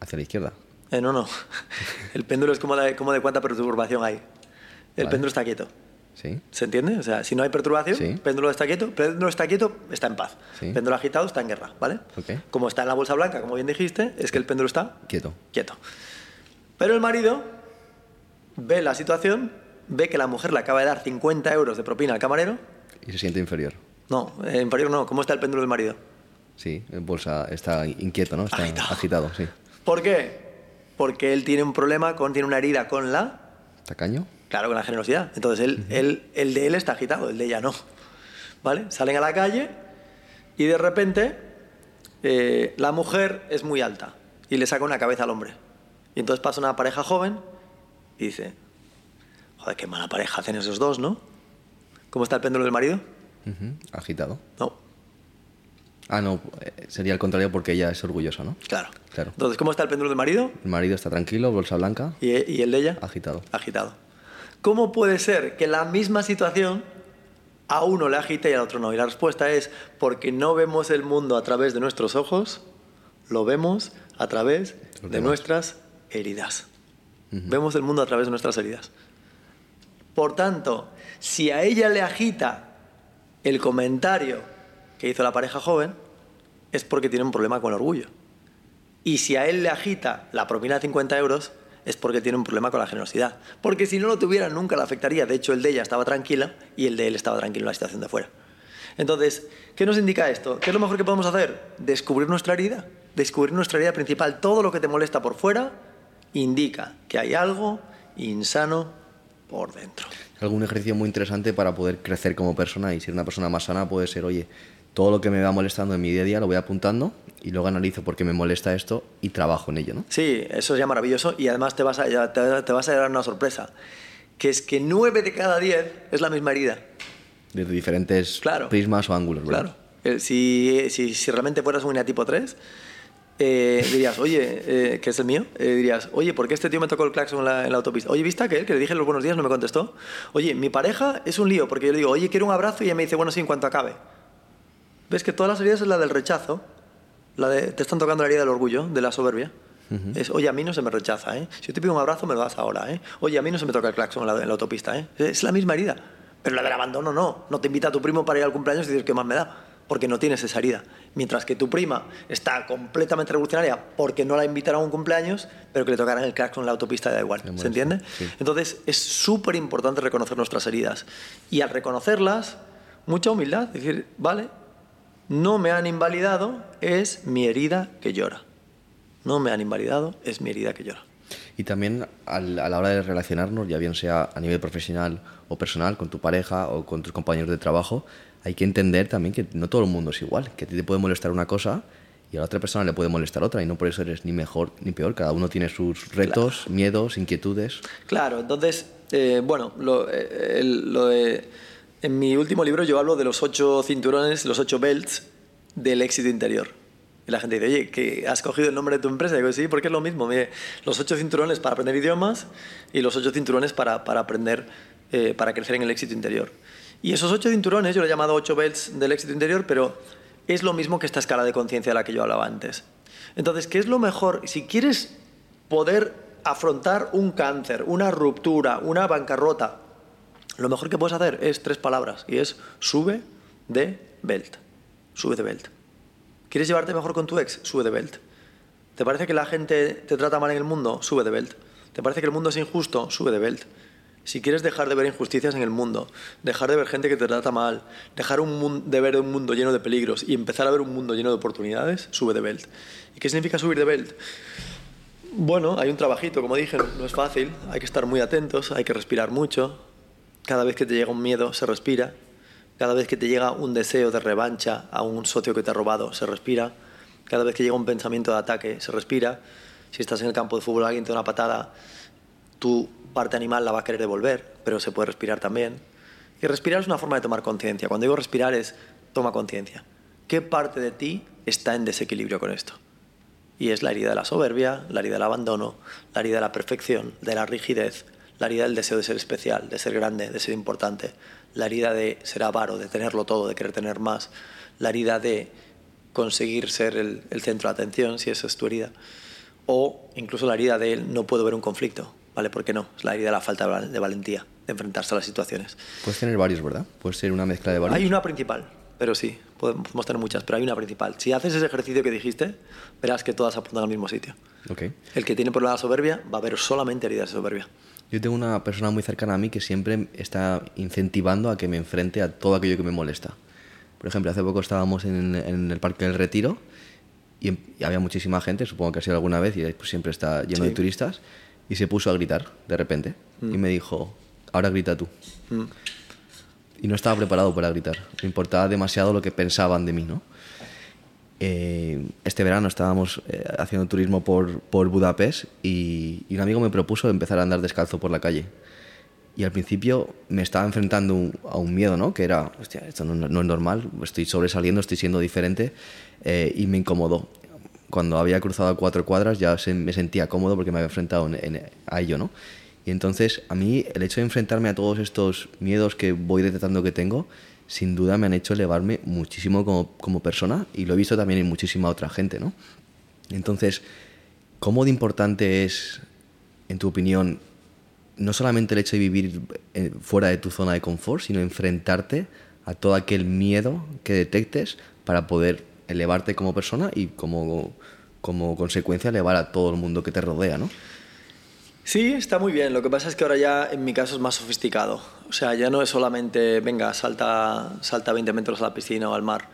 Hacia la izquierda. Eh, no, no. El péndulo es como de, como de cuánta perturbación hay. El vale. péndulo está quieto. ¿Sí? ¿Se entiende? O sea, si no hay perturbación, ¿Sí? péndulo está quieto, péndulo está quieto, está en paz. ¿Sí? Péndulo agitado está en guerra, ¿vale? Okay. Como está en la bolsa blanca, como bien dijiste, es que el péndulo está quieto. Quieto. Pero el marido ve la situación, ve que la mujer le acaba de dar 50 euros de propina al camarero. Y se siente inferior. No, eh, inferior no. ¿Cómo está el péndulo del marido? Sí, en bolsa está inquieto, ¿no? Está agitado. agitado, sí. ¿Por qué? Porque él tiene un problema, con, tiene una herida con la... ¿Tacaño? Claro, con la generosidad. Entonces, él, uh -huh. él, el de él está agitado, el de ella no. ¿Vale? Salen a la calle y de repente eh, la mujer es muy alta y le saca una cabeza al hombre. Y entonces pasa una pareja joven y dice, joder, qué mala pareja hacen esos dos, ¿no? ¿Cómo está el péndulo del marido? Uh -huh. Agitado. No. Ah, no, eh, sería al contrario porque ella es orgullosa, ¿no? Claro. claro. Entonces, ¿cómo está el péndulo del marido? El marido está tranquilo, bolsa blanca. ¿Y, y el de ella? Agitado. Agitado. ¿Cómo puede ser que la misma situación a uno le agite y al otro no? Y la respuesta es porque no vemos el mundo a través de nuestros ojos, lo vemos a través de nuestras heridas. Uh -huh. Vemos el mundo a través de nuestras heridas. Por tanto, si a ella le agita el comentario que hizo la pareja joven, es porque tiene un problema con el orgullo. Y si a él le agita la propina de 50 euros, es porque tiene un problema con la generosidad. Porque si no lo tuviera, nunca le afectaría. De hecho, el de ella estaba tranquila y el de él estaba tranquilo en la situación de fuera. Entonces, ¿qué nos indica esto? ¿Qué es lo mejor que podemos hacer? Descubrir nuestra herida. Descubrir nuestra herida principal. Todo lo que te molesta por fuera indica que hay algo insano por dentro. Algún ejercicio muy interesante para poder crecer como persona y ser una persona más sana puede ser, oye, todo lo que me va molestando en mi día a día lo voy apuntando y luego analizo por qué me molesta esto y trabajo en ello, ¿no? Sí, eso es ya maravilloso y además te vas a, te, te vas a llevar una sorpresa, que es que nueve de cada diez es la misma herida. Desde diferentes claro. prismas o ángulos, ¿verdad? Claro. Si, si, si realmente fueras un tipo 3, eh, dirías, oye, eh, que es el mío, eh, dirías, oye, ¿por qué este tío me tocó el claxon en la, en la autopista? Oye, ¿viste aquel que le dije los buenos días no me contestó? Oye, mi pareja es un lío, porque yo le digo, oye, quiero un abrazo y ella me dice, bueno, sí, en cuanto acabe. ¿Ves que todas las heridas es la del rechazo? La de, te están tocando la herida del orgullo, de la soberbia. Es, oye, a mí no se me rechaza, ¿eh? Si yo te pido un abrazo, me lo das ahora, ¿eh? Oye, a mí no se me toca el claxon en la, en la autopista, ¿eh? Es la misma herida. Pero la del abandono no. No te invita a tu primo para ir al cumpleaños y dices, ¿qué más me da? Porque no tienes esa herida. Mientras que tu prima está completamente revolucionaria porque no la invitaron a un cumpleaños, pero que le tocaran el claxon en la autopista da igual. ¿Se entiende? Sí. Entonces, es súper importante reconocer nuestras heridas. Y al reconocerlas, mucha humildad. Decir, vale, no me han invalidado, es mi herida que llora. No me han invalidado, es mi herida que llora. Y también al- a la hora de relacionarnos, ya bien sea a nivel profesional o personal, con tu pareja o con tus compañeros de trabajo, hay que entender también que no todo el mundo es igual, que a ti te puede molestar una cosa y a la otra persona le puede molestar otra y no por eso eres ni mejor ni peor, cada uno tiene sus retos, miedos, inquietudes. Claro, entonces, eh, bueno, lo, eh, el- lo de- en mi último libro yo hablo de los ocho cinturones, los ocho belts del éxito interior. Y la gente dice, oye, que has cogido el nombre de tu empresa. Y digo, sí, porque es lo mismo. Mire, los ocho cinturones para aprender idiomas y los ocho cinturones para, para aprender, eh, para crecer en el éxito interior. Y esos ocho cinturones, yo lo he llamado ocho belts del éxito interior, pero es lo mismo que esta escala de conciencia de la que yo hablaba antes. Entonces, ¿qué es lo mejor? Si quieres poder afrontar un cáncer, una ruptura, una bancarrota, lo mejor que puedes hacer es tres palabras y es sube de belt. Sube de belt. ¿Quieres llevarte mejor con tu ex? Sube de belt. ¿Te parece que la gente te trata mal en el mundo? Sube de belt. ¿Te parece que el mundo es injusto? Sube de belt. Si quieres dejar de ver injusticias en el mundo, dejar de ver gente que te trata mal, dejar un de ver un mundo lleno de peligros y empezar a ver un mundo lleno de oportunidades, sube de belt. ¿Y qué significa subir de belt? Bueno, hay un trabajito, como dije, no es fácil, hay que estar muy atentos, hay que respirar mucho. Cada vez que te llega un miedo, se respira. Cada vez que te llega un deseo de revancha a un socio que te ha robado, se respira. Cada vez que llega un pensamiento de ataque, se respira. Si estás en el campo de fútbol, alguien te da una patada, tu parte animal la va a querer devolver, pero se puede respirar también. Y respirar es una forma de tomar conciencia. Cuando digo respirar es toma conciencia. ¿Qué parte de ti está en desequilibrio con esto? Y es la herida de la soberbia, la herida del abandono, la herida de la perfección, de la rigidez, la herida del deseo de ser especial, de ser grande, de ser importante, la herida de ser avaro, de tenerlo todo, de querer tener más, la herida de conseguir ser el, el centro de atención, si esa es tu herida, o incluso la herida de no puedo ver un conflicto, ¿vale? ¿Por qué no? Es la herida de la falta de val- de valentía, de enfrentarse a las situaciones. Puedes tener varios, ¿verdad? Puede ser una mezcla de varios. Hay una principal, pero sí, podemos tener muchas, pero hay una principal. Si haces ese ejercicio que dijiste, verás que todas apuntan al mismo sitio. Ok. El que tiene problema de soberbia va a ver solamente heridas de soberbia. Yo tengo una persona muy cercana a mí que siempre está incentivando a que me enfrente a todo aquello que me molesta. Por ejemplo, hace poco estábamos en, en el Parque del Retiro y, y había muchísima gente, supongo que ha sido alguna vez, y pues, siempre está lleno Sí. de turistas, y se puso a gritar de repente y me dijo, ahora grita tú. Mm. Y no estaba preparado para gritar. Me importaba demasiado lo que pensaban de mí, ¿no? Eh, este verano estábamos eh, haciendo turismo por, por Budapest y, y un amigo me propuso empezar a andar descalzo por la calle. Y al principio me estaba enfrentando un- a un miedo, ¿no? Que era, hostia, esto no, no es normal, estoy sobresaliendo, estoy siendo diferente eh, y me incomodó. Cuando había cruzado cuatro cuadras ya se- me sentía cómodo porque me había enfrentado en- en- a ello, ¿no? Y entonces a mí el hecho de enfrentarme a todos estos miedos que voy detectando que tengo, sin duda me han hecho elevarme muchísimo como, como persona y lo he visto también en muchísima otra gente, ¿no? Entonces, ¿cómo de importante es, en tu opinión, no solamente el hecho de vivir eh, fuera de tu zona de confort, sino enfrentarte a todo aquel miedo que detectes para poder elevarte como persona y como, como consecuencia elevar a todo el mundo que te rodea, ¿no? Sí, está muy bien. Lo que pasa es que ahora ya en mi caso es más sofisticado. O sea, ya no es solamente, venga, salta, salta 20 metros a la piscina o al mar.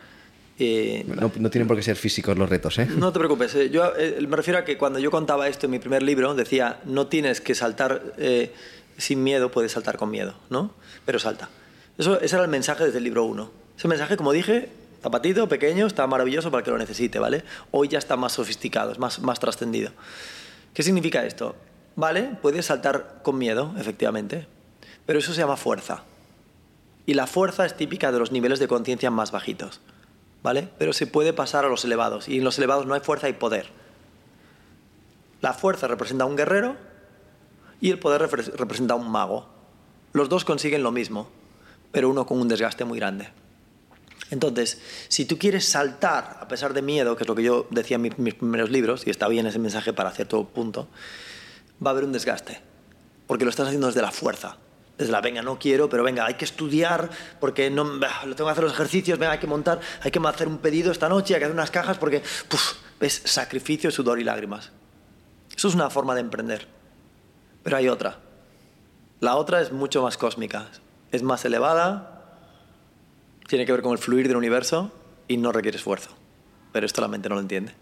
Eh, No, no tienen por qué ser físicos los retos, ¿eh? No te preocupes. eh, Yo eh, me refiero a que cuando yo contaba esto en mi primer libro, decía, no tienes que saltar eh, sin miedo, puedes saltar con miedo, ¿no? Pero salta. Eso, ese era el mensaje desde el libro 1. Ese mensaje, como dije, zapatito, pequeño, está maravilloso para que lo necesite, ¿vale? Hoy ya está más sofisticado, es más, más trascendido. ¿Qué significa esto? Vale, puedes saltar con miedo, efectivamente, pero eso se llama fuerza. Y la fuerza es típica de los niveles de conciencia más bajitos. ¿vale? Pero se puede pasar a los elevados y en los elevados no hay fuerza, hay poder. La fuerza representa a un guerrero y el poder representa a un mago. Los dos consiguen lo mismo, pero uno con un desgaste muy grande. Entonces, si tú quieres saltar a pesar de miedo, que es lo que yo decía en mis primeros libros, y está bien ese mensaje para cierto punto, va a haber un desgaste, porque lo estás haciendo desde la fuerza, desde la venga, no quiero, pero venga, hay que estudiar, porque no, lo tengo que hacer los ejercicios, venga, hay que montar, hay que hacer un pedido esta noche, hay que hacer unas cajas, porque es sacrificio, sudor y lágrimas. Eso es una forma de emprender. Pero hay otra. La otra es mucho más cósmica, es más elevada, tiene que ver con el fluir del universo y no requiere esfuerzo. Pero esto la mente no lo entiende.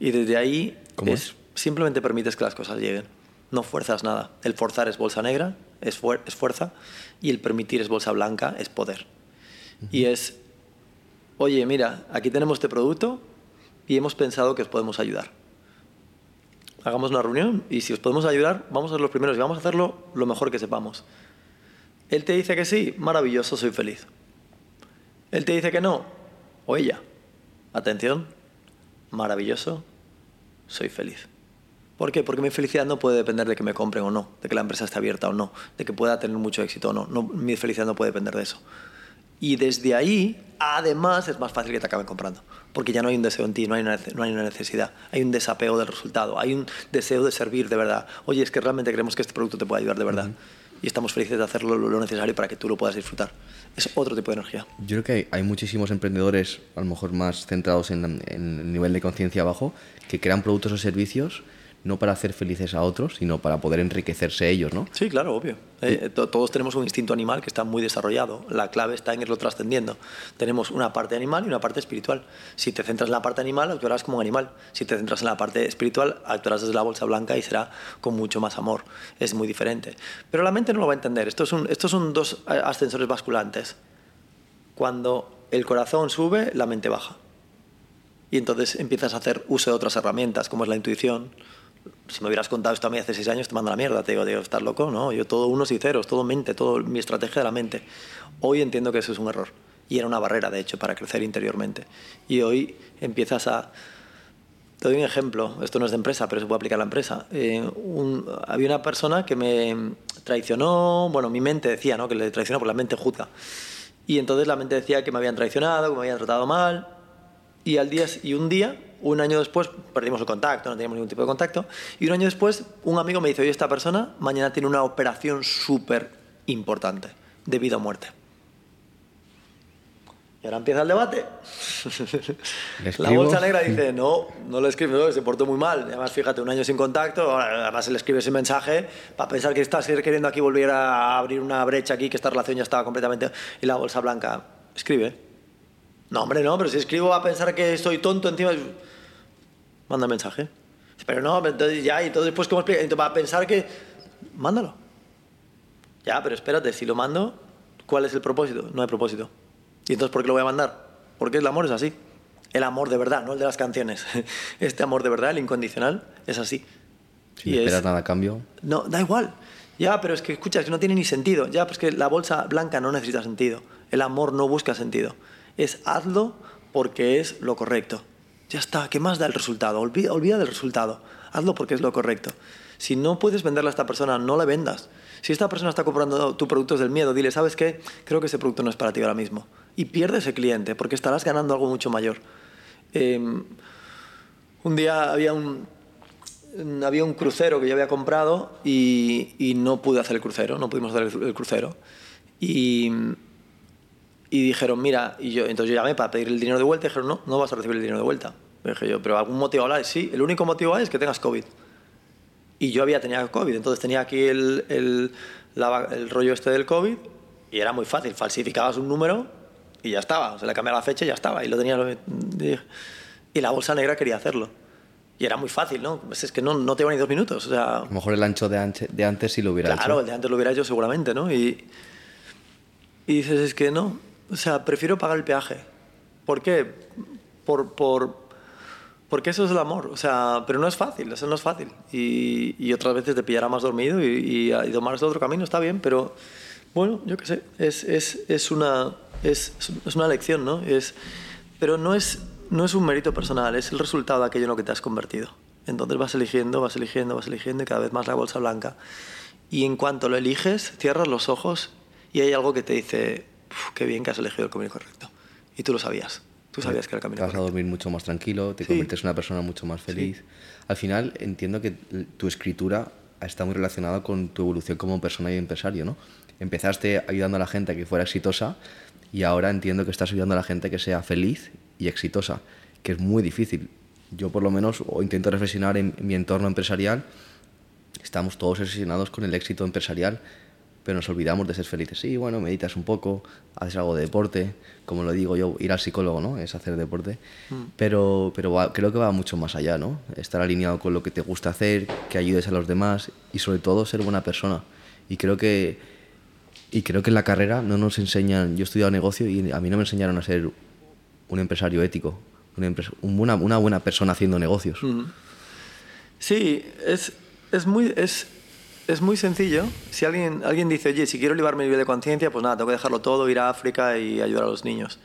Y desde ahí es, simplemente permites que las cosas lleguen. No fuerzas nada. El forzar es bolsa negra, es, es fuerza, y el permitir es bolsa blanca, es poder. Y es, oye, mira, aquí tenemos este producto y hemos pensado que os podemos ayudar. Hagamos una reunión y si os podemos ayudar, vamos a ser los primeros y vamos a hacerlo lo mejor que sepamos. Él te dice que sí, maravilloso, soy feliz. Él te dice que no, o ella. Atención, maravilloso, soy feliz. ¿Por qué? Porque mi felicidad no puede depender de que me compren o no, de que la empresa esté abierta o no, de que pueda tener mucho éxito o no. mi felicidad no puede depender de eso. Y desde ahí, además, es más fácil que te acaben comprando. Porque ya no hay un deseo en ti, no hay una, no hay una necesidad. Hay un desapego del resultado, hay un deseo de servir de verdad. Oye, es que realmente creemos que este producto te puede ayudar de verdad. Y estamos felices de hacerlo lo necesario para que tú lo puedas disfrutar es otro tipo de energía. Yo creo que hay, muchísimos emprendedores, a lo mejor más centrados en, en el nivel de conciencia bajo, que crean productos o servicios no para hacer felices a otros, sino para poder enriquecerse ellos, ¿no? Sí, claro, obvio. Eh, todos tenemos un instinto animal que está muy desarrollado. La clave está en irlo trascendiendo. Tenemos una parte animal y una parte espiritual. Si te centras en la parte animal, actuarás como un animal. Si te centras en la parte espiritual, actuarás desde la bolsa blanca y será con mucho más amor. Es muy diferente. Pero la mente no lo va a entender. Estos son, estos son dos ascensores basculantes. Cuando el corazón sube, la mente baja. Y entonces empiezas a hacer uso de otras herramientas, como es la intuición, si me hubieras contado esto a mí hace seis años, te mando la mierda. Te digo, digo, estás loco, ¿no? Yo todo unos y ceros, todo mente, todo mi estrategia de la mente. Hoy entiendo que eso es un error. Y era una barrera, de hecho, para crecer interiormente. Y hoy empiezas a... Te doy un ejemplo, esto no es de empresa, pero se puede aplicar a la empresa. Eh, había una persona que me traicionó, bueno, mi mente decía, ¿no? Que le traicionó por la mente juzga. Y entonces la mente decía que me habían traicionado, que me habían tratado mal. Y, al día, y un día un año después perdimos el contacto, no teníamos ningún tipo de contacto. Y un año después, un amigo me dice: Oye, esta persona mañana tiene una operación súper importante, de vida o muerte. Y ahora empieza el debate. La bolsa negra dice, no, no le escribe, se portó muy mal. Además, fíjate, un año sin contacto, además se le escribe ese mensaje para pensar que está queriendo aquí volver a abrir una brecha aquí, que esta relación ya estaba completamente... Y la bolsa blanca escribe. No, hombre, no, pero si escribo va a pensar que estoy tonto encima manda mensaje. Pero no, entonces ya, y todo después, ¿cómo explica? Entonces va a pensar que, mándalo. Ya, pero espérate, si lo mando, ¿cuál es el propósito? No hay propósito. ¿Y entonces por qué lo voy a mandar? Porque el amor es así. El amor de verdad, no el de las canciones. Este amor de verdad, el incondicional, es así. Si y no esperas nada a cambio. No, da igual. Ya, pero es que escucha, es que no tiene ni sentido. Ya, pues que la bolsa blanca no necesita sentido. El amor no busca sentido. Es hazlo porque es lo correcto. Ya está, ¿qué más da el resultado? Olvida, olvida del resultado. Hazlo porque es lo correcto. Si no puedes venderle a esta persona, no le vendas. Si esta persona está comprando tu producto del miedo, dile, ¿sabes qué? Creo que ese producto no es para ti ahora mismo. Y pierde ese cliente porque estarás ganando algo mucho mayor. Em, un día había un, había un crucero que yo había comprado y, no pude hacer el crucero, no pudimos hacer el, crucero. Y, y dijeron, mira, y yo, entonces yo llamé para pedir el dinero de vuelta y dijeron, no, no vas a recibir el dinero de vuelta. dije yo, pero ¿algún motivo hay? Sí, el único motivo es que tengas COVID. Y yo había tenido COVID, entonces tenía aquí el, el, el rollo este del COVID y era muy fácil, falsificabas un número y ya estaba, se le cambiaba la fecha y ya estaba, y lo tenía. Y la bolsa negra quería hacerlo. Y era muy fácil, ¿no? Pues es que no, no te ni dos minutos. O sea, a lo mejor el ancho de, anche, de antes sí lo hubiera hecho. Claro, el de antes lo hubiera hecho seguramente, ¿no? Y, y dices, es que no, o sea, prefiero pagar el peaje. ¿Por qué? Por, por, porque eso es el amor. O sea, pero no es fácil, eso no es fácil. Y, y otras veces te pillará más dormido y, y, y tomarás otro camino, está bien, pero bueno, yo qué sé, es, es, es, una, es, es una lección, ¿no? Es, pero no es, no es un mérito personal, es el resultado de aquello en lo que te has convertido. Entonces vas eligiendo, vas eligiendo, vas eligiendo y cada vez más la bolsa blanca. Y en cuanto lo eliges, cierras los ojos y hay algo que te dice, qué bien que has elegido el camino correcto. Y tú lo sabías. Tú sabías que era el camino Te vas correcto. a dormir mucho más tranquilo, te conviertes en una persona mucho más feliz. Al final entiendo que tu escritura está muy relacionada con tu evolución como persona y empresario, ¿no? Empezaste ayudando a la gente a que fuera exitosa y ahora entiendo que estás ayudando a la gente a que sea feliz y exitosa, que es muy difícil. Yo por lo menos o intento reflexionar en mi entorno empresarial, estamos todos obsesionados con el éxito empresarial, pero nos olvidamos de ser felices. Sí, bueno, meditas un poco, haces algo de deporte, como lo digo yo, ir al psicólogo, ¿no? Es hacer deporte, pero, pero va- creo que va mucho más allá, ¿no? Estar alineado con lo que te gusta hacer, que ayudes a los demás y sobre todo ser buena persona. Y creo que, y creo que en la carrera no nos enseñan, yo he estudiado negocio y a mí no me enseñaron a ser un empresario ético, una, una, buena persona haciendo negocios. Sí, es, es, muy, es, es muy sencillo. Si alguien, alguien dice, oye, si quiero elevar mi nivel de conciencia, pues nada, tengo que dejarlo todo, ir a África y ayudar a los niños.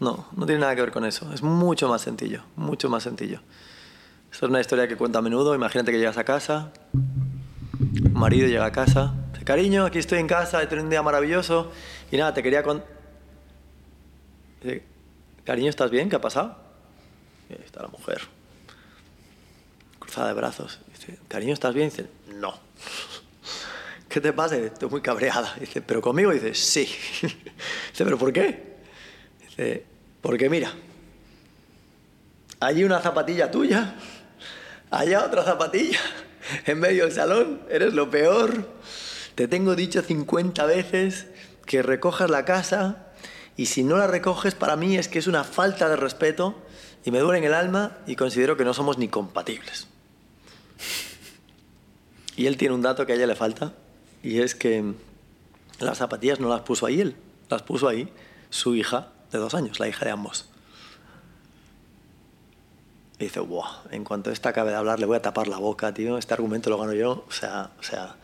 No, no tiene nada que ver con eso. Es mucho más sencillo, mucho más sencillo. Es una historia que cuento a menudo. Imagínate que llegas a casa, marido llega a casa, cariño, aquí estoy en casa, he tenido un día maravilloso y nada, te quería con... Cariño, ¿estás bien? ¿Qué ha pasado? Y ahí está la mujer, cruzada de brazos. Dice, cariño, ¿estás bien? Dice, no. ¿Qué te pasa? Estoy muy cabreada. Dice, ¿pero conmigo? Dice, sí. Dice, ¿pero por qué? Dice, porque mira, hay una zapatilla tuya, allá otra zapatilla, en medio del salón, eres lo peor. Te tengo dicho 50 veces que recojas la casa y si no la recoges para mí es que es una falta de respeto y me duele en el alma y considero que no somos ni compatibles. Y él tiene un dato que a ella le falta y es que las zapatillas no las puso ahí él, las puso ahí su hija de dos años, la hija de ambos. Y dice, Buah, en cuanto esta acabe de hablar le voy a tapar la boca, tío, este argumento lo gano yo. O sea, o sea,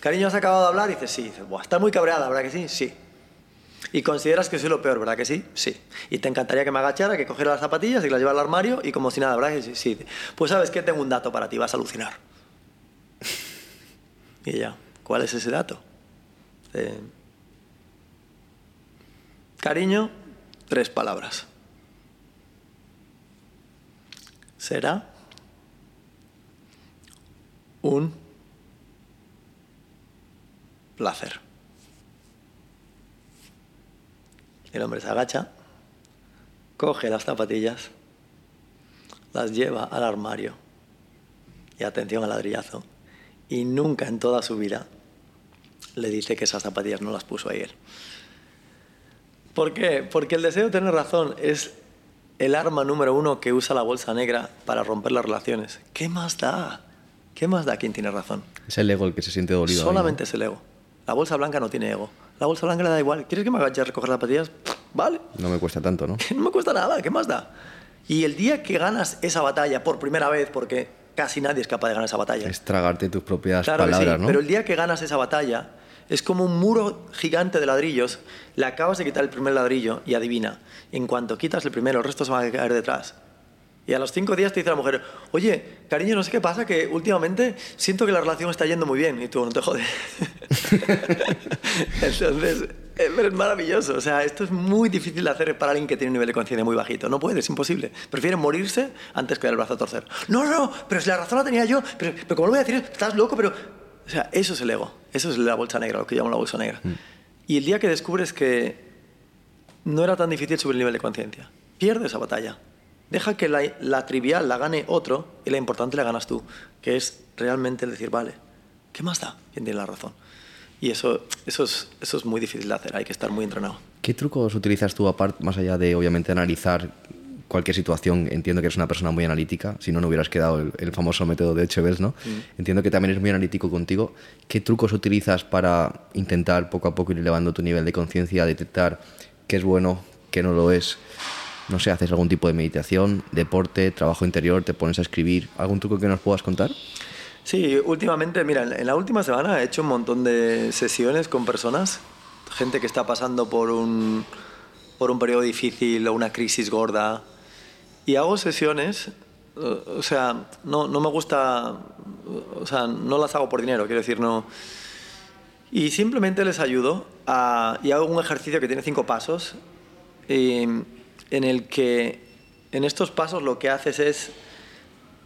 cariño, ¿has acabado de hablar? Y dice, sí. Dice, Buah, ¿estás muy cabreada, verdad que sí? Sí. ¿Y consideras que soy lo peor, verdad que sí? Sí. ¿Y te encantaría que me agachara, que cogiera las zapatillas y que las llevara al armario y como si nada, verdad que sí? Sí. Pues sabes que tengo un dato para ti, vas a alucinar. Y ella, ¿cuál es ese dato? Dice, Cariño, tres palabras. Será un placer. El hombre se agacha, coge las zapatillas, las lleva al armario y atención al ladrillazo y nunca en toda su vida le dice que esas zapatillas no las puso él. ¿Por qué? Porque el deseo de tener razón es el arma número uno que usa la bolsa negra para romper las relaciones. ¿Qué más da? ¿Qué más da quien tiene razón? Es el ego el que se siente dolido. ahí, ¿no? Solamente es el ego. La bolsa blanca no tiene ego. La bolsa blanca le da igual. ¿Quieres que me agache a recoger las zapatillas? Vale. No me cuesta tanto, ¿no? No me cuesta nada, ¿qué más da? Y el día que ganas esa batalla por primera vez, porque casi nadie es capaz de ganar esa batalla. Es tragarte tus propias Claro palabras, sí, ¿no? pero el día que ganas esa batalla es como un muro gigante de ladrillos. Le acabas de quitar el primer ladrillo y adivina, en cuanto quitas el primero, el resto se van a caer detrás. Y a los cinco días te dice la mujer, oye, cariño, no sé qué pasa, que últimamente siento que la relación está yendo muy bien. Y tú, no te jodes. Entonces, pero es maravilloso. O sea, esto es muy difícil de hacer para alguien que tiene un nivel de conciencia muy bajito. No puede, es imposible. Prefieren morirse antes que dar el brazo a torcer. No, no, pero si la razón la tenía yo, pero, pero ¿cómo lo voy a decir? Estás loco, pero... O sea, eso es el ego. Eso es la bolsa negra, lo que llamo la bolsa negra. Y el día que descubres que no era tan difícil subir el nivel de conciencia, pierde esa batalla. Deja que la, la trivial la gane otro y la importante la ganas tú, que es realmente el decir, vale, ¿qué más da? ¿Quién tiene la razón? Y eso, eso, es, eso es muy difícil de hacer, hay que estar muy entrenado. ¿Qué trucos utilizas tú, aparte, más allá de obviamente analizar cualquier situación? Entiendo que eres una persona muy analítica, si no, no hubieras quedado el, el famoso método de Chevels, ¿no? Entiendo que también eres muy analítico contigo. ¿Qué trucos utilizas para intentar poco a poco ir elevando tu nivel de conciencia, detectar qué es bueno, qué no lo es? No sé, ¿haces algún tipo de meditación, deporte, trabajo interior, te pones a escribir? ¿Algún truco que nos puedas contar? Sí, últimamente, mira, en la última semana he hecho un montón de sesiones con personas, gente que está pasando por un, por un periodo difícil o una crisis gorda. Y hago sesiones, eh, o sea, no, no me gusta, o sea, no las hago por dinero, quiero decir, no. Y simplemente les ayudo a, y hago un ejercicio que tiene cinco pasos, en el que en estos pasos lo que haces es,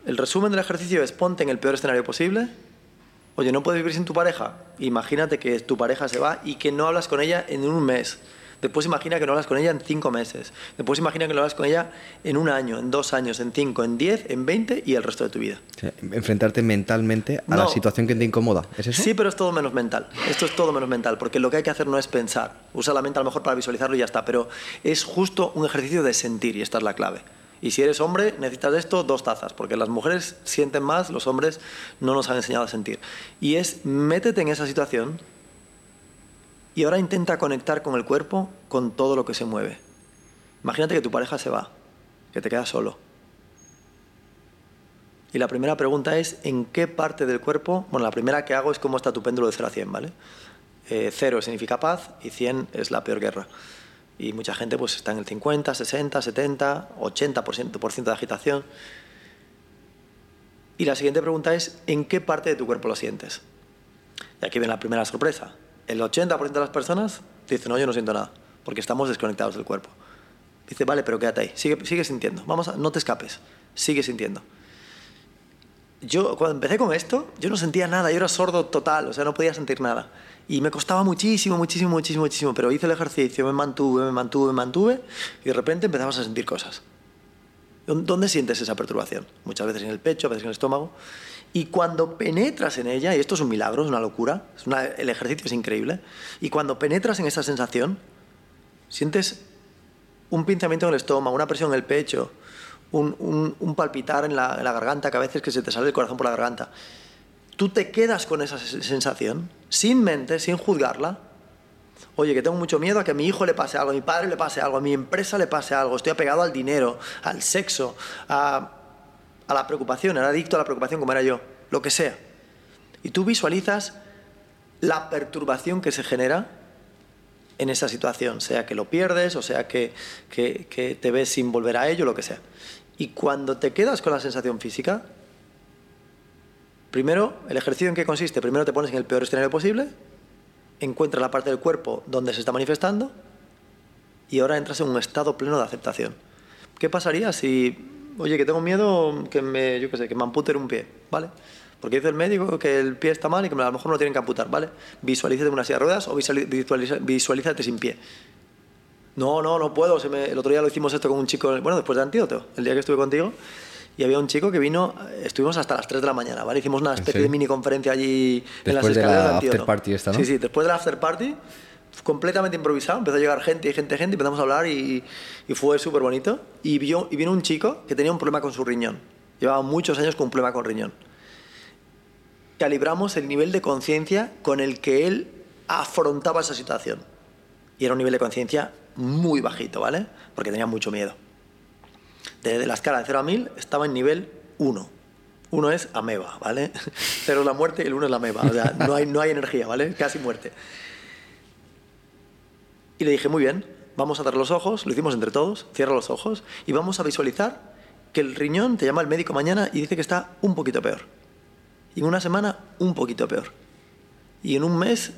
el resumen del ejercicio es ponte en el peor escenario posible, Oye, no puedes vivir sin tu pareja. Imagínate que tu pareja se va y que no hablas con ella en un mes. Después imagina que no hablas con ella en cinco meses. Después imagina que no hablas con ella en un año, en dos años, en cinco, en diez, en veinte y el resto de tu vida. enfrentarte mentalmente a la situación que te incomoda. ¿Es eso? Sí, pero es todo menos mental. Esto es todo menos mental, porque lo que hay que hacer no es pensar. Usa la mente a lo mejor para visualizarlo y ya está. Pero es justo un ejercicio de sentir y esta es la clave. Y si eres hombre, necesitas esto, dos tazas, porque las mujeres sienten más, los hombres no nos han enseñado a sentir. Y es, métete en esa situación y ahora intenta conectar con el cuerpo, con todo lo que se mueve. Imagínate que tu pareja se va, que te quedas solo. Y la primera pregunta es, ¿en qué parte del cuerpo? Bueno, la primera que hago es cómo está tu péndulo de 0 a 100, ¿vale? Eh, cero significa paz y 100 es la peor guerra y mucha gente pues está en el 50, 60, 70, 80% de agitación. Y la siguiente pregunta es, ¿en qué parte de tu cuerpo lo sientes? Y aquí viene la primera sorpresa. El 80% de las personas dicen, no, yo no siento nada, porque estamos desconectados del cuerpo. Dice, vale, pero quédate ahí, sigue, sigue sintiendo, Vamos no te escapes, sigue sintiendo. Yo, cuando empecé con esto, yo no sentía nada, yo era sordo total, o sea, no podía sentir nada. Y me costaba muchísimo, muchísimo, muchísimo, muchísimo, pero hice el ejercicio, me mantuve, me mantuve, me mantuve y de repente empezamos a sentir cosas. ¿Dónde sientes esa perturbación? Muchas veces en el pecho, a veces en el estómago. Y cuando penetras en ella, y esto es un milagro, es una locura, el ejercicio es increíble, y cuando penetras en esa sensación, sientes un pinzamiento en el estómago, una presión en el pecho, un, un, palpitar en la, en la garganta, que a veces que se te sale el corazón por la garganta tú te quedas con esa sensación, sin mente, sin juzgarla. Oye, que tengo mucho miedo a que a mi hijo le pase algo, a mi padre le pase algo, a mi empresa le pase algo, estoy apegado al dinero, al sexo, a, la preocupación, era adicto a la preocupación como era yo, lo que sea. Y tú visualizas la perturbación que se genera en esa situación, sea que lo pierdes o sea que, que te ves sin volver a ello, lo que sea. Y cuando te quedas con la sensación física, Primero, el ejercicio en qué consiste. Primero te pones en el peor escenario posible, encuentras la parte del cuerpo donde se está manifestando y ahora entras en un estado pleno de aceptación. ¿Qué pasaría si, oye, que tengo miedo que me, yo qué sé, que me amputen un pie, ¿vale? Porque dice el médico que el pie está mal y que a lo mejor no lo tienen que amputar, ¿vale? Visualízate en una silla de ruedas o visualízate sin pie. No, no, no puedo. El otro día lo hicimos esto con un chico, bueno, después de antídoto, el día que estuve contigo, y había un chico que vino, estuvimos hasta las 3 de la mañana, ¿vale? Hicimos una especie de mini conferencia allí en las escaleras de la after party esta, ¿no? Sí, sí, después de la after party, completamente improvisado, empezó a llegar gente y gente, gente, empezamos a hablar y, y fue súper bonito. Y, vio, y vino un chico que tenía un problema con su riñón. Llevaba muchos años con un problema con riñón. Calibramos el nivel de conciencia con el que él afrontaba esa situación. Y era un nivel de conciencia muy bajito, ¿vale? Porque tenía mucho miedo de, la escala de 0 a 1000 estaba en nivel 1. Uno es ameba, ¿vale? Cero es la muerte y el uno es la ameba. O sea, no hay, no hay energía, ¿vale? Casi muerte. Y le dije, muy bien, vamos a dar los ojos, lo hicimos entre todos, cierra los ojos y vamos a visualizar que el riñón te llama el médico mañana y dice que está un poquito peor. Y en una semana, un poquito peor. Y en un mes,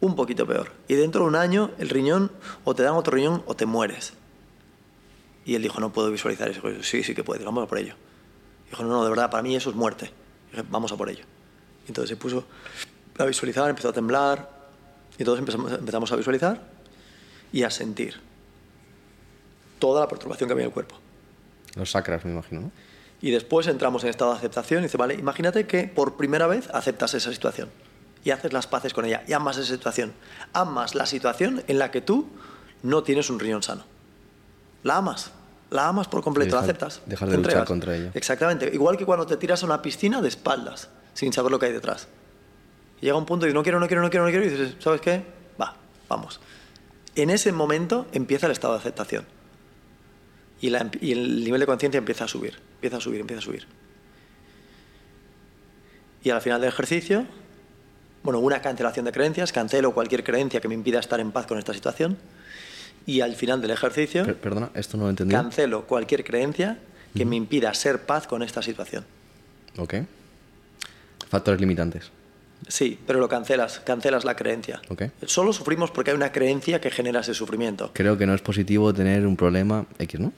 un poquito peor. Y dentro de un año, el riñón o te dan otro riñón o te mueres. Y él dijo, no puedo visualizar eso. sí, sí que puede, vamos a por ello. Dijo, no, no, de verdad, para mí eso es muerte. dije, vamos a por ello. Y entonces se puso a visualizar, empezó a temblar, y todos empezamos, empezamos a visualizar y a sentir toda la perturbación que había en el cuerpo. Los sacras, me imagino, ¿no? Y después entramos en estado de aceptación y dice, vale, imagínate que por primera vez aceptas esa situación y haces las paces con ella y amas esa situación. Amas la situación en la que tú no tienes un riñón sano la amas. La amas por completo, la aceptas. Dejar de luchar contra ella. Exactamente. Igual que cuando te tiras a una piscina de espaldas, sin saber lo que hay detrás. Y llega un punto y dices, no quiero, no quiero, no quiero, no quiero, y dices, ¿sabes qué? Va, vamos. En ese momento empieza el estado de aceptación. Y, y el nivel de conciencia empieza a subir, empieza a subir, empieza a subir. Y al final del ejercicio, bueno, una cancelación de creencias, cancelo cualquier creencia que me impida estar en paz con esta situación Y al final del ejercicio, Per- perdona, esto no lo he entendido. cancelo cualquier creencia que me impida ser paz con esta situación. Ok. Factores limitantes. Sí, pero lo cancelas, cancelas la creencia. Ok. Solo sufrimos porque hay una creencia que genera ese sufrimiento. Creo que no es positivo tener un problema X, ¿no?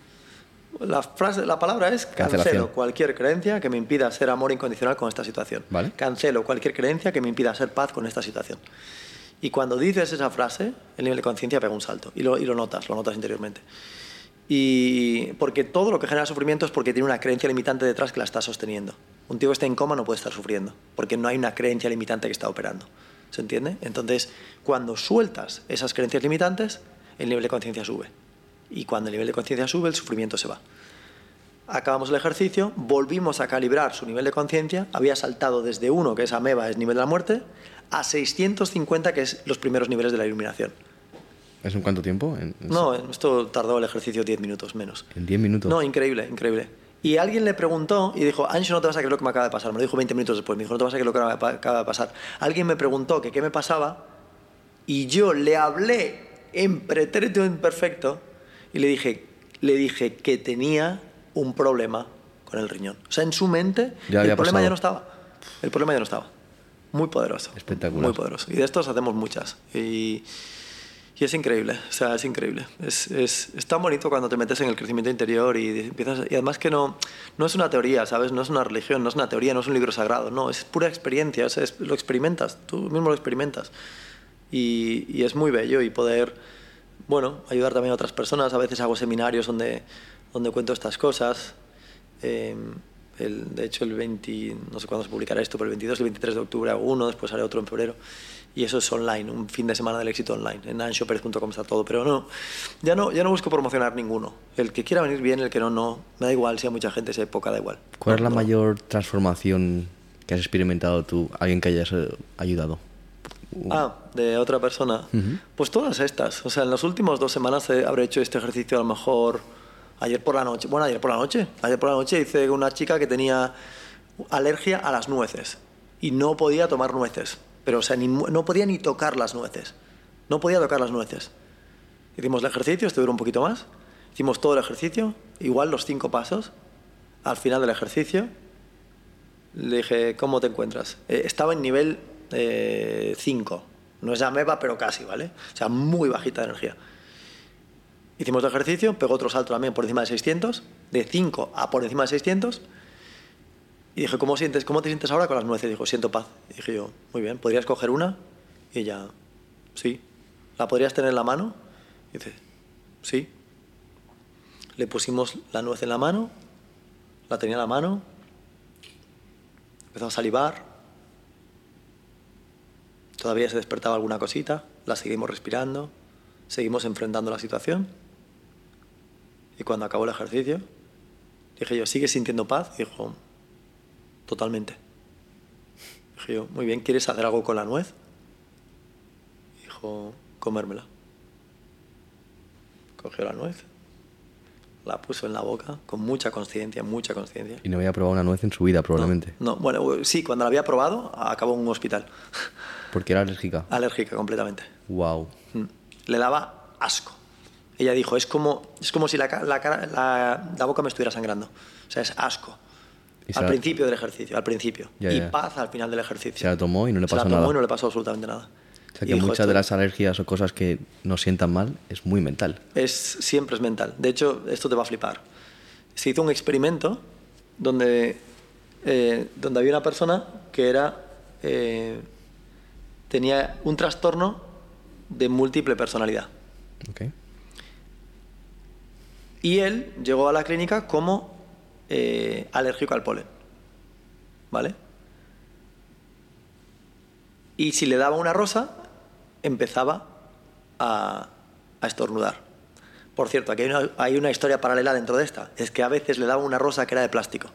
La, frase, la palabra es cancelo cualquier creencia que me impida ser amor incondicional con esta situación. Vale. Cancelo cualquier creencia que me impida ser paz con esta situación. Y cuando dices esa frase, el nivel de conciencia pega un salto y lo, notas, lo notas interiormente. Y porque todo lo que genera sufrimiento es porque tiene una creencia limitante detrás que la está sosteniendo. Un tío que está en coma no puede estar sufriendo, porque no hay una creencia limitante que está operando. ¿Se entiende? Entonces, cuando sueltas esas creencias limitantes, el nivel de conciencia sube. Y cuando el nivel de conciencia sube, el sufrimiento se va. Acabamos el ejercicio, volvimos a calibrar su nivel de conciencia, había saltado desde 1, que es ameba, es nivel de la muerte, a 650, que es los primeros niveles de la iluminación. ¿Es en cuánto tiempo? En, en- No, esto tardó el ejercicio 10 minutos menos. En 10 minutos. No, increíble, increíble. Y alguien le preguntó y dijo, Ancho, no te vas a creer lo que me acaba de pasar. Me lo dijo 20 minutos después. Me dijo, no te vas a creer lo que me acaba de pasar. Alguien me preguntó que qué me pasaba y yo le hablé en pretérito imperfecto y le dije, le dije que tenía un problema con el riñón. O sea, en su mente Ya el problema pasado. ya no estaba. El problema ya no estaba. Muy poderoso. Espectacular. Muy poderoso. Y de estos hacemos muchas. Y, y es increíble, o sea, es increíble. Es, es, es tan bonito cuando te metes en el crecimiento interior y empiezas... Y además que no, no es una teoría, ¿sabes? No es una religión, no es una teoría, no es un libro sagrado, no, es pura experiencia, es- es- lo experimentas, tú mismo lo experimentas. Y, y es muy bello y poder, bueno, ayudar también a otras personas. A veces hago seminarios donde, donde cuento estas cosas. Eh, el, de hecho, el 20, no sé cuándo se publicará esto, pero el 22 y el 23 de octubre hago uno, después haré otro en febrero. Y eso es online, un fin de semana del éxito online. En anshoperez.com está todo. Pero no, ya no, ya no busco promocionar ninguno. El que quiera venir bien, el que no, no. Me da igual si hay mucha gente esa época, da igual. ¿Cuál es la No, no. mayor transformación que has experimentado tú, alguien que hayas eh, ayudado? Ah, de otra persona. Pues todas estas. O sea, en las últimas dos semanas habré hecho este ejercicio a lo mejor ayer por la noche. Bueno, ayer por la noche. Ayer por la noche hice una chica que tenía alergia a las nueces y no podía tomar nueces. Pero, o sea, ni no podía ni tocar las nueces. No podía tocar las nueces. Hicimos el ejercicio, este duró un poquito más. Hicimos todo el ejercicio, igual los cinco pasos. Al final del ejercicio, le dije, ¿cómo te encuentras? Eh, estaba en nivel 5. no es ameba, pero casi, ¿vale? O sea, muy bajita de energía. Hicimos el ejercicio, pegó otro salto también por encima de 600, de 5 a por encima de 600. Y dije, ¿cómo, sientes, ¿cómo te sientes ahora con las nueces? Dijo, siento paz. Y dije yo, muy bien, ¿podrías coger una? Y ella, sí. ¿La podrías tener en la mano? Y dice, sí. Le pusimos la nuez en la mano, la tenía en la mano, empezó a salivar, todavía se despertaba alguna cosita, la seguimos respirando, seguimos enfrentando la situación. Y cuando acabó el ejercicio, dije yo, ¿sigues sintiendo paz? Y dijo, totalmente. Dije yo, muy bien, ¿quieres hacer algo con la nuez? Dijo, comérmela. Cogió la nuez, la puso en la boca con mucha conciencia, mucha conciencia. Y no había probado una nuez en su vida, probablemente. No, bueno, sí, cuando la había probado, acabó en un hospital. Porque era alérgica. Alérgica completamente. Wow. Mm. Le daba asco. Ella dijo, es como, es como si la, la, la- la boca me estuviera sangrando. O sea, es asco. Y Al la- principio del ejercicio, al principio. Ya, y ya. paz al final del ejercicio. Se la tomó y no le Se la pasó tomó nada. y no le pasó absolutamente nada. O sea Y que muchas "Esto de las alergias o cosas que nos sientan mal es muy mental. Es, siempre es mental. De hecho, esto te va a flipar. Se hizo un experimento donde, eh, donde había una persona que era, eh, tenía un trastorno de múltiple personalidad. ¿ok? Y él llegó a la clínica como eh, alérgico al polen. ¿Vale? Y si le daba una rosa, empezaba a, a estornudar. Por cierto, aquí hay una, hay una historia paralela dentro de esta. Es que a veces le daba una rosa que era de plástico.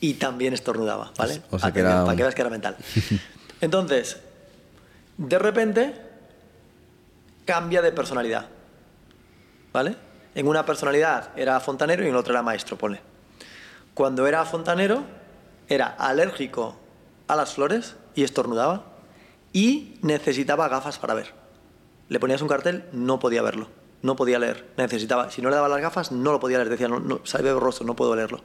Y también estornudaba, ¿vale? O sea que Atención, era Para que veas que era mental. Entonces, de repente, cambia de personalidad. ¿Vale? En una personalidad era fontanero y en otra era maestro, pone. Cuando era fontanero, era alérgico a las flores y estornudaba y necesitaba gafas para ver. Le ponías un cartel, no podía verlo. No podía leer. Necesitaba, si no le daba las gafas, no lo podía leer. Decía, no, no, sabe borroso, no puedo leerlo.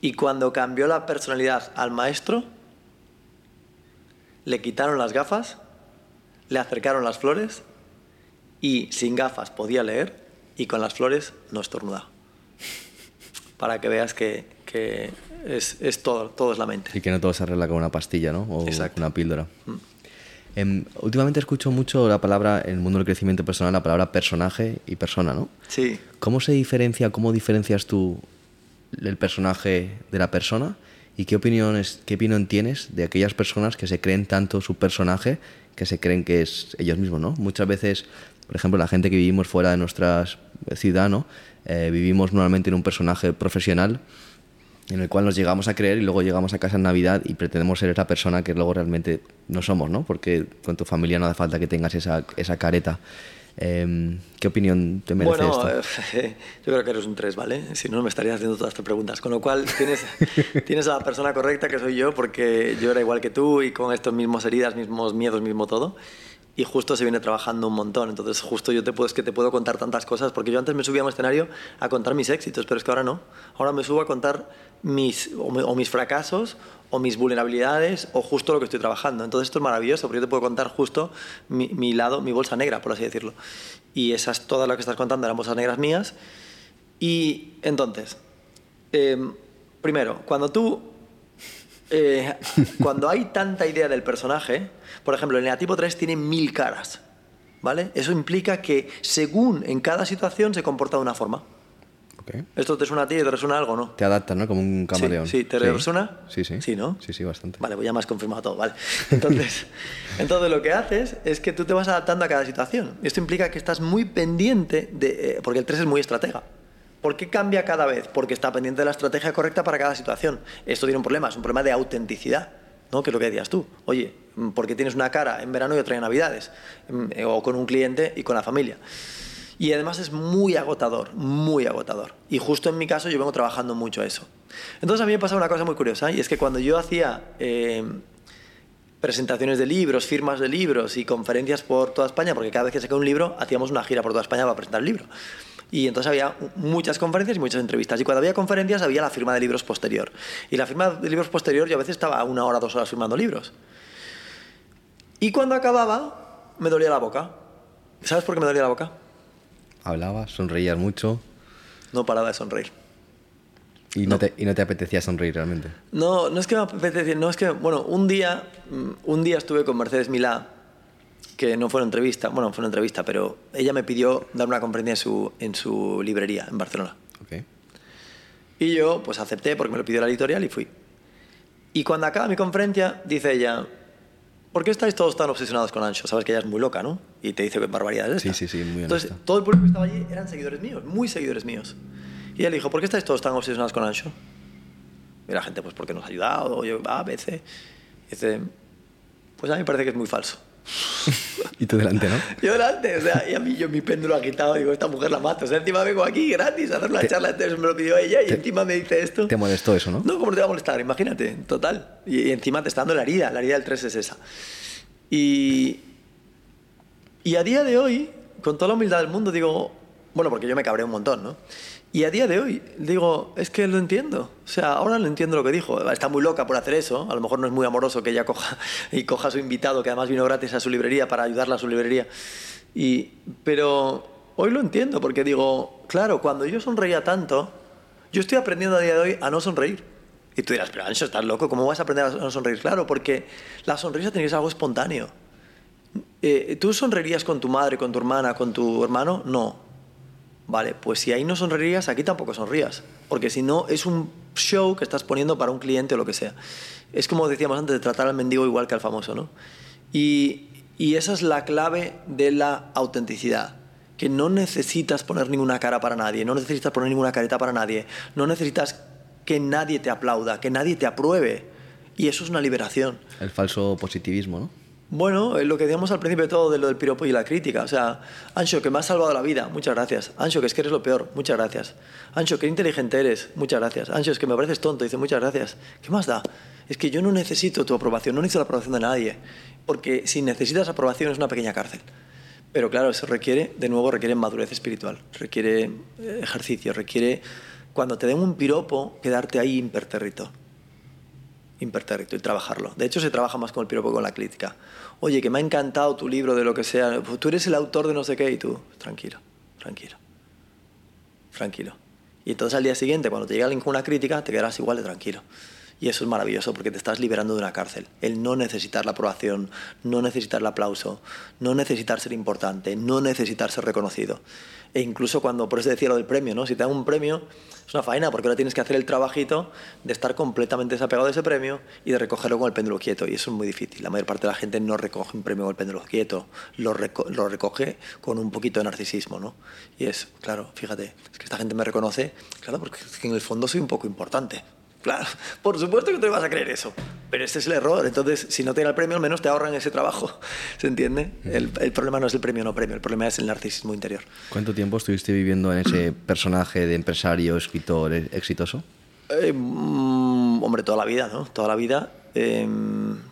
Y cuando cambió la personalidad al maestro, le quitaron las gafas, le acercaron las flores y sin gafas podía leer y con las flores no estornudaba. Para que veas que, que es, es, todo, todo es la mente. Y que no todo se arregla con una pastilla, ¿no? O con una píldora. Eh, últimamente escucho mucho la palabra, en el mundo del crecimiento personal, la palabra personaje y persona, ¿no? Sí. ¿Cómo se diferencia, cómo diferencias tú el personaje de la persona? ¿Y qué, opiniones, qué opinión tienes de aquellas personas que se creen tanto su personaje que se creen que es ellos mismos, ¿no? Muchas veces, por ejemplo, la gente que vivimos fuera de nuestra ciudad, ¿no? Eh, vivimos normalmente en un personaje profesional en el cual nos llegamos a creer y luego llegamos a casa en Navidad y pretendemos ser esa persona que luego realmente no somos, ¿no? Porque con tu familia no hace falta que tengas esa, esa careta. Eh, ¿Qué opinión te merece bueno, esto? Eh, yo creo que eres un 3, ¿vale? Si no, me estarías haciendo todas estas preguntas. Con lo cual, tienes, tienes a la persona correcta que soy yo, porque yo era igual que tú y con estos mismos heridas, mismos miedos, mismo todo y justo se viene trabajando un montón. Entonces, justo yo te puedo, es que te puedo contar tantas cosas, porque yo antes me subía a un escenario a contar mis éxitos, pero es que ahora no. Ahora me subo a contar mis, o, mis fracasos, o mis vulnerabilidades, o justo lo que estoy trabajando. Entonces, esto es maravilloso, porque yo te puedo contar justo mi, lado, mi bolsa negra, por así decirlo. Y esas, todas las que estás contando eran bolsas negras mías. Y entonces, eh, primero, cuando tú eh, cuando hay tanta idea del personaje, por ejemplo, el negativo 3 tiene mil caras, ¿vale? Eso implica que según en cada situación se comporta de una forma. Okay. ¿Esto te suena a ti y te resuena algo, no? Te adaptas, ¿no? Como un camaleón. Sí, sí. ¿te resuena? Sí, sí. Sí, ¿no? Sí, sí, bastante. Vale, pues ya me has confirmado todo, ¿vale? Entonces, entonces lo que haces es que tú te vas adaptando a cada situación. Esto implica que estás muy pendiente de... Eh, porque el 3 es muy estratega. ¿Por qué cambia cada vez? Porque está pendiente de la estrategia correcta para cada situación. Esto tiene un problema, es un problema de autenticidad. ¿no? Que es lo que decías tú. Oye, ¿por qué tienes una cara en verano y otra en Navidades? O con un cliente y con la familia. Y además es muy agotador, muy agotador. Y justo en mi caso yo vengo trabajando mucho eso. Entonces a mí me pasa una cosa muy curiosa y es que cuando yo hacía eh, presentaciones de libros, firmas de libros y conferencias por toda España, porque cada vez que saqué un libro hacíamos una gira por toda España para presentar el libro. Y entonces había muchas conferencias y muchas entrevistas. Y cuando había conferencias había la firma de libros posterior. Y la firma de libros posterior yo a veces estaba una hora, dos horas firmando libros. Y cuando acababa me dolía la boca. ¿Sabes por qué me dolía la boca? Hablabas, sonreías mucho. No paraba de sonreír. ¿Y no, no, te, ¿Y no te apetecía sonreír realmente? No, no es que me apetecía, no es que, bueno, un día, un día estuve con Mercedes Milá que no fue una entrevista, bueno, fue una entrevista, pero ella me pidió dar una conferencia en su, en su librería en Barcelona. Okay. Y yo, pues acepté porque me lo pidió la editorial y fui. Y cuando acaba mi conferencia, dice ella, ¿por qué estáis todos tan obsesionados con Ancho? Sabes que ella es muy loca, ¿no? Y te dice barbaridades. Sí, sí, sí, muy Entonces, todo el público que estaba allí eran seguidores míos, muy seguidores míos. Y ella dijo, ¿por qué estáis todos tan obsesionados con Ancho? Y la gente, pues porque nos ha ayudado, yo, a veces. Dice, pues a mí me parece que es muy falso. Y tú delante, ¿no? Yo delante, o sea, y a mí yo mi péndulo agitado, digo, esta mujer la mato. O sea, encima vengo aquí gratis a hacer una te, charla, entonces me lo pidió ella y te, encima me dice esto. ¿Te molestó eso, no? No, ¿cómo te va a molestar? Imagínate, total. Y, y, encima te está dando la herida, la herida del 3 es esa. Y, y a día de hoy, con toda la humildad del mundo, digo, bueno, porque yo me cabré un montón, ¿no? Y a día de hoy digo, es que lo entiendo. O sea, ahora lo entiendo lo que dijo. Está muy loca por hacer eso. A lo mejor no es muy amoroso que ella coja y coja a su invitado, que además vino gratis a su librería para ayudarla a su librería. Y, pero hoy lo entiendo porque digo, claro, cuando yo sonreía tanto, yo estoy aprendiendo a día de hoy a no sonreír. Y tú dirás, pero Ancho, estás loco, ¿cómo vas a aprender a no sonreír? Claro, porque la sonrisa tiene que ser algo espontáneo. Eh, ¿Tú sonreirías con tu madre, con tu hermana, con tu hermano? No. Vale, pues si ahí no sonreirías, aquí tampoco sonrías. Porque si no, es un show que estás poniendo para un cliente o lo que sea. Es como decíamos antes, tratar al mendigo igual que al famoso, ¿no? Y, y esa es la clave de la autenticidad. Que no necesitas poner ninguna cara para nadie, no necesitas poner ninguna careta para nadie, no necesitas que nadie te aplauda, que nadie te apruebe. Y eso es una liberación. El falso positivismo, ¿no? Bueno, lo que decíamos al principio de todo de lo del piropo y la crítica. O sea, Ancho, que me has salvado la vida, muchas gracias. Ancho, que es que eres lo peor, muchas gracias. Ancho, que inteligente eres, muchas gracias. Ancho, es que me pareces tonto, dice muchas gracias. ¿Qué más da? Es que yo no necesito tu aprobación, no necesito la aprobación de nadie. Porque si necesitas aprobación es una pequeña cárcel. Pero claro, eso requiere, de nuevo, requiere madurez espiritual, requiere eh, ejercicio, requiere, cuando te den un piropo, quedarte ahí impertérrito. Impertérrito y trabajarlo. De hecho, se trabaja más con el piropo que con la crítica. Oye, que me ha encantado tu libro de lo que sea. Tú eres el autor de no sé qué y tú, tranquilo, tranquilo, tranquilo. Y entonces al día siguiente, cuando te llega ninguna crítica, te quedarás igual de tranquilo. Y eso es maravilloso porque te estás liberando de una cárcel. El no necesitar la aprobación, no necesitar el aplauso, no necesitar ser importante, no necesitar ser reconocido. E incluso cuando, por eso decía lo del premio, ¿no? Si te dan un premio, es una faena porque ahora tienes que hacer el trabajito de estar completamente desapegado de ese premio y de recogerlo con el péndulo quieto. Y eso es muy difícil. La mayor parte de la gente no recoge un premio con el péndulo quieto, lo, lo recoge con un poquito de narcisismo, ¿no? Y es, claro, fíjate, es que esta gente me reconoce, claro, porque en el fondo soy un poco importante. Claro, por supuesto que te vas a creer eso, pero ese es el error. Entonces, si no te da el premio, al menos te ahorran ese trabajo. ¿Se entiende? El, el, problema no es el premio o no premio, el problema es el narcisismo interior. ¿Cuánto tiempo estuviste viviendo en ese personaje de empresario, escritor exitoso? Eh, mm, hombre, toda la vida, ¿no? Toda la vida. Eh,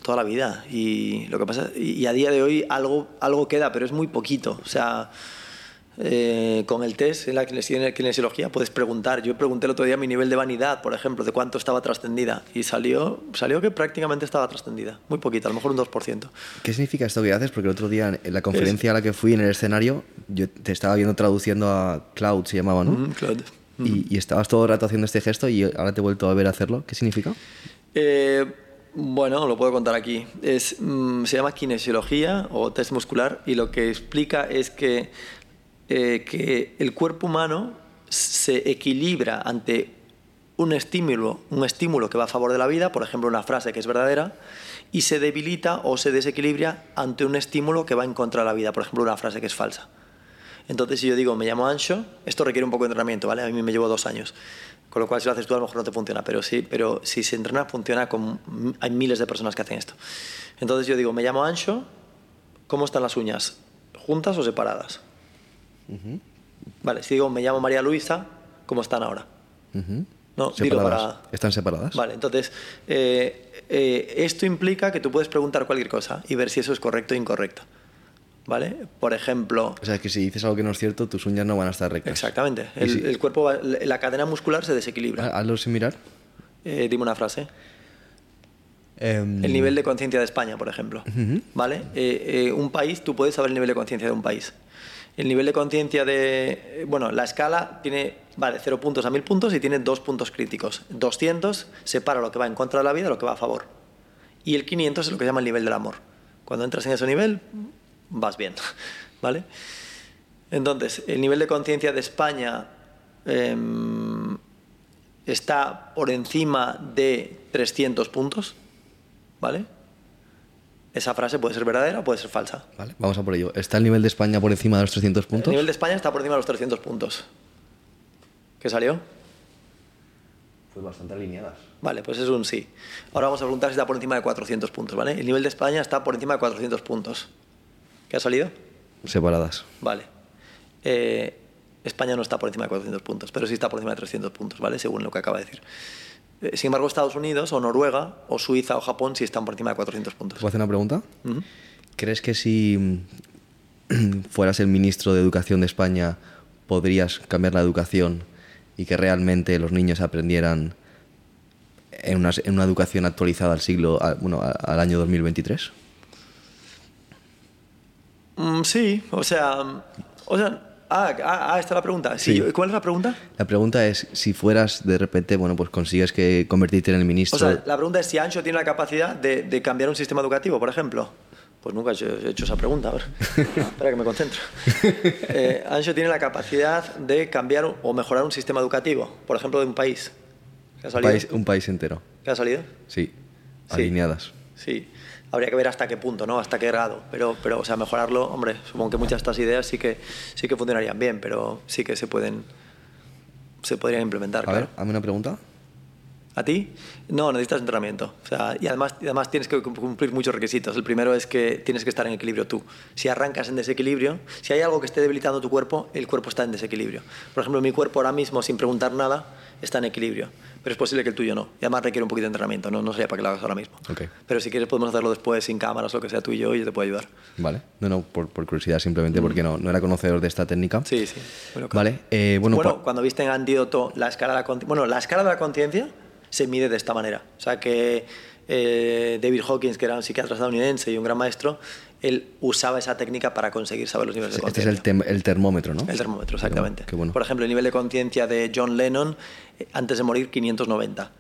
toda la vida. Y lo que pasa, y a día de hoy algo, algo queda, pero es muy poquito. O sea. Eh, con el test en la kinesiología puedes preguntar. Yo pregunté el otro día mi nivel de vanidad, por ejemplo, de cuánto estaba trascendida y salió, salió que prácticamente estaba trascendida, muy poquito, a lo mejor un 2%. ¿Qué significa esto que haces? Porque el otro día en la conferencia a la que fui en el escenario, yo te estaba viendo traduciendo a Cloud, se llamaba, ¿no? Mm, Cloud. Y, y, estabas todo el rato haciendo este gesto y ahora te he vuelto a ver hacerlo. ¿Qué significa? Eh, bueno, lo puedo contar aquí. Es, mm, se llama kinesiología o test muscular y lo que explica es que eh, que el cuerpo humano se equilibra ante un estímulo, un estímulo que va a favor de la vida, por ejemplo una frase que es verdadera, y se debilita o se desequilibra ante un estímulo que va en contra de la vida, por ejemplo una frase que es falsa. Entonces si yo digo me llamo Ancho, esto requiere un poco de entrenamiento, ¿vale? A mí me llevo dos años, con lo cual si lo haces tú a lo mejor no te funciona, pero sí, pero si se entrena funciona con hay miles de personas que hacen esto. Entonces yo digo me llamo Ancho, ¿cómo están las uñas? ¿Juntas o separadas? Uh -huh. Vale, si digo me llamo María Luisa, ¿cómo están ahora? Uh -huh. No, separadas. digo para... ¿Están separadas? Vale, entonces, eh, eh, esto implica que tú puedes preguntar cualquier cosa y ver si eso es correcto o incorrecto. ¿Vale? Por ejemplo... O sea, que si dices algo que no es cierto, tus uñas no van a estar rectas. Exactamente. El, si... el cuerpo, va, la cadena muscular se desequilibra. Hazlo sin mirar. Eh, dime una frase. Um... El nivel de conciencia de España, por ejemplo. Uh -huh. ¿Vale? Eh, un país, tú puedes saber el nivel de conciencia de un país el nivel de conciencia de... Bueno, la escala tiene, vale, 0 puntos a 1000 puntos y tiene dos puntos críticos. 200 separa lo que va en contra de la vida de lo que va a favor. Y el 500 es lo que se llama el nivel del amor. Cuando entras en ese nivel, vas bien, ¿vale? Entonces, el nivel de conciencia de España eh, está por encima de 300 puntos, ¿vale? Esa frase puede ser verdadera o puede ser falsa. Vale, vamos a por ello. ¿Está el nivel de España por encima de los 300 puntos? El nivel de España está por encima de los 300 puntos. ¿Qué salió? Pues bastante alineadas. Vale, pues es un sí. Ahora vamos a preguntar si está por encima de 400 puntos, ¿vale? El nivel de España está por encima de 400 puntos. ¿Qué ha salido? Separadas. Vale. Eh, España no está por encima de 400 puntos, pero sí está por encima de 300 puntos, ¿vale? Según lo que acaba de decir. Sin embargo, Estados Unidos o Noruega o Suiza o Japón sí están por encima de 400 puntos. ¿Puedo hacer una pregunta? Uh -huh. ¿Crees que si fueras el ministro de Educación de España podrías cambiar la educación y que realmente los niños aprendieran en una, en una educación actualizada al siglo, bueno, al año 2023? Mm, sí, o sea, o sea Ah, ah, ah, esta es la pregunta. Sí. Sí. ¿Cuál es la pregunta? La pregunta es si fueras de repente, bueno, pues consigues que convertirte en el ministro. O sea, la pregunta es si Ancho tiene la capacidad de, de cambiar un sistema educativo, por ejemplo. Pues nunca he hecho, he hecho esa pregunta, a ver. Espera que me concentro. Eh, Ancho tiene la capacidad de cambiar o mejorar un sistema educativo, por ejemplo, de un país. ¿Qué ha un, salido? país, un país entero. ¿Qué ha salido? Sí, Sí. alineadas. Sí. Habría que ver hasta qué punto, ¿no? Hasta qué grado. Pero, pero o sea, mejorarlo, hombre, supongo que muchas de estas ideas sí que, sí que funcionarían bien, pero sí que se pueden. se podrían implementar. A claro. ver, hazme una pregunta. ¿A ti? No, necesitas entrenamiento. O sea, y además, y además tienes que cumplir muchos requisitos. El primero es que tienes que estar en equilibrio tú. Si arrancas en desequilibrio, si hay algo que esté debilitando tu cuerpo, el cuerpo está en desequilibrio. Por ejemplo, mi cuerpo ahora mismo, sin preguntar nada, está en equilibrio. Pero es posible que el tuyo no. Y además requiere un poquito de entrenamiento. No, no sería para que lo hagas ahora mismo. Pero si quieres podemos hacerlo después, sin cámaras, lo que sea tú y yo, y yo te puedo ayudar. Vale. No, no, por, por curiosidad, simplemente porque no, no era conocedor de esta técnica. Sí, sí. Bueno, Vale. eh, bueno, cuando viste en Antídoto la escala de la conciencia, bueno, la escala de la conciencia se mide de esta manera. O sea que eh, David Hawkins, que era un psiquiatra estadounidense y un gran maestro, él usaba esa técnica para conseguir saber los niveles de este es conciencia. el, termómetro, ¿no? El termómetro, exactamente. Qué bueno. Por ejemplo, el nivel de conciencia de John Lennon, eh, antes de morir, 590.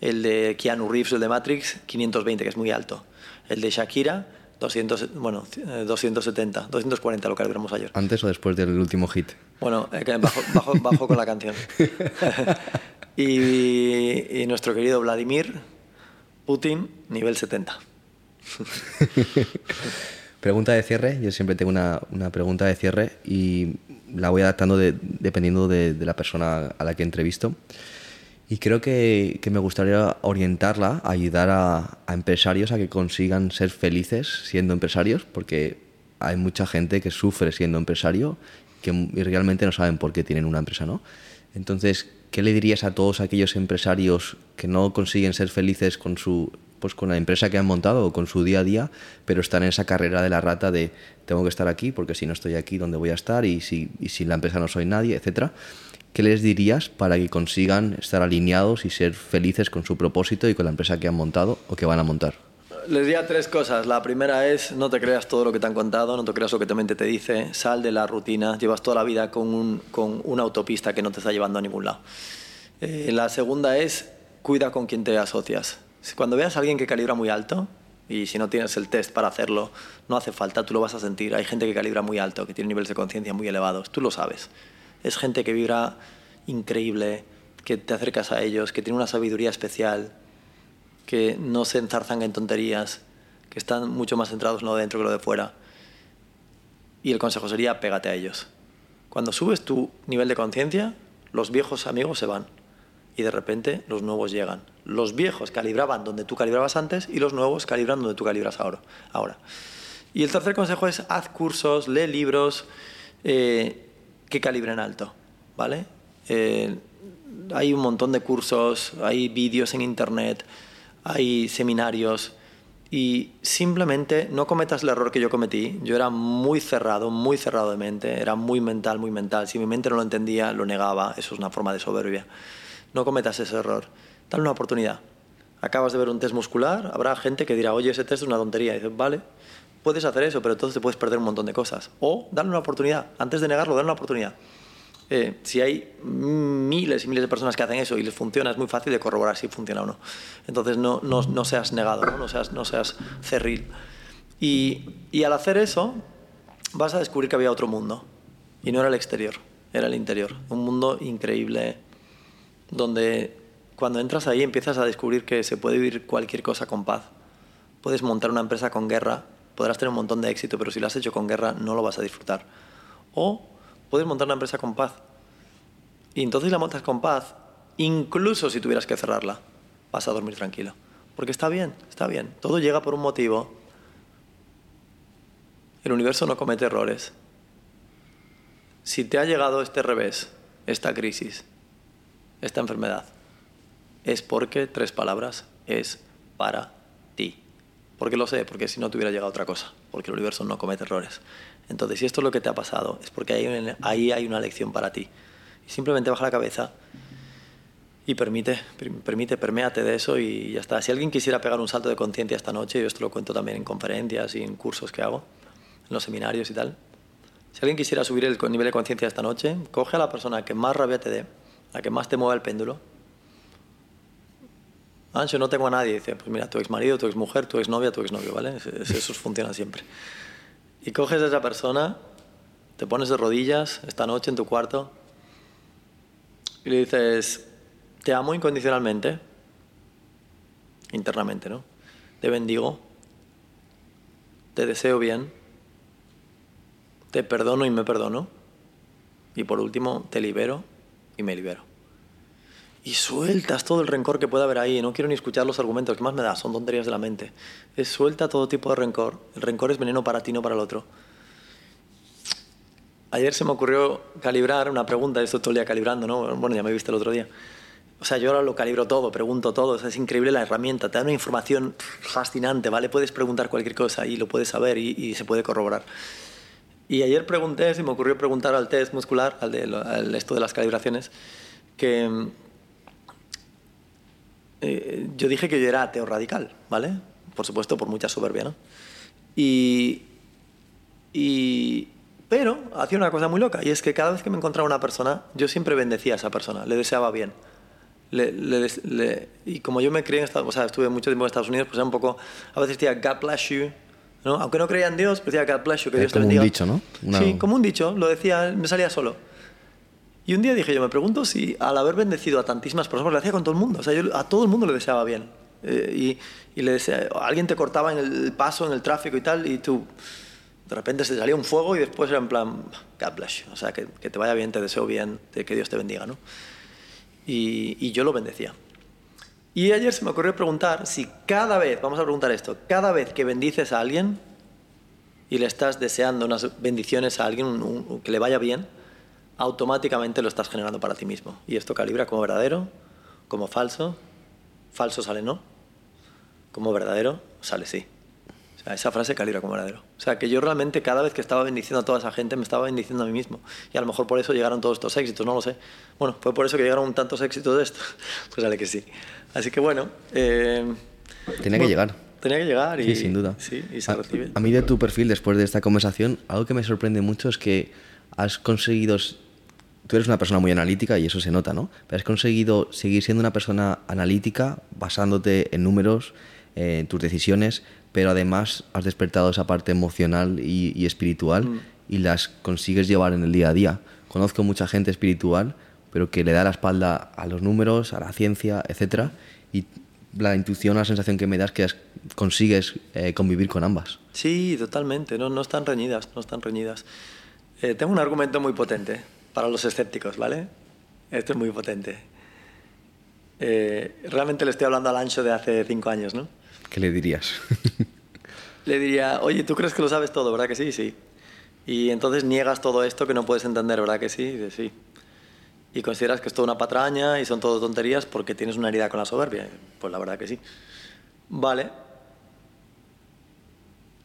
El de Keanu Reeves, el de Matrix, 520, que es muy alto. El de Shakira, 200, bueno, eh, 270, 240, lo que calibramos ayer. ¿Antes o después del último hit? Bueno, eh, bajo- bajo con la canción. y, y nuestro querido Vladimir Putin, nivel 70. Pregunta de cierre. Yo siempre tengo una, una pregunta de cierre y la voy adaptando de- dependiendo de, de la persona a la que entrevisto. Y creo que, que me gustaría orientarla, ayudar a, a empresarios a que consigan ser felices siendo empresarios, porque hay mucha gente que sufre siendo empresario que, y realmente no saben por qué tienen una empresa, ¿no? Entonces, ¿qué le dirías a todos aquellos empresarios que no consiguen ser felices con su pues con la empresa que han montado o con su día a día, pero están en esa carrera de la rata de tengo que estar aquí porque si no estoy aquí, ¿dónde voy a estar? Y si, y sin la empresa no soy nadie, etcétera. ¿Qué les dirías para que consigan estar alineados y ser felices con su propósito y con la empresa que han montado o que van a montar? Les diría tres cosas. La primera es no te creas todo lo que te han contado, no te creas lo que tu mente te dice, sal de la rutina, llevas toda la vida con, un- con una autopista que no te está llevando a ningún lado. Eh, la segunda es cuida con quien te asocias. Cuando veas a alguien que calibra muy alto, y si no tienes el test para hacerlo, no hace falta, tú lo vas a sentir. Hay gente que calibra muy alto, que tiene niveles de conciencia muy elevados, tú lo sabes. Es gente que vibra increíble, que te acercas a ellos, que tiene una sabiduría especial, que no se enzarzan en tonterías, que están mucho más centrados en lo de dentro que lo de fuera. Y el consejo sería pégate a ellos. Cuando subes tu nivel de conciencia, los viejos amigos se van y de repente los nuevos llegan. Los viejos calibraban donde tú calibrabas antes y los nuevos calibran donde tú calibras ahora. ahora. Y el tercer consejo es haz cursos, lee libros eh, que calibren alto, ¿vale? Eh, hay un montón de cursos, hay vídeos en internet, hay seminarios y simplemente no cometas el error que yo cometí. Yo era muy cerrado, muy cerrado de mente, era muy mental, muy mental. Si mi mente no lo entendía, lo negaba. Eso es una forma de soberbia. No cometas ese error. Dale una oportunidad. Acabas de ver un test muscular, habrá gente que dirá, oye, ese test es una tontería. Dices, vale, puedes hacer eso, pero entonces te puedes perder un montón de cosas. O dale una oportunidad. Antes de negarlo, dale una oportunidad. Eh, si hay miles y miles de personas que hacen eso y les funciona, es muy fácil de corroborar si funciona o no. Entonces no, no, no seas negado, ¿no? No, seas, no seas cerril. Y, y al hacer eso, vas a descubrir que había otro mundo. Y no era el exterior, era el interior. Un mundo increíble donde cuando entras ahí empiezas a descubrir que se puede vivir cualquier cosa con paz. Puedes montar una empresa con guerra, podrás tener un montón de éxito, pero si lo has hecho con guerra no lo vas a disfrutar. O puedes montar una empresa con paz. Y entonces la montas con paz, incluso si tuvieras que cerrarla, vas a dormir tranquilo. Porque está bien, está bien. Todo llega por un motivo. El universo no comete errores. Si te ha llegado este revés, esta crisis, esta enfermedad, es porque, tres palabras, es para ti. Porque lo sé, porque si no te hubiera llegado otra cosa, porque el universo no comete errores. Entonces, si esto es lo que te ha pasado, es porque ahí, hay- una lección para ti. Y simplemente baja la cabeza y permite, per- permite, perméate de eso y ya está. Si alguien quisiera pegar un salto de conciencia esta noche, yo esto lo cuento también en conferencias y en cursos que hago, en los seminarios y tal. Si alguien quisiera subir el nivel de conciencia esta noche, coge a la persona que más rabia te dé, la que más te mueva el péndulo. Ancho, no tengo a nadie. Dice, pues mira, tu ex marido, tu ex mujer, tu ex novia, tu ex novio, ¿vale? Es- es- Esos funcionan siempre. Y coges a esa persona, te pones de rodillas esta noche en tu cuarto y le dices, te amo incondicionalmente, internamente, ¿no? Te bendigo, te deseo bien, te perdono y me perdono, y por último, te libero y me libero. Y sueltas todo el rencor que pueda haber ahí. No quiero ni escuchar los argumentos, que más me da? Son tonterías de la mente. Es suelta todo tipo de rencor. El rencor es veneno para ti, no para el otro. Ayer se me ocurrió calibrar una pregunta, esto todo el día calibrando, ¿no? Bueno, ya me viste el otro día. O sea, yo ahora lo calibro todo, pregunto todo. es increíble la herramienta, te da una información fascinante, ¿vale? Puedes preguntar cualquier cosa y lo puedes saber y, se puede corroborar. Y ayer pregunté, se me ocurrió preguntar al test muscular, al de esto de las calibraciones, que eh, yo dije que yo era ateo radical, ¿vale? Por supuesto, por mucha soberbia, ¿no? Y, y, pero hacía una cosa muy loca, y es que cada vez que me encontraba una persona, yo siempre bendecía a esa persona, le deseaba bien. Le, y como yo me crié en Estados o sea, estuve mucho tiempo en Estados Unidos, pues era un poco, a veces decía, God bless you, ¿no? Aunque no creía en Dios, decía, God bless you, que Dios te bendiga. Como un dicho, ¿no? Sí, como un dicho, lo decía, me salía solo. Y un día dije, yo me pregunto si al haber bendecido a tantísimas personas, lo hacía con todo el mundo, o sea, a todo el mundo le deseaba bien. Eh, y, y, le decía, alguien te cortaba en el paso, en el tráfico y tal, y tú, de repente se salía un fuego y después era en plan, God bless you, o sea, que, te vaya bien, te deseo bien, que Dios te bendiga, ¿no? Y yo lo bendecía. Y ayer se me ocurrió preguntar si cada vez, vamos a preguntar esto, cada vez que bendices a alguien y le estás deseando unas bendiciones a alguien, que le vaya bien, automáticamente lo estás generando para ti mismo. Y esto calibra como verdadero, como falso. Falso sale no. Como verdadero sale sí. O sea, esa frase calibra como verdadero. O sea, que yo realmente cada vez que estaba bendiciendo a toda esa gente me estaba bendiciendo a mí mismo. Y a lo mejor por eso llegaron todos estos éxitos, no lo sé. Bueno, fue por eso que llegaron tantos éxitos de esto. Pues sale que sí. Así que bueno. Eh, Tenía que llegar. Tenía que llegar y, sí, sin duda. Sí, y se recibe. A mí de tu perfil, después de esta conversación, algo que me sorprende mucho es que has conseguido tú eres una persona muy analítica y eso se nota, ¿no? Pero has conseguido seguir siendo una persona analítica basándote en números, en tus decisiones, pero además has despertado esa parte emocional y, espiritual mm. y las consigues llevar en el día a día. Conozco mucha gente espiritual, pero que le da la espalda a los números, a la ciencia, etc. Y la intuición, la sensación que me das que consigues eh, convivir con ambas. Sí, totalmente. No, no están reñidas, no están reñidas. Eh, tengo un argumento muy potente para los escépticos, ¿vale? Esto es muy potente. Eh, realmente le estoy hablando al ancho de hace cinco años, ¿no? ¿Qué le dirías? le diría, oye, ¿tú crees que lo sabes todo, verdad que sí? Sí. Y entonces niegas todo esto que no puedes entender, ¿verdad que sí? Y dice, sí. Y consideras que es toda una patraña y son todo tonterías porque tienes una herida con la soberbia. Pues la verdad que sí. Vale.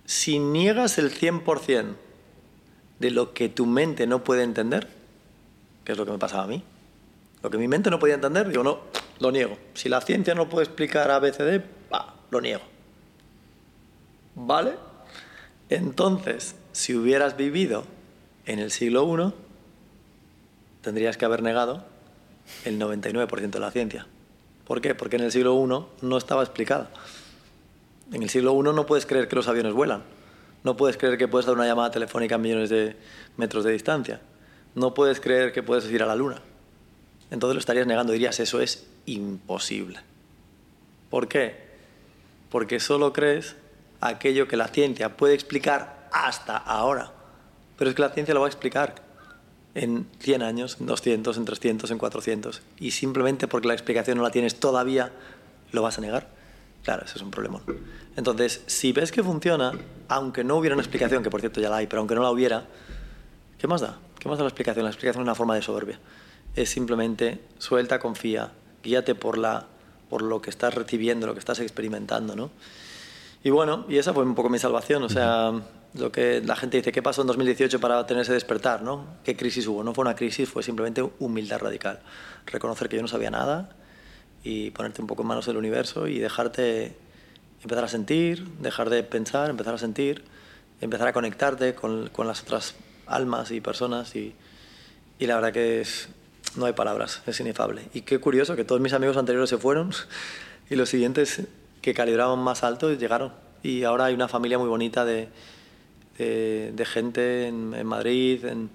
Si niegas el 100% de lo que tu mente no puede entender, que es lo que me pasaba a mí. Lo que mi mente no podía entender, digo, no, lo niego. Si la ciencia no puede explicar ABCD, bah, lo niego. ¿Vale? Entonces, si hubieras vivido en el siglo I, tendrías que haber negado el 99% de la ciencia. ¿Por qué? Porque en el siglo I no estaba explicada. En el siglo I no puedes creer que los aviones vuelan. No puedes creer que puedes dar una llamada telefónica a millones de metros de distancia no puedes creer que puedes ir a la luna. Entonces lo estarías negando, dirías, eso es imposible. ¿Por qué? Porque solo crees aquello que la ciencia puede explicar hasta ahora. Pero es que la ciencia lo va a explicar en 100 años, en 200, en 300, en 400. Y simplemente porque la explicación no la tienes todavía, lo vas a negar. Claro, eso es un problema. Entonces, si ves que funciona, aunque no hubiera una explicación, que por cierto ya la hay, pero aunque no la hubiera, ¿qué más da? ¿Qué más da la explicación? La explicación es una forma de soberbia. Es simplemente suelta, confía, guíate por, la, por lo que estás recibiendo, lo que estás experimentando, ¿no? Y bueno, y esa fue un poco mi salvación, o sea, lo que la gente dice, ¿qué pasó en 2018 para tener ese despertar, no? ¿Qué crisis hubo? No fue una crisis, fue simplemente humildad radical. Reconocer que yo no sabía nada y ponerte un poco en manos del universo y dejarte empezar a sentir, dejar de pensar, empezar a sentir, empezar a conectarte con, con las otras almas y personas y, y la verdad que es, no hay palabras, es inefable. Y qué curioso que todos mis amigos anteriores se fueron y los siguientes que calibraban más alto llegaron. Y ahora hay una familia muy bonita de, de, gente en, Madrid, en,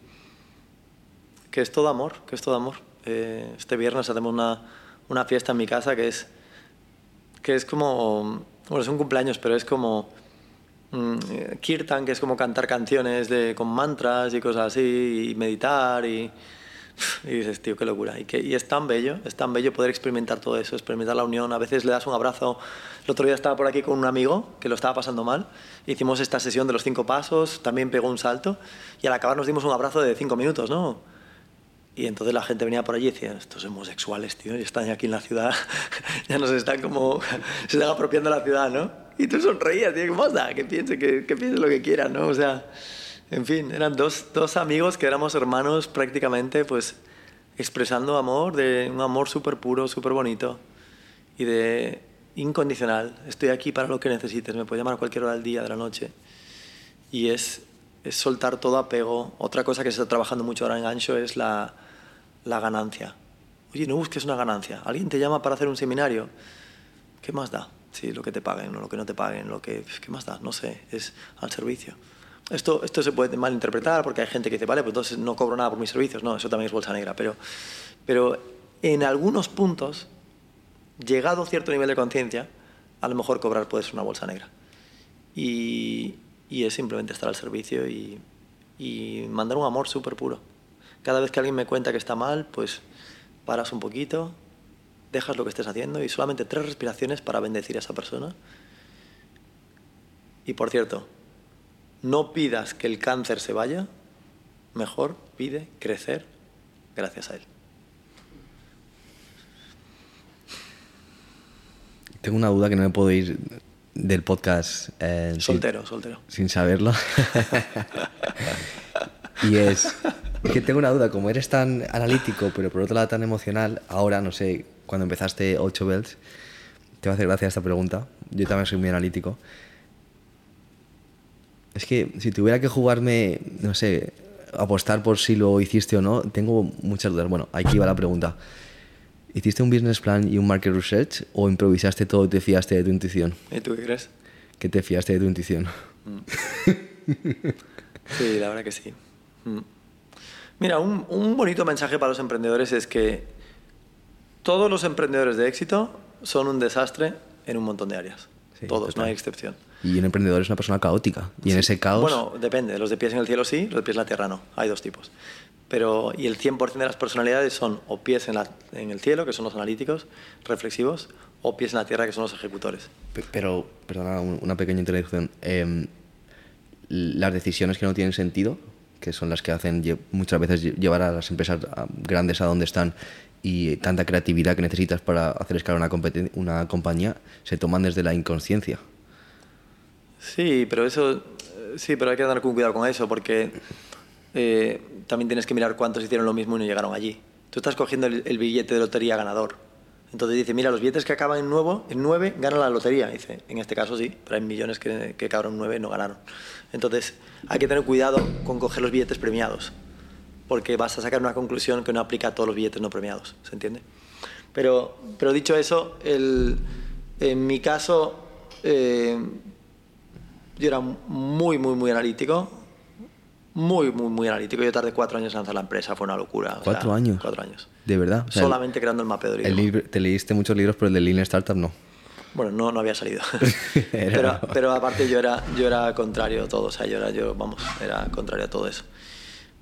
que es todo amor, que es todo amor. Eh, este viernes hacemos una, una, fiesta en mi casa que es, que es como, bueno, es un cumpleaños, pero es como kirtan, que es como cantar canciones con mantras y cosas así, y meditar, y Y dices, tío, qué locura. Y, y es tan bello, es tan bello poder experimentar todo eso, experimentar la unión. A veces le das un abrazo. El otro día estaba por aquí con un amigo que lo estaba pasando mal. Hicimos esta sesión de los cinco pasos, también pegó un salto. Y al acabar nos dimos un abrazo de cinco minutos, ¿no? Y entonces la gente venía por allí y decía, estos homosexuales, tío, y están aquí en la ciudad, ya nos están como, se están apropiando la ciudad, ¿no? Y tú sonreías, tío, ¿cómo da? Que piense, que, que piense lo que quieran, ¿no? O sea, en fin, eran dos, dos amigos que éramos hermanos prácticamente, pues expresando amor, de un amor súper puro, súper bonito y de incondicional. Estoy aquí para lo que necesites, me puedes llamar a cualquier hora del día, de la noche. Y es, es soltar todo apego. Otra cosa que se está trabajando mucho ahora en Ancho es la, la ganancia. Oye, no busques una ganancia. Alguien te llama para hacer un seminario. ¿Qué más da? Sí, lo que te paguen o lo que no te paguen, lo que, ¿qué más da? No sé, es al servicio. Esto, esto se puede malinterpretar porque hay gente que dice, vale, pues entonces no cobro nada por mis servicios. No, eso también es bolsa negra. Pero, pero en algunos puntos, llegado a cierto nivel de conciencia, a lo mejor cobrar puede ser una bolsa negra. Y, y es simplemente estar al servicio y, y mandar un amor súper puro. Cada vez que alguien me cuenta que está mal, pues paras un poquito, dejas lo que estés haciendo y solamente tres respiraciones para bendecir a esa persona. Y por cierto, no pidas que el cáncer se vaya, mejor pide crecer gracias a él. Tengo una duda que no me puedo ir del podcast. eh, sin- Soltero, soltero. sin saberlo. y es, que tengo una duda, como eres tan analítico, pero por otro lado tan emocional, ahora, no sé, cuando empezaste 8 Bells, te va a hacer gracia esta pregunta. Yo también soy muy analítico. Es que si tuviera que jugarme, no sé, apostar por si lo hiciste o no, tengo muchas dudas. Bueno, aquí va la pregunta. ¿Hiciste un business plan y un market research o improvisaste todo y te fiaste de tu intuición? ¿Y tú qué crees? ¿Qué te fiaste de tu intuición? Sí, la verdad que sí. Mm. Mira, un, un bonito mensaje para los emprendedores es que todos los emprendedores de éxito son un desastre en un montón de áreas. Sí, todos, no hay excepción. Y un emprendedor es una persona caótica. Y en ese caos. Bueno, depende. Los de pies en el cielo sí, los de pies en la tierra no. Hay dos tipos. Pero, y el 100% de las personalidades son o pies en, la- en el cielo, que son los analíticos, reflexivos, o pies en la tierra, que son los ejecutores. pe- pero, perdona, un- una pequeña introducción. Em, las decisiones que no tienen sentido, que son las que hacen muchas veces lle- llevar a las empresas grandes a donde están y tanta creatividad que necesitas para hacer escalar una, compañía, se toman desde la inconsciencia. Sí, pero eso, sí, pero hay que con cuidado con eso porque eh, también tienes que mirar cuántos hicieron lo mismo y no llegaron allí. Tú estás cogiendo el billete de lotería ganador. Entonces dice, mira, los billetes que acaban en, nuevo, en 9 ganan la lotería. Dice, en este caso sí, pero hay millones que, que acabaron en 9 y no ganaron. Entonces hay que tener cuidado con coger los billetes premiados, porque vas a sacar una conclusión que no aplica a todos los billetes no premiados, ¿se entiende? Pero, pero dicho eso, el, en mi caso, eh, yo era muy, muy, muy analítico. Muy, muy, muy analítico. Yo tardé cuatro años en lanzar la empresa, fue una locura. o sea, ¿Cuatro años? Cuatro años. ¿De verdad? O sea, el- Solamente creando el mapeo de el libro. libro- te leíste muchos libros, pero el de Lean Startup no. Bueno, no, no había salido. Pero, pero aparte yo era, yo era contrario a todo. O sea, yo era, yo, vamos, era contrario a todo eso.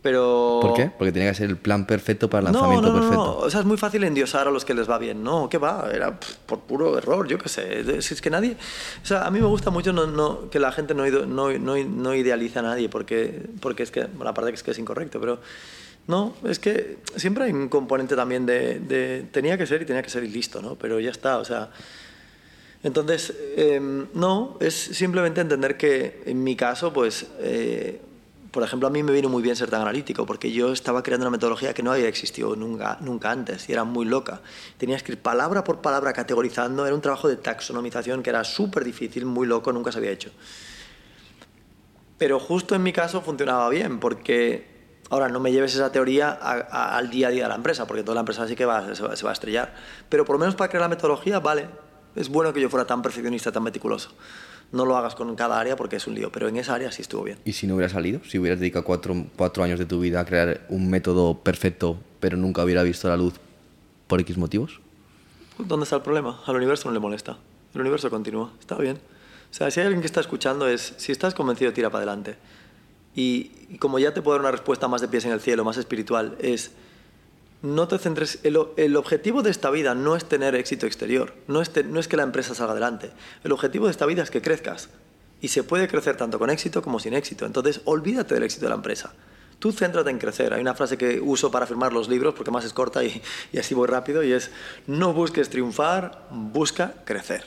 Pero... ¿Por qué? Porque tenía que ser el plan perfecto para el lanzamiento no, no, perfecto. no. O sea, es muy fácil endiosar a los que les va bien. No, ¿qué va? Era por puro error, yo qué sé. Si es que nadie... O sea, a mí me gusta mucho no, no, que la gente no, no, no, no idealice a nadie porque, porque es que, bueno, aparte que es que es incorrecto, pero... No, es que siempre hay un componente también de, de tenía que ser y tenía que ser y listo, ¿no? Pero ya está, o sea... Entonces, em, no, es simplemente entender que en mi caso, pues, eh, por ejemplo, a mí me vino muy bien ser tan analítico, porque yo estaba creando una metodología que no había existido nunca, antes y era muy loca. Tenía que ir palabra por palabra categorizando, era un trabajo de taxonomización que era súper difícil, muy loco, nunca se había hecho. Pero justo en mi caso funcionaba bien, porque ahora no me lleves esa teoría a- a- al día a día de la empresa, porque toda la empresa sí que va, se, va, se va a estrellar. Pero por lo menos para crear la metodología, vale, es bueno que yo fuera tan perfeccionista, tan meticuloso. No lo hagas con cada área porque es un lío, pero en esa área sí estuvo bien. ¿Y si no hubiera salido? Si hubieras dedicado cuatro, cuatro años de tu vida a crear un método perfecto, pero nunca hubiera visto la luz por X motivos? ¿Dónde está el problema? Al universo no le molesta. El universo continúa. Está bien. O sea, si hay alguien que está escuchando es, si estás convencido, tira para adelante. Y, y como ya te puedo dar una respuesta más de pies en el cielo, más espiritual, es, no te centres. El, el, objetivo de esta vida no es tener éxito exterior, no es, te, no es que la empresa salga adelante. El objetivo de esta vida es que crezcas. Y se puede crecer tanto con éxito como sin éxito. Entonces, olvídate del éxito de la empresa. Tú céntrate en crecer. Hay una frase que uso para firmar los libros porque más es corta y, y así voy rápido y es, no busques triunfar, busca crecer.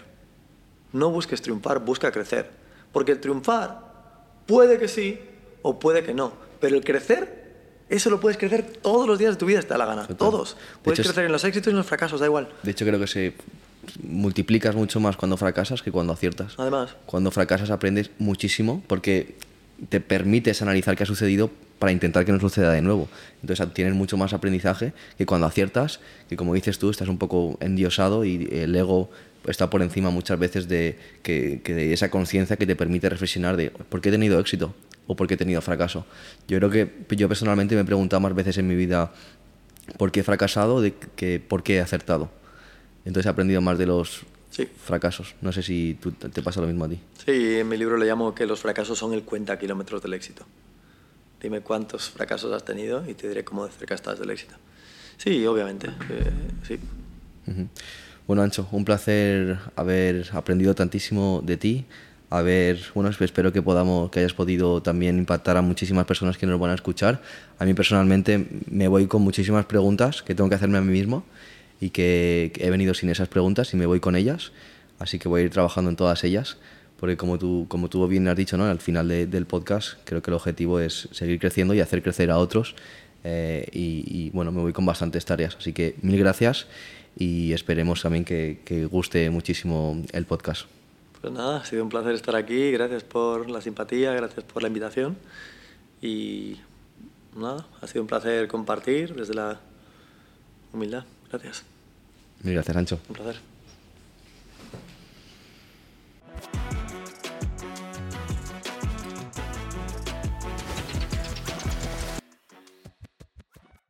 No busques triunfar, busca crecer. Porque el triunfar puede que sí o puede que no. Pero el crecer eso lo puedes crecer todos los días de tu vida, te da la gana. Todos. Puedes crecer en los éxitos y en los fracasos, da igual. De hecho, creo que se multiplicas mucho más cuando fracasas que cuando aciertas. Además. Cuando fracasas aprendes muchísimo porque te permites analizar qué ha sucedido para intentar que no suceda de nuevo. Entonces tienes mucho más aprendizaje que cuando aciertas, que como dices tú, estás un poco endiosado y el ego está por encima muchas veces de, que, de esa conciencia que te permite reflexionar de por qué he tenido éxito o por qué he tenido fracaso. Yo creo que yo personalmente me he preguntado más veces en mi vida por qué he fracasado de que por qué he acertado. Entonces he aprendido más de los fracasos. No sé si tú, te pasa lo mismo a ti. Sí, en mi libro le llamo que los fracasos son el cuenta kilómetros del éxito. Dime cuántos fracasos has tenido y te diré cómo de cerca estás del éxito. Sí, obviamente, eh, sí. Bueno, Ancho, un placer haber aprendido tantísimo de ti. A ver, bueno, espero que podamos, que hayas podido también impactar a muchísimas personas que nos van a escuchar. A mí personalmente me voy con muchísimas preguntas que tengo que hacerme a mí mismo y que he venido sin esas preguntas y me voy con ellas. Así que voy a ir trabajando en todas ellas porque como tú, como tú bien has dicho ¿no? al final del podcast, creo que el objetivo es seguir creciendo y hacer crecer a otros. Eh, y, bueno, me voy con bastantes tareas. Así que mil gracias y esperemos también que, que guste muchísimo el podcast. Pues nada, ha sido un placer estar aquí. Gracias por la simpatía, gracias por la invitación. Y nada, ha sido un placer compartir desde la humildad. Gracias. Gracias, Ancho. Un placer.